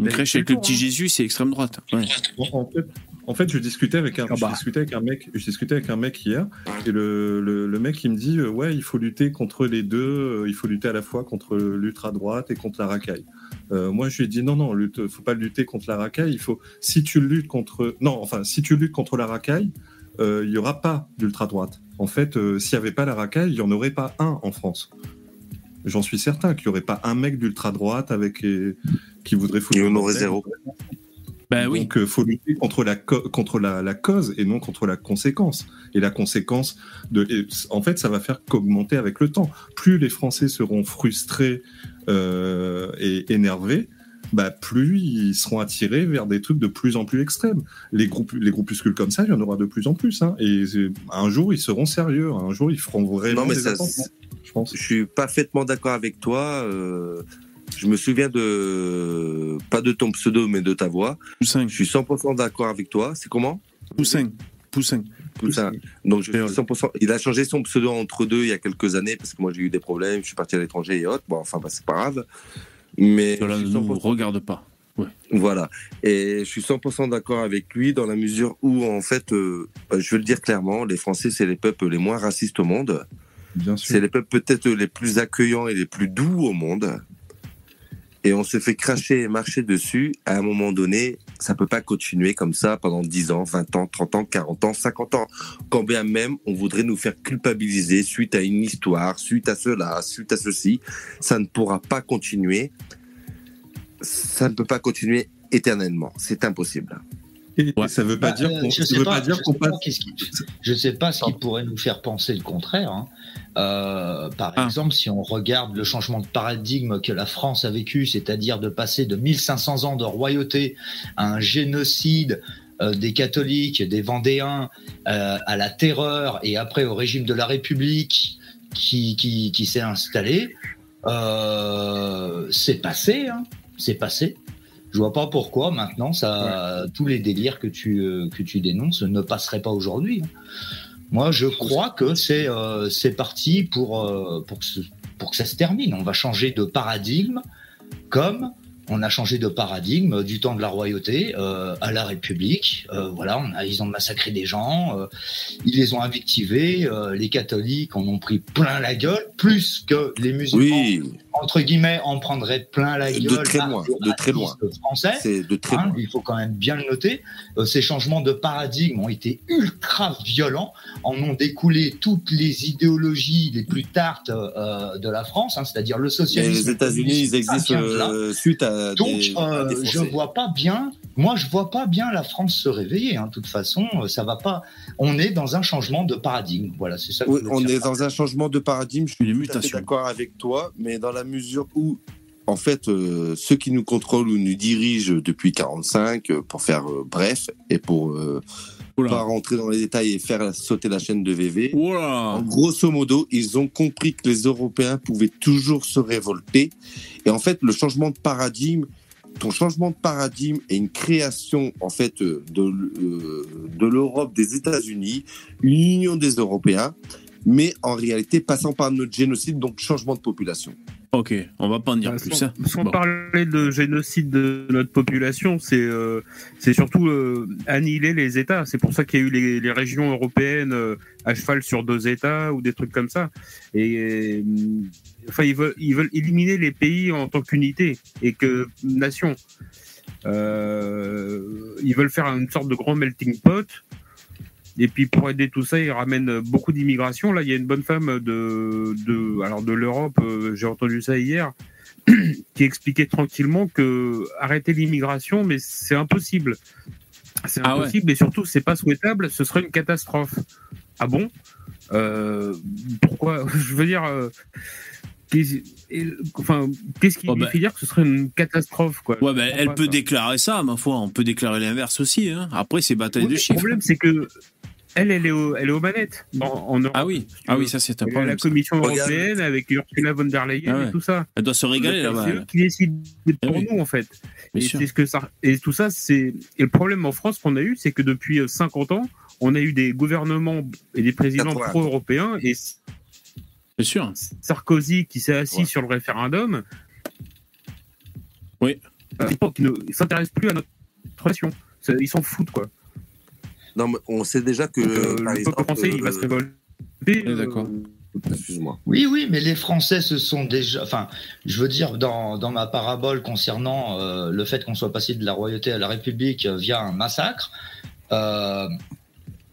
Une crèche avec le petit hein. Jésus, c'est extrême droite. Ouais. En, en fait, en fait, je discutais avec un, Ah bah. je discutais avec un mec, je discutais avec un mec hier, et le, le, le mec il me dit euh, ouais, il faut lutter contre les deux, euh, il faut lutter à la fois contre l'ultra droite et contre la racaille. Euh, moi, je lui ai dit non, non, lutte, faut pas lutter contre la racaille. Il faut, si tu luttes contre, non, enfin, si tu luttes contre la racaille, euh, il y aura pas d'ultra droite. En fait, euh, s'il y avait pas la racaille, il y en aurait pas un en France. J'en suis certain qu'il y aurait pas un mec d'ultra droite avec qui voudrait foutre. Il y en aurait zéro. Ben oui. Donc, il faut lutter contre la co- contre la, la cause et non contre la conséquence. Et la conséquence de, en fait, ça va faire qu'augmenter avec le temps. Plus les Français seront frustrés euh, et énervés, bah, plus ils seront attirés vers des trucs de plus en plus extrêmes. Les groupes, les groupuscules comme ça, il y en aura de plus en plus. Hein. Et un jour, ils seront sérieux. Un jour, ils feront vraiment Non, mais des ça, attentats. je pense. Je suis parfaitement d'accord avec toi. euh, je me souviens de pas de ton pseudo, mais de ta voix. Poussin. Je suis 100% d'accord avec toi. C'est comment? Poussin. Poussin. Poussin. Donc je suis 100%. Il a changé son pseudo entre deux il y a quelques années parce que moi j'ai eu des problèmes. Je suis parti à l'étranger et autres. Bon, enfin, bah, c'est pas grave. Mais Cela ne nous 100% regarde pas. Ouais. Voilà. Et je suis 100% d'accord avec lui dans la mesure où, en fait, euh, je veux le dire clairement, les Français, c'est les peuples les moins racistes au monde. Bien sûr. C'est les peuples peut-être les plus accueillants et les plus doux au monde. Et on se fait cracher et marcher dessus. À un moment donné, ça peut pas continuer comme ça pendant 10 ans, 20 ans, 30 ans, 40 ans, 50 ans. Quand bien même on voudrait nous faire culpabiliser suite à une histoire, suite à cela, suite à ceci, ça ne pourra pas continuer. Ça ne peut pas continuer éternellement. C'est impossible. Et ça veut pas Bah, dire euh, qu'on ça sais veut pas, pas dire je passe. Je sais pas ce qui pourrait nous faire penser le contraire. hein. Euh, par Ah. exemple, si on regarde le changement de paradigme que la France a vécu, c'est-à-dire de passer de 1500 ans de royauté à un génocide euh, des catholiques, des Vendéens, euh, à la terreur et après au régime de la République qui, qui, qui s'est installé, c'est passé, hein, c'est passé. Je vois pas pourquoi maintenant ça, tous les délires que tu que tu dénonces ne passeraient pas aujourd'hui. hein. Moi, je crois que c'est euh, parti pour euh, pour que ce- pour que ça se termine. On va changer de paradigme, comme on a changé de paradigme du temps de la royauté euh, à la République. Euh, voilà, on a, ils ont massacré des gens, euh, ils les ont invectivés. euh, les catholiques en ont pris plein la gueule, plus que les musulmans Oui. Entre guillemets en prendraient plein la De gueule. très par loin, de très loin. Français. C'est de très Hein, loin. il faut quand même bien le noter. Euh, ces changements de paradigme ont été ultra violents, en ont découlé toutes les idéologies les plus tartes euh, de la France, hein, c'est-à-dire le socialisme. les États-Unis, ils existent de euh, suite à Donc, des, à euh, des je vois pas bien. Moi, je vois pas bien la France se réveiller. hein. De toute façon, euh, ça va pas. On est dans un changement de paradigme. Voilà, c'est ça. que Oui, on est dans un changement de paradigme. Je suis tout à fait d'accord avec toi, mais dans la mesure où, en fait, euh, ceux qui nous contrôlent ou nous dirigent depuis 45, euh, pour faire euh, bref et pour euh, pas rentrer dans les détails et faire sauter la chaîne de VV, en grosso modo, ils ont compris que les Européens pouvaient toujours se révolter. Et en fait, le changement de paradigme, ton changement de paradigme est une création en fait euh, de, euh, de l'Europe, des États-Unis, une union des Européens, mais en réalité passant par notre génocide, donc changement de population. Ok, on va pas en dire plus. Sans, hein. sans Bon. parler de génocide de notre population, c'est euh, c'est surtout euh, annihiler les États. C'est pour ça qu'il y a eu les, les régions européennes euh, à cheval sur deux États ou des trucs comme ça. Et enfin, ils veulent, ils veulent éliminer les pays en tant qu'unité et que nation. Ils veulent faire une sorte de grand melting pot. Et puis pour aider tout ça, ils ramènent beaucoup d'immigration. Là, il y a une bonne femme de, de, alors de l'Europe, euh, j'ai entendu ça hier, qui expliquait tranquillement que arrêter l'immigration, mais c'est impossible. C'est Ah ouais. impossible et surtout, c'est pas souhaitable. Ce serait une catastrophe. Ah bon? Euh, Pourquoi? Je veux dire. euh, qu'est-ce- Enfin, qu'est-ce qui Oh, bah. fait dire que ce serait une catastrophe quoi? Ouais, Je elle peut ça. déclarer ça, ma foi. On peut déclarer l'inverse aussi. Hein. Après, c'est bataille Oui, de le chiffres. problème, c'est que elle, elle est, au, elle est aux manettes. En, en Europe, Ah oui, ah oui, ça c'est un Elle est à problème. La. Commission européenne avec Ursula von der Leyen Ah ouais. et tout ça. Elle doit se régaler là-bas. C'est eux qui décident pour Eh oui. nous en fait. Bien Et ce que ça et tout ça c'est et le problème en France qu'on a eu c'est que depuis euh, 50 ans on a eu des gouvernements et des présidents 80. pro-européens et Bien sûr. Sarkozy qui s'est assis sur le référendum. Oui. Euh, qui ne s'intéresse plus à notre nation. C'est- Ils s'en foutent quoi. Non, mais on sait déjà que. Donc, euh, par le peuple exemple, français il va se euh, révolter. euh, D'accord. Excuse-moi. Oui, oui, mais les Français se sont déjà. Enfin, je veux dire, dans, dans ma parabole concernant euh, le fait qu'on soit passé de la royauté à la République euh, via un massacre, euh,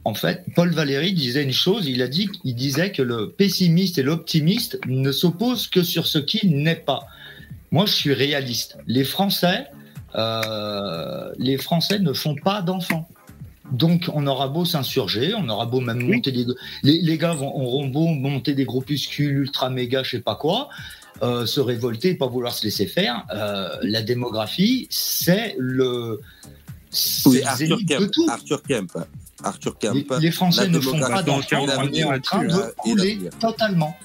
en fait, Paul Valéry disait une chose. Il a dit, il disait que le pessimiste et l'optimiste ne s'opposent que sur ce qui n'est pas. Moi, je suis réaliste. Les Français, euh, les Français ne font pas d'enfants. Donc, on aura beau s'insurger, on aura beau même monter des. Les, les gars vont, auront beau monter des groupuscules ultra méga, je sais pas quoi, euh, se révolter, pas vouloir se laisser faire. euh, la démographie, c'est le. c'est Oui, Arthur Kemp. tout. Arthur Kemp. Arthur Kemp. Les, les Français ne font pas d'enfants, on est en train et de et couler totalement.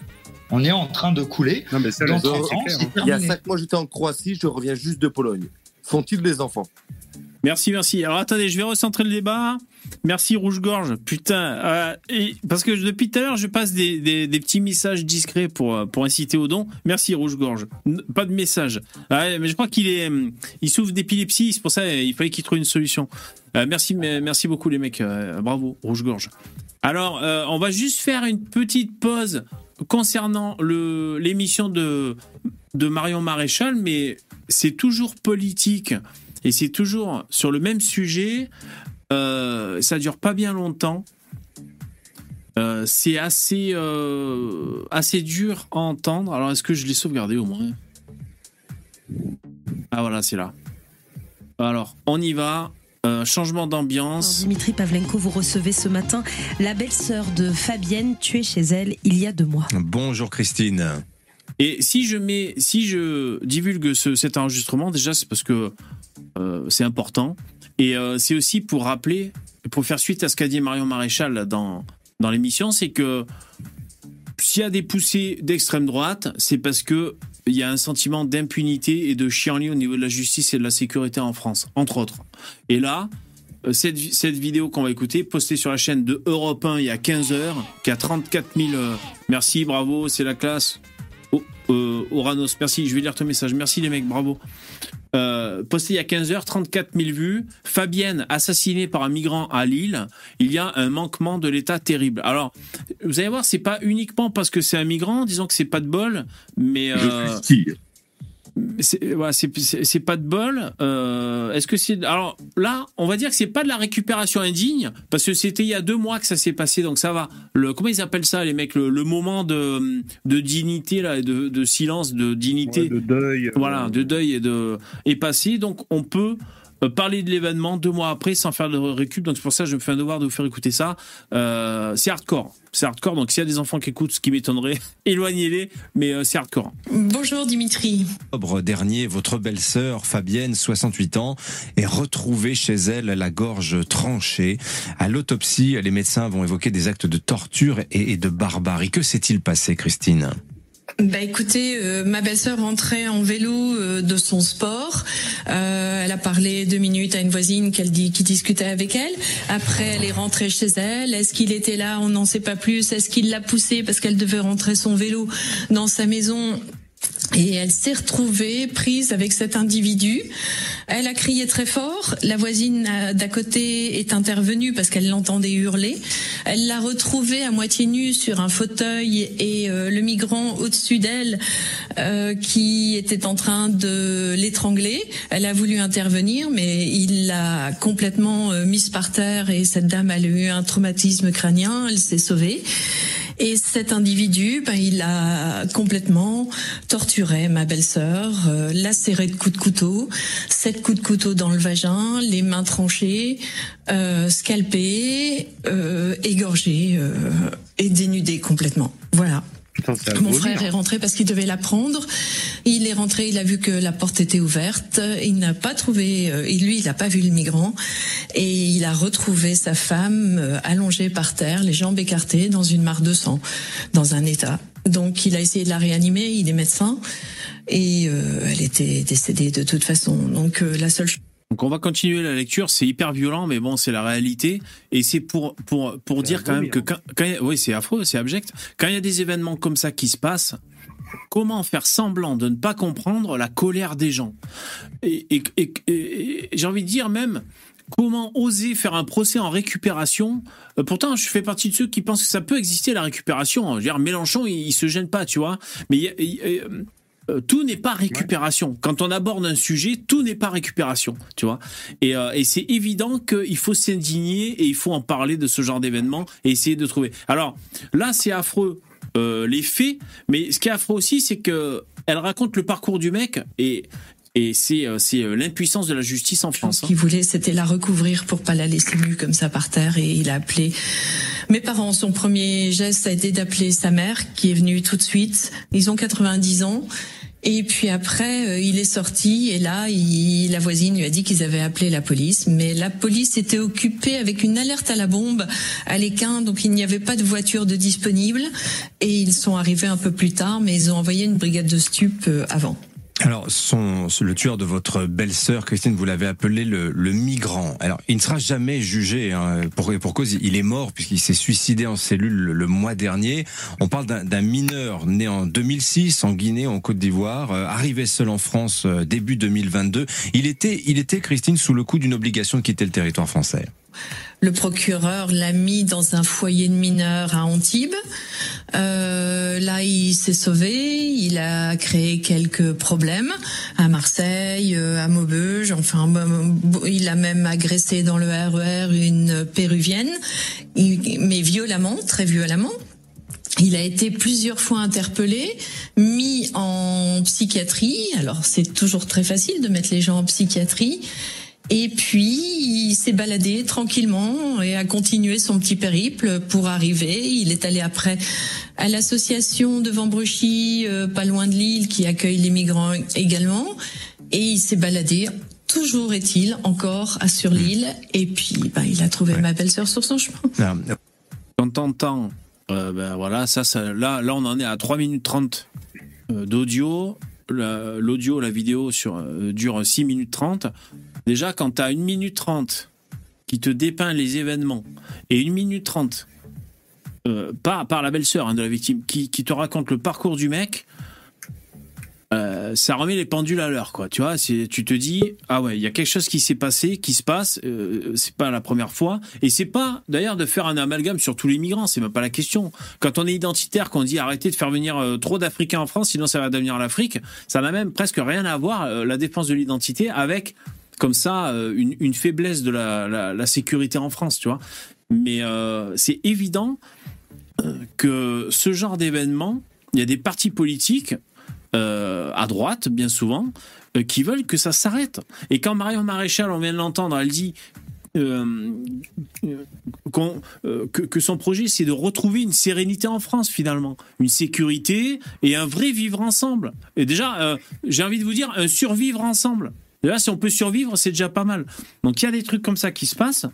On est en train de couler. Non, mais ça, Dans le- 30 c'est ans, clair, c'est hein. Il y a terminé. cinq mois, j'étais en Croatie, je reviens juste de Pologne. Font-ils des enfants? Merci, merci. Alors attendez, je vais recentrer le débat. Merci Rouge-Gorge. Putain, euh, et, parce que depuis tout à l'heure, je passe des, des- petits messages discrets pour, euh, pour inciter au don. Merci Rouge-Gorge. Pas de message. Ah, mais je crois qu'il est, hum, il souffre d'épilepsie, c'est pour ça il fallait qu'il trouve une solution. Euh, merci, merci beaucoup les mecs. Euh, bravo Rouge-Gorge. Alors, euh, on va juste faire une petite pause concernant l'émission de de Marion Maréchal, mais c'est toujours politique et c'est toujours sur le même sujet. Euh, ça dure pas bien longtemps. Euh, c'est assez euh, assez dur à entendre. Alors, est-ce que je l'ai sauvegardé au moins? Ah voilà, c'est là. Alors, on y va. Euh, changement d'ambiance. Dimitri Pavlenko, vous recevez ce matin la belle-sœur de Fabienne tuée chez elle il y a deux mois. Bonjour Christine. Et si je mets, si je divulgue ce- cet enregistrement, déjà c'est parce que euh, c'est important. Et euh, c'est aussi pour rappeler, pour faire suite à ce qu'a dit Marion Maréchal dans, dans l'émission, c'est que s'il y a des poussées d'extrême droite, c'est parce que il y a un sentiment d'impunité et de chienlit au niveau de la justice et de la sécurité en France, entre autres. Et là, euh, cette, cette vidéo qu'on va écouter, postée sur la chaîne de Europe 1 il y a 15 heures, qui a 34 000... euh, merci, bravo, c'est la classe. Oh, euh, Oranos, merci, je vais lire ton message. Merci les mecs, bravo. Euh, posté il y a 15 heures, 34 000 vues. Fabienne assassinée par un migrant à Lille. Il y a un manquement de l'État terrible. Alors, vous allez voir, c'est pas uniquement parce que c'est un migrant, disons que c'est pas de bol, mais euh, Je. C'est voilà, c'est- pas de bol. Euh, Est-ce que c'est alors là, on va dire que c'est pas de la récupération indigne parce que c'était il y a deux mois que ça s'est passé, donc ça va. Le comment ils appellent ça les mecs, le, le moment de, de dignité là, de, de silence, de dignité, Ouais, de deuil. voilà, de deuil et de est passé. Donc on peut parler de l'événement deux mois après sans faire de récup. Donc c'est pour ça que je me fais un devoir de vous faire écouter ça. Euh, c'est hardcore, c'est hardcore. Donc s'il y a des enfants qui écoutent, ce qui m'étonnerait, éloignez-les. Mais euh, c'est hardcore. Bonjour Dimitri. octobre dernier, votre belle-sœur Fabienne, 68 ans, est retrouvée chez elle la gorge tranchée. À l'autopsie, les médecins vont évoquer des actes de torture et et de barbarie. Que s'est-il passé, Christine? Bah écoutez, euh, ma belle-sœur rentrait en vélo euh, de son sport. Euh, elle a parlé deux minutes à une voisine qu'elle qui discutait avec elle. Après, elle est rentrée chez elle. Est-ce qu'il était là? On n'en sait pas plus. Est-ce qu'il l'a poussée parce qu'elle devait rentrer son vélo dans sa maison? Et elle s'est retrouvée prise avec cet individu. Elle a crié très fort. La voisine euh, d'à côté est intervenue parce qu'elle l'entendait hurler. Elle l'a retrouvée à moitié nue sur un fauteuil et euh, le migrant au-dessus d'elle euh, qui était en train de l'étrangler. Elle a voulu intervenir, mais il l'a complètement euh, mise par terre et cette dame a eu un traumatisme crânien. Elle s'est sauvée. Et cet individu, ben, il a complètement torturé ma belle-sœur, euh, lacéré de coups de couteau, sept coups de couteau dans le vagin, les mains tranchées, euh, scalpé, euh, égorgé euh, et dénudé complètement. Voilà. Mon frère est rentré parce qu'il devait la prendre. Il est rentré, il a vu que la porte était ouverte. Il n'a pas trouvé, euh, lui, il n'a pas vu le migrant. Et il a retrouvé sa femme euh, allongée par terre, les jambes écartées, dans une mare de sang, dans un état. Donc, il a essayé de la réanimer. Il est médecin et euh, elle était décédée de toute façon. Donc, euh, la seule chose Donc on va continuer la lecture, c'est hyper violent, mais bon, c'est la réalité. Et c'est pour, pour, pour dire quand même que quand, quand a- oui, c'est affreux, c'est abject. Quand il y a des événements comme ça qui se passent, comment faire semblant de ne pas comprendre la colère des gens? Et, et- et- et- et j'ai envie de dire même, comment oser faire un procès en récupération? Euh, Pourtant, je fais partie de ceux qui pensent que ça peut exister la récupération. Je veux dire, Mélenchon, il, il se gêne pas, tu vois. Mais il euh, tout n'est pas récupération. Quand on aborde un sujet, tout n'est pas récupération, tu vois. Et, euh, et c'est évident qu'il faut s'indigner et il faut en parler de ce genre d'événement et essayer de trouver. Alors là, c'est affreux euh, les faits, mais ce qui est affreux aussi, c'est que elle raconte le parcours du mec et et c'est euh, c'est euh, l'impuissance de la justice en France. hein. qu'il voulait, c'était la recouvrir pour pas la laisser nue comme ça par terre. Et il a appelé mes parents. Son premier geste a été d'appeler sa mère, qui est venue tout de suite. Ils ont 90 ans. Et puis après, euh, il est sorti et là, il- la voisine lui a dit qu'ils avaient appelé la police, mais la police était occupée avec une alerte à la bombe à l'Équin, donc il n'y avait pas de voiture de disponible. Et ils sont arrivés un peu plus tard, mais ils ont envoyé une brigade de stupes euh, avant. Alors, son, le tueur de votre belle-sœur, Christine, vous l'avez appelé le, le migrant. Alors, il ne sera jamais jugé hein, pour, pour cause. Il est mort puisqu'il s'est suicidé en cellule le, mois dernier. On parle d'un d'un mineur né en 2006 en Guinée, en Côte d'Ivoire, euh, arrivé seul en France euh, début 2022. Il était, il était, Christine, sous le coup d'une obligation de quitter le territoire français. Le procureur l'a mis dans un foyer de mineurs à Antibes. Euh, là, il s'est sauvé. Il a créé quelques problèmes à Marseille, euh, à Maubeuge. Enfin, il a même agressé dans le RER une péruvienne, mais violemment, très violemment. Il a été plusieurs fois interpellé, mis en psychiatrie. Alors c'est toujours très facile de mettre les gens en psychiatrie. Et puis il s'est baladé tranquillement et a continué son petit périple pour arriver. Il est allé après à l'association de Vambruchy, euh, pas loin de Lille, qui accueille les migrants également. Et il s'est baladé. Toujours est-il encore à sur l'île. Et puis, ben, il a trouvé ma belle-sœur sur son chemin. Quand t'entends, euh, ben voilà, ça, ça, là, là, on en est à 3 minutes 30 euh, d'audio. La- L'audio, la vidéo sur, euh, dure 6 minutes 30. Déjà, quand t'as 1 minute 30 qui te dépeint les événements et 1 minute 30 euh, par, par la belle-sœur hein, de la victime qui, qui te raconte le parcours du mec, euh, ça remet les pendules à l'heure, quoi. Tu vois, tu te dis, ah ouais, il y a quelque chose qui s'est passé, qui se passe. euh, c'est pas la première fois, et c'est pas d'ailleurs de faire un amalgame sur tous les migrants. C'est même pas la question. Quand on est identitaire, qu'on dit arrêtez de faire venir trop d'Africains en France, sinon ça va devenir l'Afrique. Ça n'a même presque rien à voir la défense de l'identité avec comme ça euh, une, faiblesse de la, sécurité en France, tu vois. Mais euh, c'est évident euh, que ce genre d'événement, il y a des partis politiques à droite, bien souvent, qui veulent que ça s'arrête. Et quand Marion Maréchal, on vient de l'entendre, elle dit que, son projet, c'est de retrouver une sérénité en France, finalement. Une sécurité et un vrai vivre ensemble. Et déjà, j'ai envie de vous dire, un survivre ensemble. Déjà, si on peut survivre, c'est déjà pas mal. Donc, il y a des trucs comme ça qui se passent.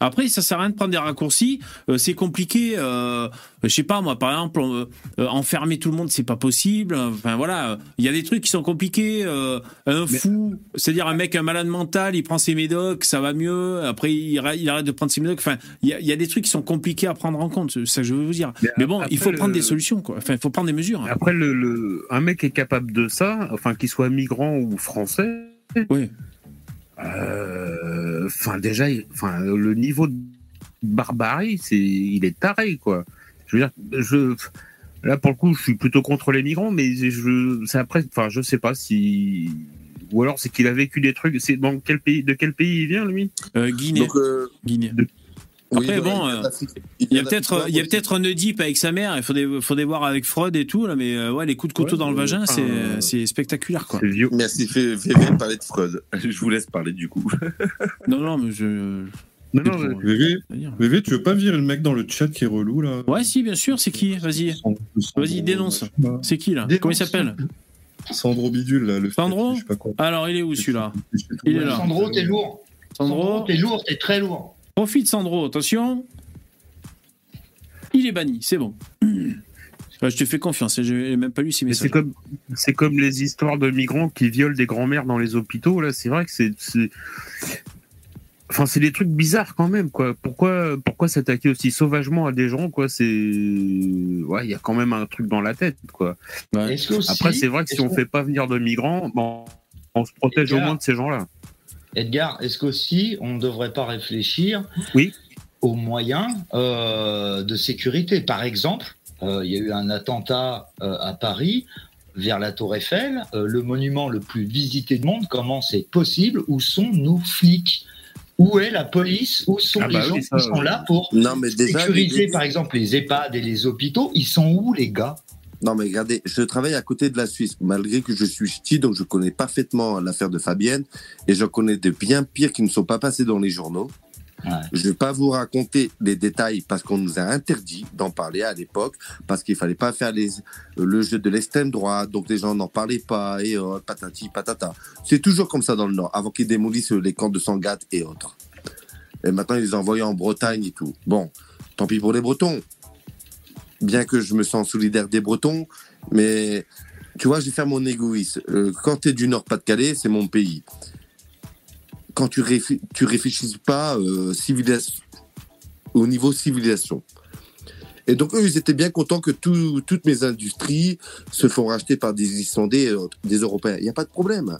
Après, ça sert à rien de prendre des raccourcis. Euh, c'est compliqué. Euh, je sais pas, moi, par exemple, euh, euh, enfermer tout le monde, c'est pas possible. Enfin, voilà. Il y a des trucs qui sont compliqués. Un fou, c'est-à-dire un mec, un malade mental, il prend ses médocs, ça va mieux. Après, il, arrête de prendre ses médocs. Enfin, il y, a, il y a des trucs qui sont compliqués à prendre en compte. C'est ça que je veux vous dire. Mais, bon, il faut après, prendre des solutions, quoi. Enfin, il faut prendre des mesures. Après, le, le- un mec est capable de ça, enfin, qu'il soit migrant ou français. Oui. Euh, Enfin, déjà, enfin, le niveau de barbarie, c'est, il est taré, quoi. Je veux dire, je, là, pour le coup, je suis plutôt contre les migrants, mais je, c'est après, enfin, je sais pas si, ou alors c'est qu'il a vécu des trucs. C'est dans quel pays, de quel pays il vient, lui? Euh, Guinée. Donc, euh, Guinée. Oui, bon, il y a euh, d'Afrique- il y a d'Afrique peut-être il y a peut-être un Oedipe avec sa mère. Il faudrait, faudrait voir avec Freud et tout là, mais euh, ouais, les coups de couteau Ouais, dans le euh, vagin, c'est enfin, c'est spectaculaire quoi. C'est vieux. Merci, Fé- VV parlait de Freud. Je vous laisse parler du coup. Non, non, mais je. Non, non, pour- VV, dire. VV, tu veux pas virer le mec dans le chat qui est relou là? Ouais, si, bien sûr. C'est qui? Vas-y, vas-y, dénonce. C'est qui là? Comment il s'appelle? Sandro Bidule là, le Sandro? je sais pas quoi. Alors, il est où celui-là? Il est là. Sandro, t'es lourd. Sandro, T'es lourd, t'es très lourd. Profite Sandro, attention. Il est banni, c'est bon. Je te fais confiance, j'ai même pas lu ces messages. c'est comme, c'est comme les histoires de migrants qui violent des grands-mères dans les hôpitaux. Là, c'est vrai que c'est, enfin, c'est des trucs bizarres quand même, quoi. Pourquoi, pourquoi s'attaquer aussi sauvagement à des gens, quoi? C'est, ouais, il y a quand même un truc dans la tête, quoi. Après, c'est vrai que si on qu'on- fait pas venir de migrants, bon, on se protège au Edgar. moins de ces gens-là. Edgar, est-ce qu'aussi on ne devrait pas réfléchir Oui. aux moyens euh, de sécurité? Par exemple, euh, il y a eu un attentat euh, à Paris vers la Tour Eiffel, euh, le monument le plus visité du monde. Comment c'est possible? Où sont nos flics? Où est la police? Où sont Ah les bah gens oui, qui sont là pour Non, mais déjà, sécuriser, les- par exemple, les EHPAD et les hôpitaux? Ils sont où, les gars? Non, mais regardez, je travaille à côté de la Suisse, malgré que je suis ch'ti, donc je connais parfaitement l'affaire de Fabienne, et j'en connais de bien pires qui ne sont pas passés dans les journaux. Je ne vais pas vous raconter les détails parce qu'on nous a interdit d'en parler à l'époque, parce qu'il fallait pas faire les, le jeu de l'extrême droite, donc les gens n'en parlaient pas, et euh, patati patata. C'est toujours comme ça dans le Nord, avant qu'ils démolissent les camps de Sangatte et autres. Et maintenant, ils les envoient en Bretagne et tout. Bon, tant pis pour les Bretons bien que je me sens solidaire des Bretons, mais tu vois, je vais faire mon égoïste. Euh, quand tu es du Nord-Pas-de-Calais, c'est mon pays. Quand tu, tu réfléchis pas euh, civilisation, au niveau civilisation. Et donc, eux, ils étaient bien contents que tout- toutes mes industries se font racheter par des Islandais, autres, des Européens. Il n'y a pas de problème.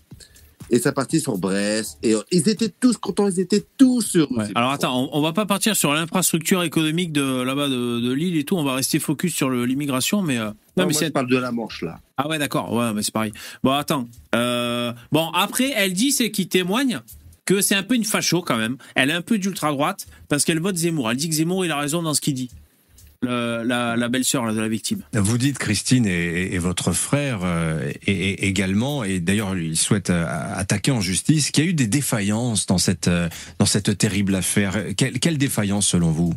Et ça partit sur Brest. Et euh, ils étaient tous contents, ils étaient tous heureux. Ouais. Alors attends, on, on va pas partir sur l'infrastructure économique de là-bas de, de l'île et tout. On va rester focus sur l'immigration, mais euh, non, Non, mais moi, je parle de la Manche, là. Ah ouais, d'accord. Ouais, mais c'est pareil. Bon, attends. Euh, bon, après, elle dit, c'est qu'il témoigne que c'est un peu une facho quand même. Elle est un peu d'ultra droite parce qu'elle vote Zemmour. Elle dit que Zemmour, il a raison dans ce qu'il dit. La, belle-sœur de la victime. Vous dites, Christine, et, votre frère euh, également, et d'ailleurs il souhaite euh, attaquer en justice, qu'il y a eu des défaillances dans cette, euh, dans cette terrible affaire. Quelle, quelle défaillance selon vous?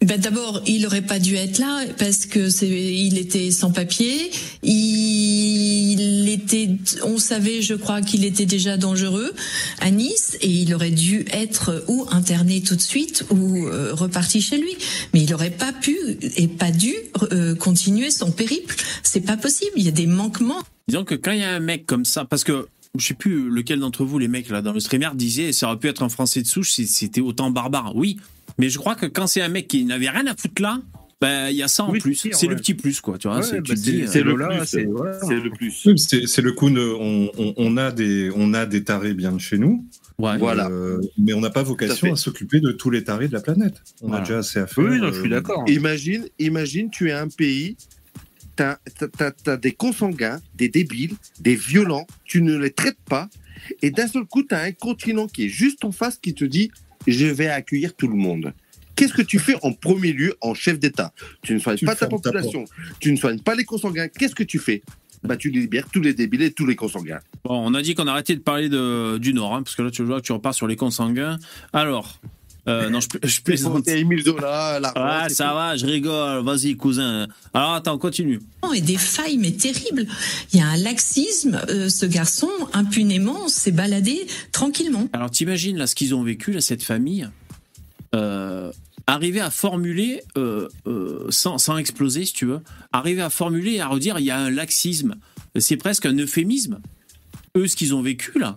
Ben d'abord, il aurait pas dû être là parce que c'est, il était sans papier. Il était, on savait, je crois, qu'il était déjà dangereux à Nice et il aurait dû être ou interné tout de suite ou euh, reparti chez lui. Mais il aurait pas pu et pas dû euh, continuer son périple. C'est pas possible. Il y a des manquements. Disons que quand il y a un mec comme ça, parce que je sais plus lequel d'entre vous, les mecs là dans le streamer, disait ça aurait pu être un Français de souche si c'était autant barbare. Oui, mais je crois que quand c'est un mec qui n'avait rien à foutre là, ben il y a ça en Oui, plus. c'est ouais. le petit plus quoi, tu vois. Ouais, c'est, bah, tu euh, le plus, plus, c'est- le plus. Oui, C'est le coup, de- on, on- on a des, on a des tarés bien de chez nous. Voilà. Euh, mais on n'a pas vocation à, s'occuper de tous les tarés de la planète. On Voilà. a déjà assez à faire. euh, Imagine, imagine, tu es un pays, t'as as, des consanguins, des débiles, des violents, tu ne les traites pas, et d'un seul coup, tu as un continent qui est juste en face qui te dit je vais accueillir tout le monde. Qu'est-ce que tu fais en premier lieu en chef d'État? Tu ne soignes Tu pas ta population, tu ne soignes pas les consanguins. Qu'est-ce que tu fais? Bah, Tu libères tous les débiles et tous les consanguins. Bon, on a dit qu'on arrêtait de parler de, du Nord, hein, parce que là tu vois, tu repars sur les consanguins. Alors, euh, non, je, je plaisante. Et Émile Zola, l'argent, Ah, c'est ça tout. va, je rigole. Vas-y, cousin. Alors attends, continue. et des failles mais terribles. Il y a un laxisme. euh, ce garçon impunément s'est baladé tranquillement. Alors t'imagines là ce qu'ils ont vécu là cette famille, euh, arriver à formuler euh, euh, sans, sans exploser si tu veux, arriver à formuler et à redire il y a un laxisme. C'est presque un euphémisme. Eux ce qu'ils ont vécu là.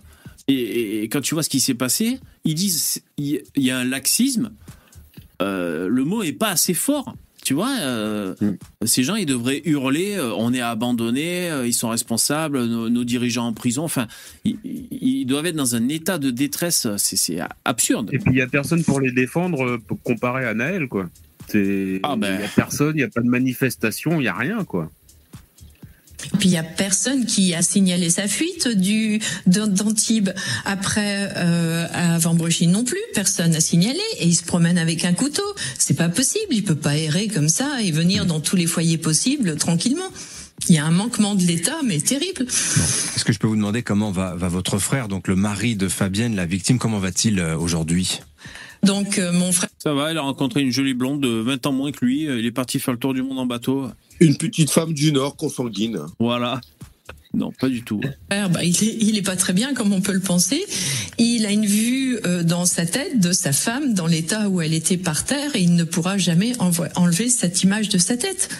Et, et- et quand tu vois ce qui s'est passé, ils disent il y a un laxisme. Euh, le mot est pas assez fort. Tu vois, euh, ces gens, ils devraient hurler euh, on est abandonnés, euh, ils sont responsables, nos, nos dirigeants en prison. Enfin, ils, doivent être dans un état de détresse. C'est absurde. Et puis il y a personne pour les défendre comparé à Naël, quoi. C'est, Ah, ben. il a personne, il y a pas de manifestation, il y a rien, quoi. Puis il y a personne qui a signalé sa fuite du d'An- d'Antibes après euh, à Vambrechy non plus. Personne n'a signalé et il se promène avec un couteau. C'est pas possible. Il peut pas errer comme ça et venir dans tous les foyers possibles tranquillement. Il y a un manquement de l'État, mais terrible. Est-ce que je peux vous demander comment va, va votre frère, donc le mari de Fabienne, la victime, comment va-t-il euh, aujourd'hui? Donc euh, mon frère. Ça va, il a rencontré une jolie blonde de 20 ans moins que lui. Il est parti faire le tour du monde en bateau. Une petite femme du Nord consanguine. Voilà. Non, pas du tout. bah, il, est, il est pas très bien comme on peut le penser. Il a une vue euh, dans sa tête de sa femme dans l'état où elle était par terre et il ne pourra jamais enlever cette image de sa tête.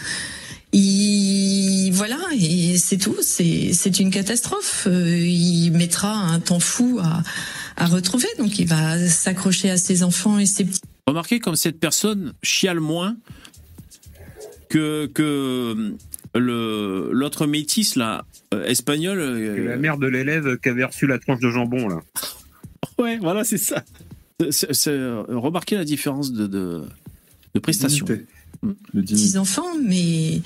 Il, voilà, et c'est tout. C'est, c'est une catastrophe. Euh, il mettra un temps fou à, à retrouver. Donc il va s'accrocher à ses enfants et ses petits. Remarquez comme cette personne chiale moins que, que le, l'autre métis, là, euh, espagnol. euh, la mère de l'élève qui avait reçu la tranche de jambon, là. Ouais, voilà, c'est ça. C'est- c'est- euh, remarquez la différence de, de, de prestation. petits enfants, mais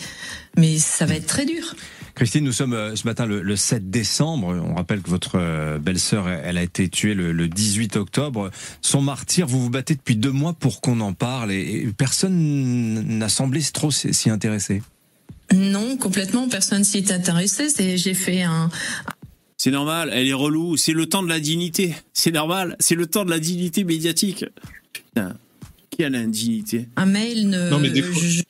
mais ça va être très dur. Christine, nous sommes euh, ce matin le, le 7 décembre. On rappelle que votre euh, belle-sœur, elle a été tuée le, le 18 octobre. Son martyr, vous vous battez depuis deux mois pour qu'on en parle et, et personne n'a semblé trop s'y s'y intéresser. Non, complètement, personne s'y est intéressé. C'est, j'ai fait un, C'est normal, elle est relou. C'est le temps de la dignité. C'est normal, c'est le temps de la dignité médiatique. Putain, qui a l'indignité un mail. Ne, Non, mais des fois- je,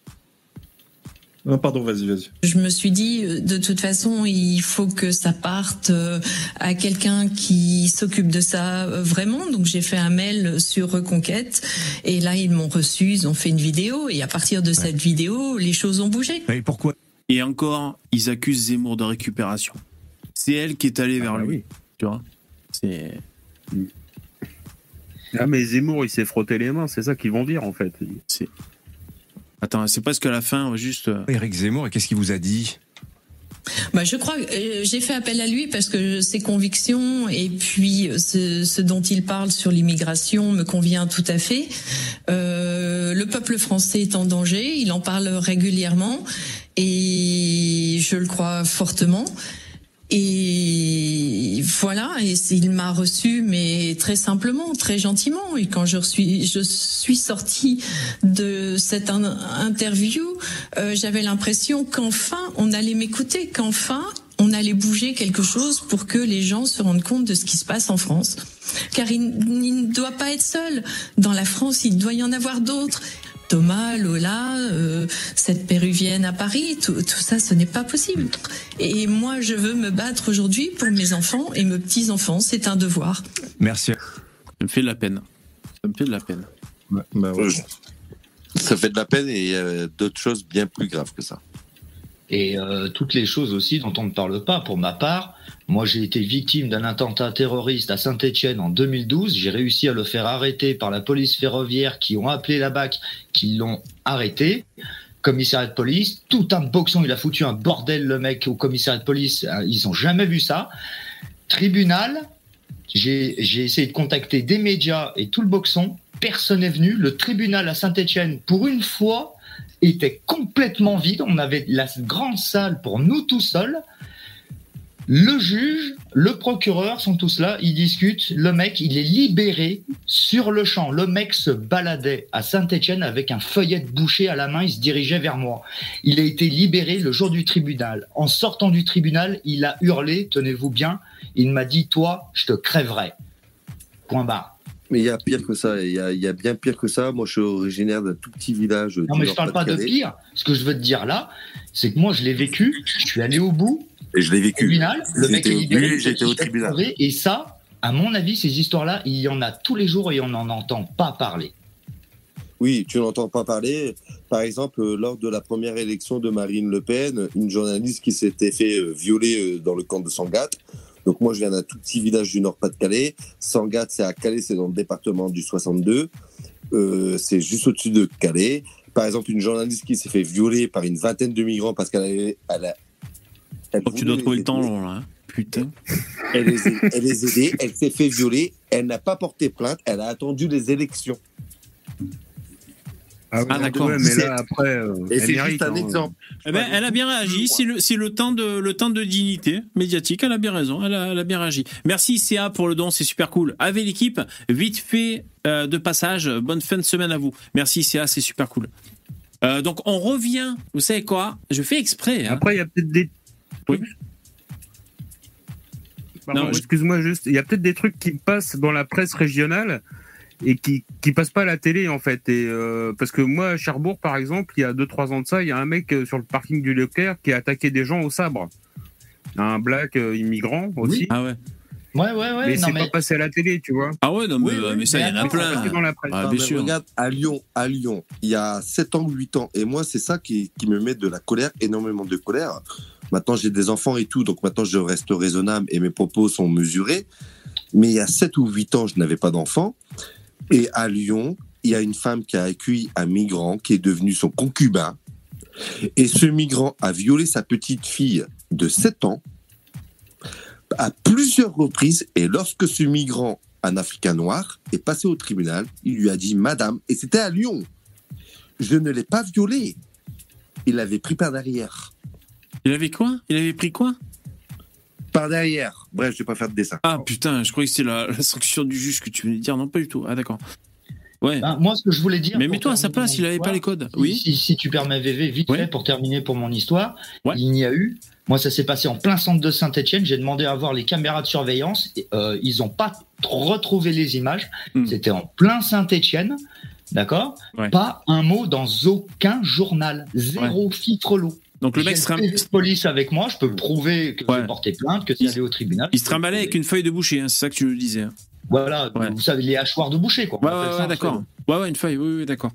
Non, pardon, vas-y, vas-y. je me suis dit, euh, de toute façon, il faut que ça parte euh, à quelqu'un qui s'occupe de ça euh, vraiment. Donc j'ai fait un mail sur Reconquête et là ils m'ont reçu, ils ont fait une vidéo et à partir de cette vidéo, les choses ont bougé. Et pourquoi? Et encore, ils accusent Zemmour de récupération. C'est elle qui est allée vers lui. Tu vois C'est. Ah, mais Zemmour, il s'est frotté les mains, c'est ça qu'ils vont dire, en fait. C'est. Attends, c'est presque à la fin, juste. euh, Éric Zemmour, et qu'est-ce qu'il vous a dit? Bah, je crois que euh, j'ai fait appel à lui parce que ses convictions et puis euh, ce, ce dont il parle sur l'immigration me convient tout à fait. Euh, le peuple français est en danger, il en parle régulièrement et je le crois fortement. Et voilà, et il m'a reçu, mais très simplement, très gentiment. Et quand je suis, je suis sortie de cette in- interview, euh, j'avais l'impression qu'enfin on allait m'écouter, qu'enfin on allait bouger quelque chose pour que les gens se rendent compte de ce qui se passe en France. Car il, il ne doit pas être seul. Dans la France, il doit y en avoir d'autres. Thomas, Lola, euh, cette péruvienne à Paris, tout, tout ça, ce n'est pas possible. Et moi, je veux me battre aujourd'hui pour mes enfants et mes petits-enfants. C'est un devoir. Merci. Ça me fait de la peine. Ça me fait de la peine. Euh, Ça fait de la peine et il y a d'autres choses bien plus graves que ça. Et euh, toutes les choses aussi dont on ne parle pas. Pour ma part, moi j'ai été victime d'un attentat terroriste à Saint-Étienne en 2012. J'ai réussi à le faire arrêter par la police ferroviaire qui ont appelé la BAC, qui l'ont arrêté. Commissariat de police, tout un boxon, il a foutu un bordel le mec au commissariat de police. Euh, Ils ont jamais vu ça. Tribunal, j'ai j'ai essayé de contacter des médias et tout le boxon. Personne n'est venu. Le tribunal à Saint-Étienne, pour une fois, était complètement vide. On avait la grande salle pour nous tout seuls. Le juge, le procureur sont tous là, ils discutent. Le mec, il est libéré sur le champ. Le mec se baladait à Saint-Étienne avec un feuillet de boucher à la main, il se dirigeait vers moi. Il a été libéré le jour du tribunal. En sortant du tribunal, il a hurlé, tenez-vous bien, il m'a dit, toi, je te crèverai. Point barre. Mais il y a pire que ça, il y a, il y a bien pire que ça. Moi, je suis originaire d'un tout petit village. Non, mais je parle pas de pire. Ce que je veux te dire là, c'est que moi, je l'ai vécu, je suis allé au bout. Et je l'ai vécu. Tribunal, le mec J'étais est au- libéré. oui, j'étais au tribunal. Et ça, à mon avis, ces histoires-là, il y en a tous les jours et on n'en entend pas parler. Oui, tu n'entends pas parler. Par exemple, euh, lors de la première élection de Marine Le Pen, une journaliste qui s'était fait euh, violer euh, dans le camp de Sangatte. Donc moi, je viens d'un tout petit village du Nord-Pas-de-Calais. Sangatte, c'est à Calais, c'est dans le département du 62. Euh, c'est juste au-dessus de Calais. Par exemple, une journaliste qui s'est fait violer par une vingtaine de migrants parce qu'elle avait... Elle a, elle Oh, tu dois trouver le temps long, là. hein. Putain. Elle les, a- elle les a aidés, elle s'est fait violer, elle n'a pas porté plainte, elle a attendu les élections. Ah, Ah, d'accord. ouais, mais là, après, euh, Et c'est juste un hein. exemple. Eh ben, elle a bien réagi. C'est le, c'est le temps de, le temps de dignité médiatique. Elle a bien raison. Elle a, elle a bien réagi. Merci CA pour le don. C'est super cool. Avec l'équipe, vite fait euh, de passage. Bonne fin de semaine à vous. Merci CA. C'est super cool. Euh, donc, on revient. Vous savez quoi? Je fais exprès. hein. Après, il y a peut-être des. Oui. Pardon, Non, je- excuse-moi juste. Il y a peut-être des trucs qui passent dans la presse régionale et qui qui passent pas à la télé en fait. Et euh, parce que moi, à Cherbourg, par exemple, il y a 2-3 ans de ça, il y a un mec euh, sur le parking du Leclerc qui a attaqué des gens au sabre. Un black euh, immigrant aussi. Ah ouais. Ouais, ouais, ouais. mais c'est mais- pas passé à la télé, tu vois. Ah ouais, non, mais, Oui, oui, mais ça, il y en a plein. dans la presse. Ah, bien sûr. Regarde, à Lyon, à Lyon, il y a 7 ans ou 8 ans, et moi, c'est ça qui, qui me met de la colère, énormément de colère. Maintenant, j'ai des enfants et tout, donc maintenant, je reste raisonnable et mes propos sont mesurés. Mais il y a 7 ou 8 ans, je n'avais pas d'enfants. Et à Lyon, il y a une femme qui a accueilli un migrant qui est devenu son concubin. Et ce migrant a violé sa petite fille de 7 ans à plusieurs reprises. Et lorsque ce migrant, un Africain noir, est passé au tribunal, il lui a dit Madame, et c'était à Lyon, je ne l'ai pas violée. Il l'avait pris par derrière. Il avait quoi? Il avait pris quoi? Par derrière. Bref, je vais pas faire de dessin. Ah putain, je croyais que c'était la, la sanction du juge que tu venais de dire. Non, pas du tout. Ah d'accord. Ouais. Ben, moi, ce que je voulais dire. Mais mets-toi à sa place, il avait pas les codes. si- Oui. Si, si tu permets, VV, vite Ouais. fait, pour terminer pour mon histoire, Ouais. il n'y a eu. Moi, ça s'est passé en plein centre de Saint-Etienne. J'ai demandé à voir les caméras de surveillance. et, euh, ils n'ont pas retrouvé les images. Hmm. C'était en plein Saint-Etienne. D'accord? Ouais. Pas un mot dans aucun journal. Zéro filtre l'eau. Donc le mec se, trim- police avec moi. Je peux prouver que Ouais. j'ai porté plainte, que c'est allé au tribunal. il se trimballait avec une feuille de boucher. hein, c'est ça que tu nous disais. hein. Voilà, Ouais. vous savez, les hachoirs de boucher, quoi. Ouais, d'accord. Ouais, ouais, une feuille. Oui, oui, d'accord.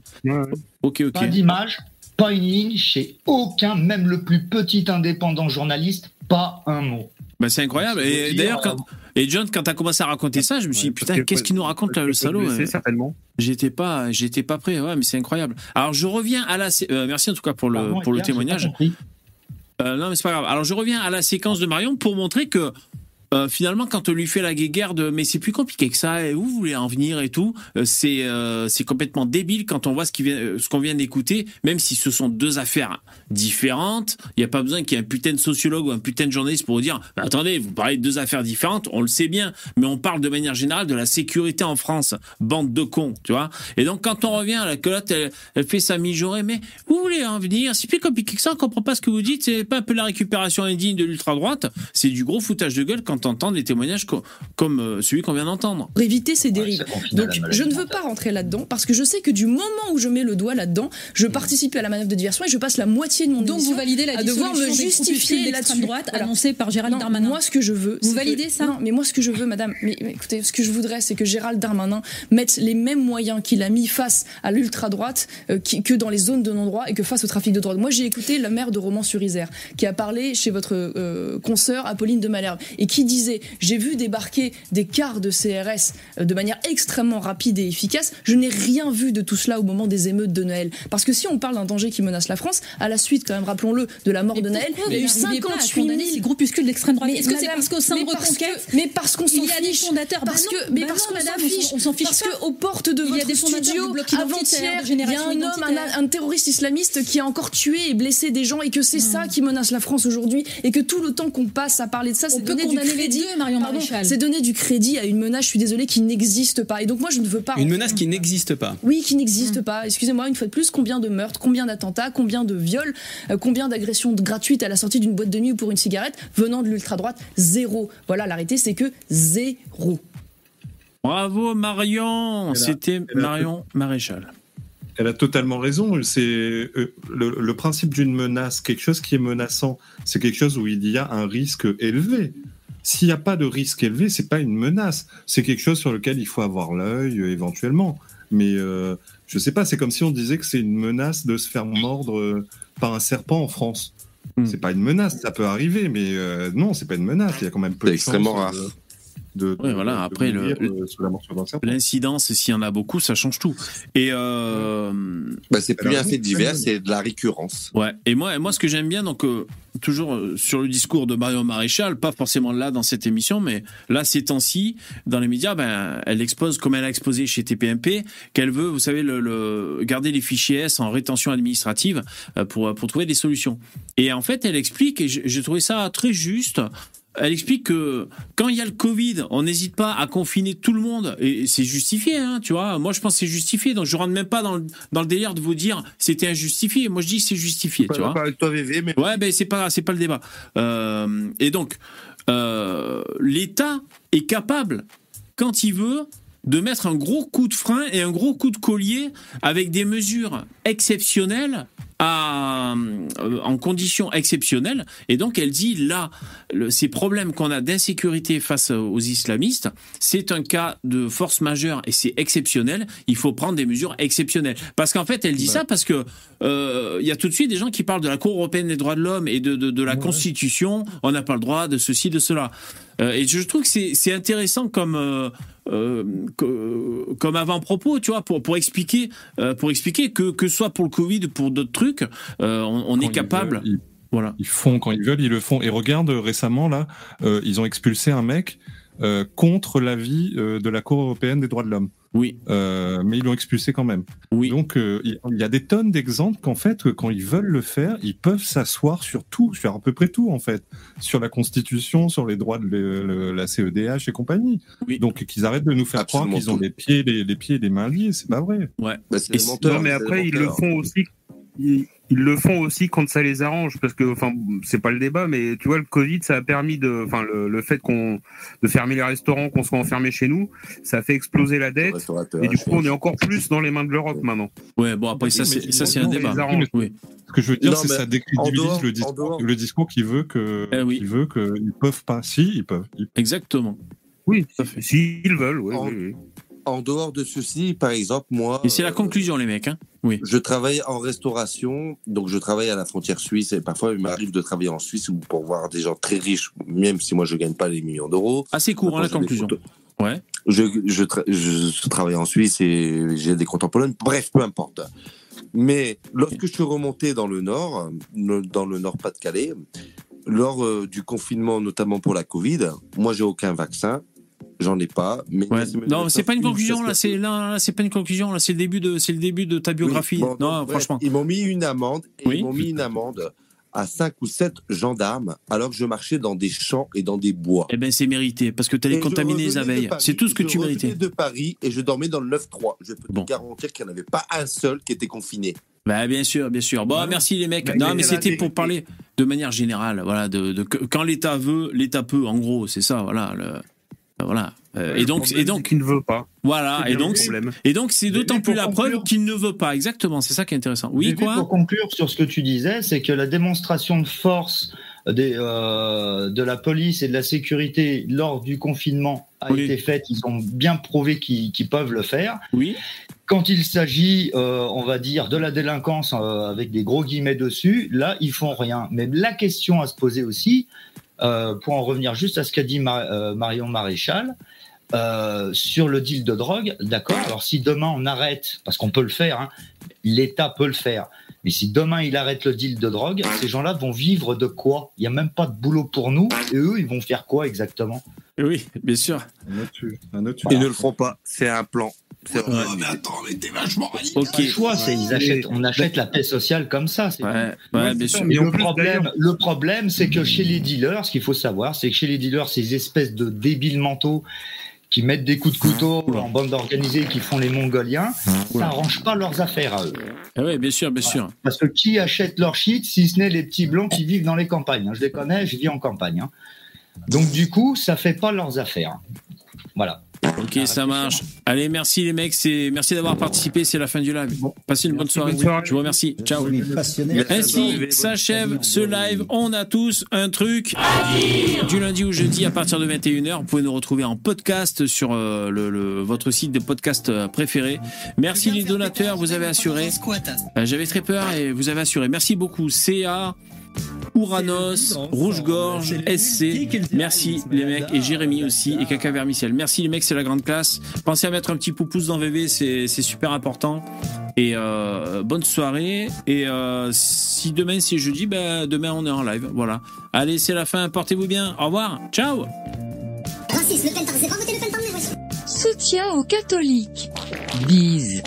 Ok, ok. Pas d'image, pas une ligne chez aucun, même le plus petit indépendant journaliste, pas un mot. Bah, c'est incroyable. Et d'ailleurs, quand... et John, quand t'as commencé à raconter ça, je me suis dit, putain, que- qu'est-ce qu'il nous raconte là, le salaud blessé, euh, certainement. J'étais pas, j'étais pas prêt. Ouais, mais c'est incroyable. Alors, je reviens à la. euh, merci en tout cas pour le, Pardon, pour le témoignage. Euh, non, mais c'est pas grave. Alors, je reviens à la séquence de Marion pour montrer que. Euh, finalement, quand on lui fait la guéguerre de mais c'est plus compliqué que ça, et où vous voulez en venir et tout, euh, c'est euh, c'est complètement débile quand on voit euh, ce qu'on vient d'écouter, même si ce sont deux affaires différentes. Il n'y a pas besoin qu'il y ait un putain de sociologue ou un putain de journaliste pour vous dire attendez, vous parlez de deux affaires différentes, on le sait bien, mais on parle de manière générale de la sécurité en France, bande de cons, tu vois. Et donc quand on revient, la culotte, elle, elle fait sa mijaurée, mais vous voulez en venir C'est plus compliqué que ça, on comprend pas ce que vous dites, c'est pas un peu la récupération indigne de l'ultra droite, c'est du gros foutage de gueule quand entend des témoignages co- comme euh, celui qu'on vient d'entendre. pour éviter ces dérives. Donc, je ne veux pas rentrer là-dedans parce que je sais que du moment où je mets le doigt là-dedans, je Mmh. participe à la manœuvre de diversion et je passe la moitié de mon Donc vous validez la à devoir me justifier là-dessus. droite Voilà. annoncée par Gérald Non, Darmanin. Moi, ce que je veux, Vous validez que- ça Non, mais moi, ce que je veux, madame, mais, mais écoutez, ce que je voudrais, c'est que Gérald Darmanin mette les mêmes moyens qu'il a mis face à l'ultra droite euh, qui- que dans les zones de non-droit et que face au trafic de drogue. Moi, j'ai écouté la maire de Romans-sur-Isère qui a parlé chez votre euh, consoeur Apolline de Malherbe et qui disait j'ai vu débarquer des cars de CRS euh, de manière extrêmement rapide et efficace. Je n'ai rien vu de tout cela au moment des émeutes de Noël. Parce que si on parle d'un danger qui menace la France, à la suite, quand même, rappelons-le, de la mort de Noël, il y a eu 58 000 les groupuscules d'extrême droite. mais Est-ce que c'est parce qu'au sein de Reconquête, mais parce qu'on s'en fiche. fondateurs Parce que, mais parce qu'on s'en on s'en- fiche Parce pas. que aux portes de Il y a votre studio, avant-hier, il y a un homme, un, terroriste islamiste qui a encore tué et blessé des gens et que c'est ça qui menace la France aujourd'hui et que tout le temps qu'on passe à parler de ça, c'est peut donner du crédit. deux, Marion Pardon, Maréchal. C'est donner du crédit à une menace, je suis désolée, qui n'existe pas. Et donc moi, je ne veux pas. Une menace qui n'existe pas. Oui, qui n'existe Hmm. pas. Excusez-moi, une fois de plus, combien de meurtres, combien d'attentats, combien de viols, euh, combien d'agressions gratuites à la sortie d'une boîte de nuit ou pour une cigarette venant de l'ultra-droite? Zéro. Voilà, l'arrêté, c'est que zéro. Bravo Marion, c'était elle a- Marion Maréchal. Elle a totalement raison. C'est euh, le, le principe d'une menace, quelque chose qui est menaçant, c'est quelque chose où il y a un risque élevé. S'il n'y a pas de risque élevé, c'est pas une menace. C'est quelque chose sur lequel il faut avoir l'œil euh, éventuellement. Mais euh, je sais pas. C'est comme si on disait que c'est une menace de se faire mordre euh, par un serpent en France. Hmm. C'est pas une menace. Ça peut arriver, mais euh, non, c'est pas une menace. Il y a quand même peu de extrêmement rare. De, Ouais, voilà, de après, euh. L'incidence, s'il y en a beaucoup, ça change tout. Et euh, Bah, c'est plus un fait divers, c'est de la récurrence. Ouais. Et moi, moi, ce que j'aime bien, donc euh, toujours euh, sur le discours de Marion Maréchal, pas forcément là dans cette émission, mais là ces temps-ci, dans les médias, ben, elle expose comme elle a exposé chez TPMP, qu'elle veut, vous savez, le, le- garder les fichiers S en rétention administrative euh, pour pour trouver des solutions. Et en fait, elle explique, et j'ai j'ai trouvé ça très juste. Elle explique que quand il y a le Covid, on n'hésite pas à confiner tout le monde et c'est justifié, hein, tu vois. Moi, je pense que c'est justifié, donc je rentre même pas dans le, dans le délire de vous dire c'était injustifié. Moi, je dis c'est justifié, tu vois. d'accord avec toi, VV, mais Ouais, ben c'est pas c'est pas le débat. Euh, et donc euh, l'État est capable quand il veut de mettre un gros coup de frein et un gros coup de collier avec des mesures exceptionnelles à, euh, en conditions exceptionnelles. Et donc, elle dit là, le- ces problèmes qu'on a d'insécurité face aux islamistes, c'est un cas de force majeure et c'est exceptionnel. Il faut prendre des mesures exceptionnelles. Parce qu'en fait, elle dit ça parce que euh, il y a tout de suite des gens qui parlent de la Cour européenne des droits de l'homme et de, de, de la Constitution. On n'a pas le droit de ceci, de cela. Euh, et je trouve que c'est intéressant comme euh, euh, comme avant-propos, tu vois, pour pour expliquer pour expliquer que que ce soit pour le Covid, pour d'autres trucs, on, est ils capable. veulent, ils- Voilà. Ils font quand ils veulent, ils le font. Et regarde récemment là, ils ont expulsé un mec contre l'avis de la Cour européenne des droits de l'homme. Oui. Euh, mais ils l'ont expulsé quand même. Oui. Donc euh, il y a des tonnes d'exemples qu'en fait, que quand ils veulent le faire, ils peuvent s'asseoir sur tout, sur à peu près tout en fait, sur la Constitution, sur les droits de le- le- la CEDH et compagnie. Donc qu'ils arrêtent de nous faire Absolument croire qu'ils ont les pieds, les, les pieds et les mains liés. C'est pas vrai. Ouais. Bah, c'est non, mais après, ils le font aussi. Ils, ils le font aussi quand ça les arrange, parce que, enfin, c'est pas le débat, mais tu vois, le Covid, ça a permis de, enfin, le, le fait qu'on de fermer les restaurants, qu'on soit enfermé chez nous, ça a fait exploser la dette, et du coup, on est encore plus dans les mains de l'Europe maintenant. Ouais, bon après ça c'est ça c'est un débat. Oui. Ce que je veux dire, c'est que ça décrédibilise le discours, le discours qui veut que, Eh qui veut que ils peuvent pas. Si, ils peuvent. Ils- Exactement. Oui, s'ils veulent, oui, En- oui, oui. En dehors de ceci, par exemple, moi. Et c'est la euh, conclusion les mecs, hein. Oui. Je travaille en restauration, donc je travaille à la frontière suisse et parfois il m'arrive de travailler en Suisse ou pour voir des gens très riches, même si moi je gagne pas les millions d'euros. Assez court, hein, la conclusion. Ouais. Je, je, tra- je travaille en Suisse et j'ai des comptes en Pologne. Bref, peu importe. Mais lorsque je suis remonté dans le nord, dans le nord Pas-de-Calais, lors euh, du confinement, notamment pour la Covid, moi j'ai aucun vaccin, j'en ai pas. Mais Ouais. Non, c'est pas une conclusion là, c'est là, là, c'est pas une conclusion là, c'est le début de c'est le début de ta biographie. Oui, bon, non, donc, bref, franchement. Ils m'ont mis une amende. Et Oui. Ils m'ont mis une amende à 5 ou 7 gendarmes alors que je marchais dans des champs et dans des bois. Eh ben c'est mérité parce que t'allais Et je contaminé les abeilles. C'est tout ce que je tu méritais. de Paris et je dormais dans le 9-3. Je peux te garantir qu'il n'y en avait pas un seul qui était confiné. Bah bien sûr, bien sûr. Bon, merci les mecs. Bah, non, mais c'était pour parler de manière générale, voilà, de, quand l'État veut, l'État peut. En gros, c'est ça, voilà. le- voilà. Euh, et donc, et donc, il ne veut pas. voilà. Et donc, et donc, c'est d'autant plus la conclure- preuve qu'il ne veut pas. Exactement. C'est ça qui est intéressant. Oui, quoi Pour conclure sur ce que tu disais, c'est que la démonstration de force des, euh, de la police et de la sécurité lors du confinement a Oui. été faite. Ils ont bien prouvé qu'ils peuvent le faire. Oui. Quand il s'agit, euh, on va dire, de la délinquance avec des gros guillemets dessus, là, ils font rien. Mais la question à se poser aussi, pour en revenir juste à ce qu'a dit Mar- euh, Marion Maréchal, euh, sur le deal de drogue, d'accord. Alors si demain on arrête, parce qu'on peut le faire, hein, l'État peut le faire. Mais si demain il arrête le deal de drogue, ces gens-là vont vivre de quoi? Il n'y a même pas de boulot pour nous. Et eux, ils vont faire quoi exactement? Oui, bien sûr. Un autre, tu- un autre, tu- Ils ne le feront pas. C'est un plan. C'est vraiment une idée. Ok. Le choix, c'est ils achètent, on achète la paix sociale comme ça. c'est Ouais, tout. ouais, bien sûr. Mais Et en le plus, problème, le problème, c'est que chez les dealers, ce qu'il faut savoir, c'est que chez les dealers, ces espèces de débiles mentaux qui mettent des coups de couteau en bande organisée, qui font les Mongoliens, ça n'arrange pas leurs affaires à eux. Ah ouais, bien sûr, bien sûr. Parce que qui achète leur shit si ce n'est les petits blancs qui vivent dans les campagnes hein. Je les connais, je vis en campagne. hein. Donc du coup, ça fait pas leurs affaires. Voilà. Ok, ça marche. Allez, merci les mecs. C'est merci d'avoir participé. C'est la fin du live. Passez une bonne soirée. Je vous remercie. Ciao. Ainsi s'achève ce live. On a tous un truc. Du lundi au jeudi à partir de 21h. Vous pouvez nous retrouver en podcast sur euh, le, le- votre site de podcast euh, préféré. Merci les donateurs, vous avez assuré. Euh, J'avais très peur et vous avez assuré. Merci beaucoup. CA. Ouranos, Rouge-Gorge, SC. Merci les mecs. Et Jérémy aussi. Et Caca Vermiciel. Merci les mecs, c'est la grande classe. Pensez à mettre un petit pouce dans VV, c'est c'est super important. Et euh, bonne soirée. Et euh, si demain c'est jeudi, ben, demain on est en live. Voilà. Allez, c'est la fin. Portez-vous bien. Au revoir. Ciao. Soutien aux catholiques. Bise.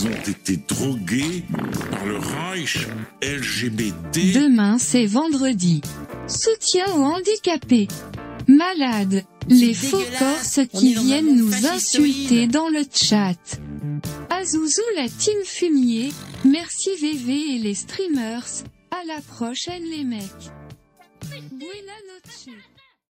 Ils ont été drogués par le Reich LGBT. Demain c'est vendredi. Soutien aux handicapés. Malades. Les faux corses qui viennent nous insulter dans le chat. Azouzou la team fumier. Merci VV et les streamers. À la prochaine les mecs. Buena noche.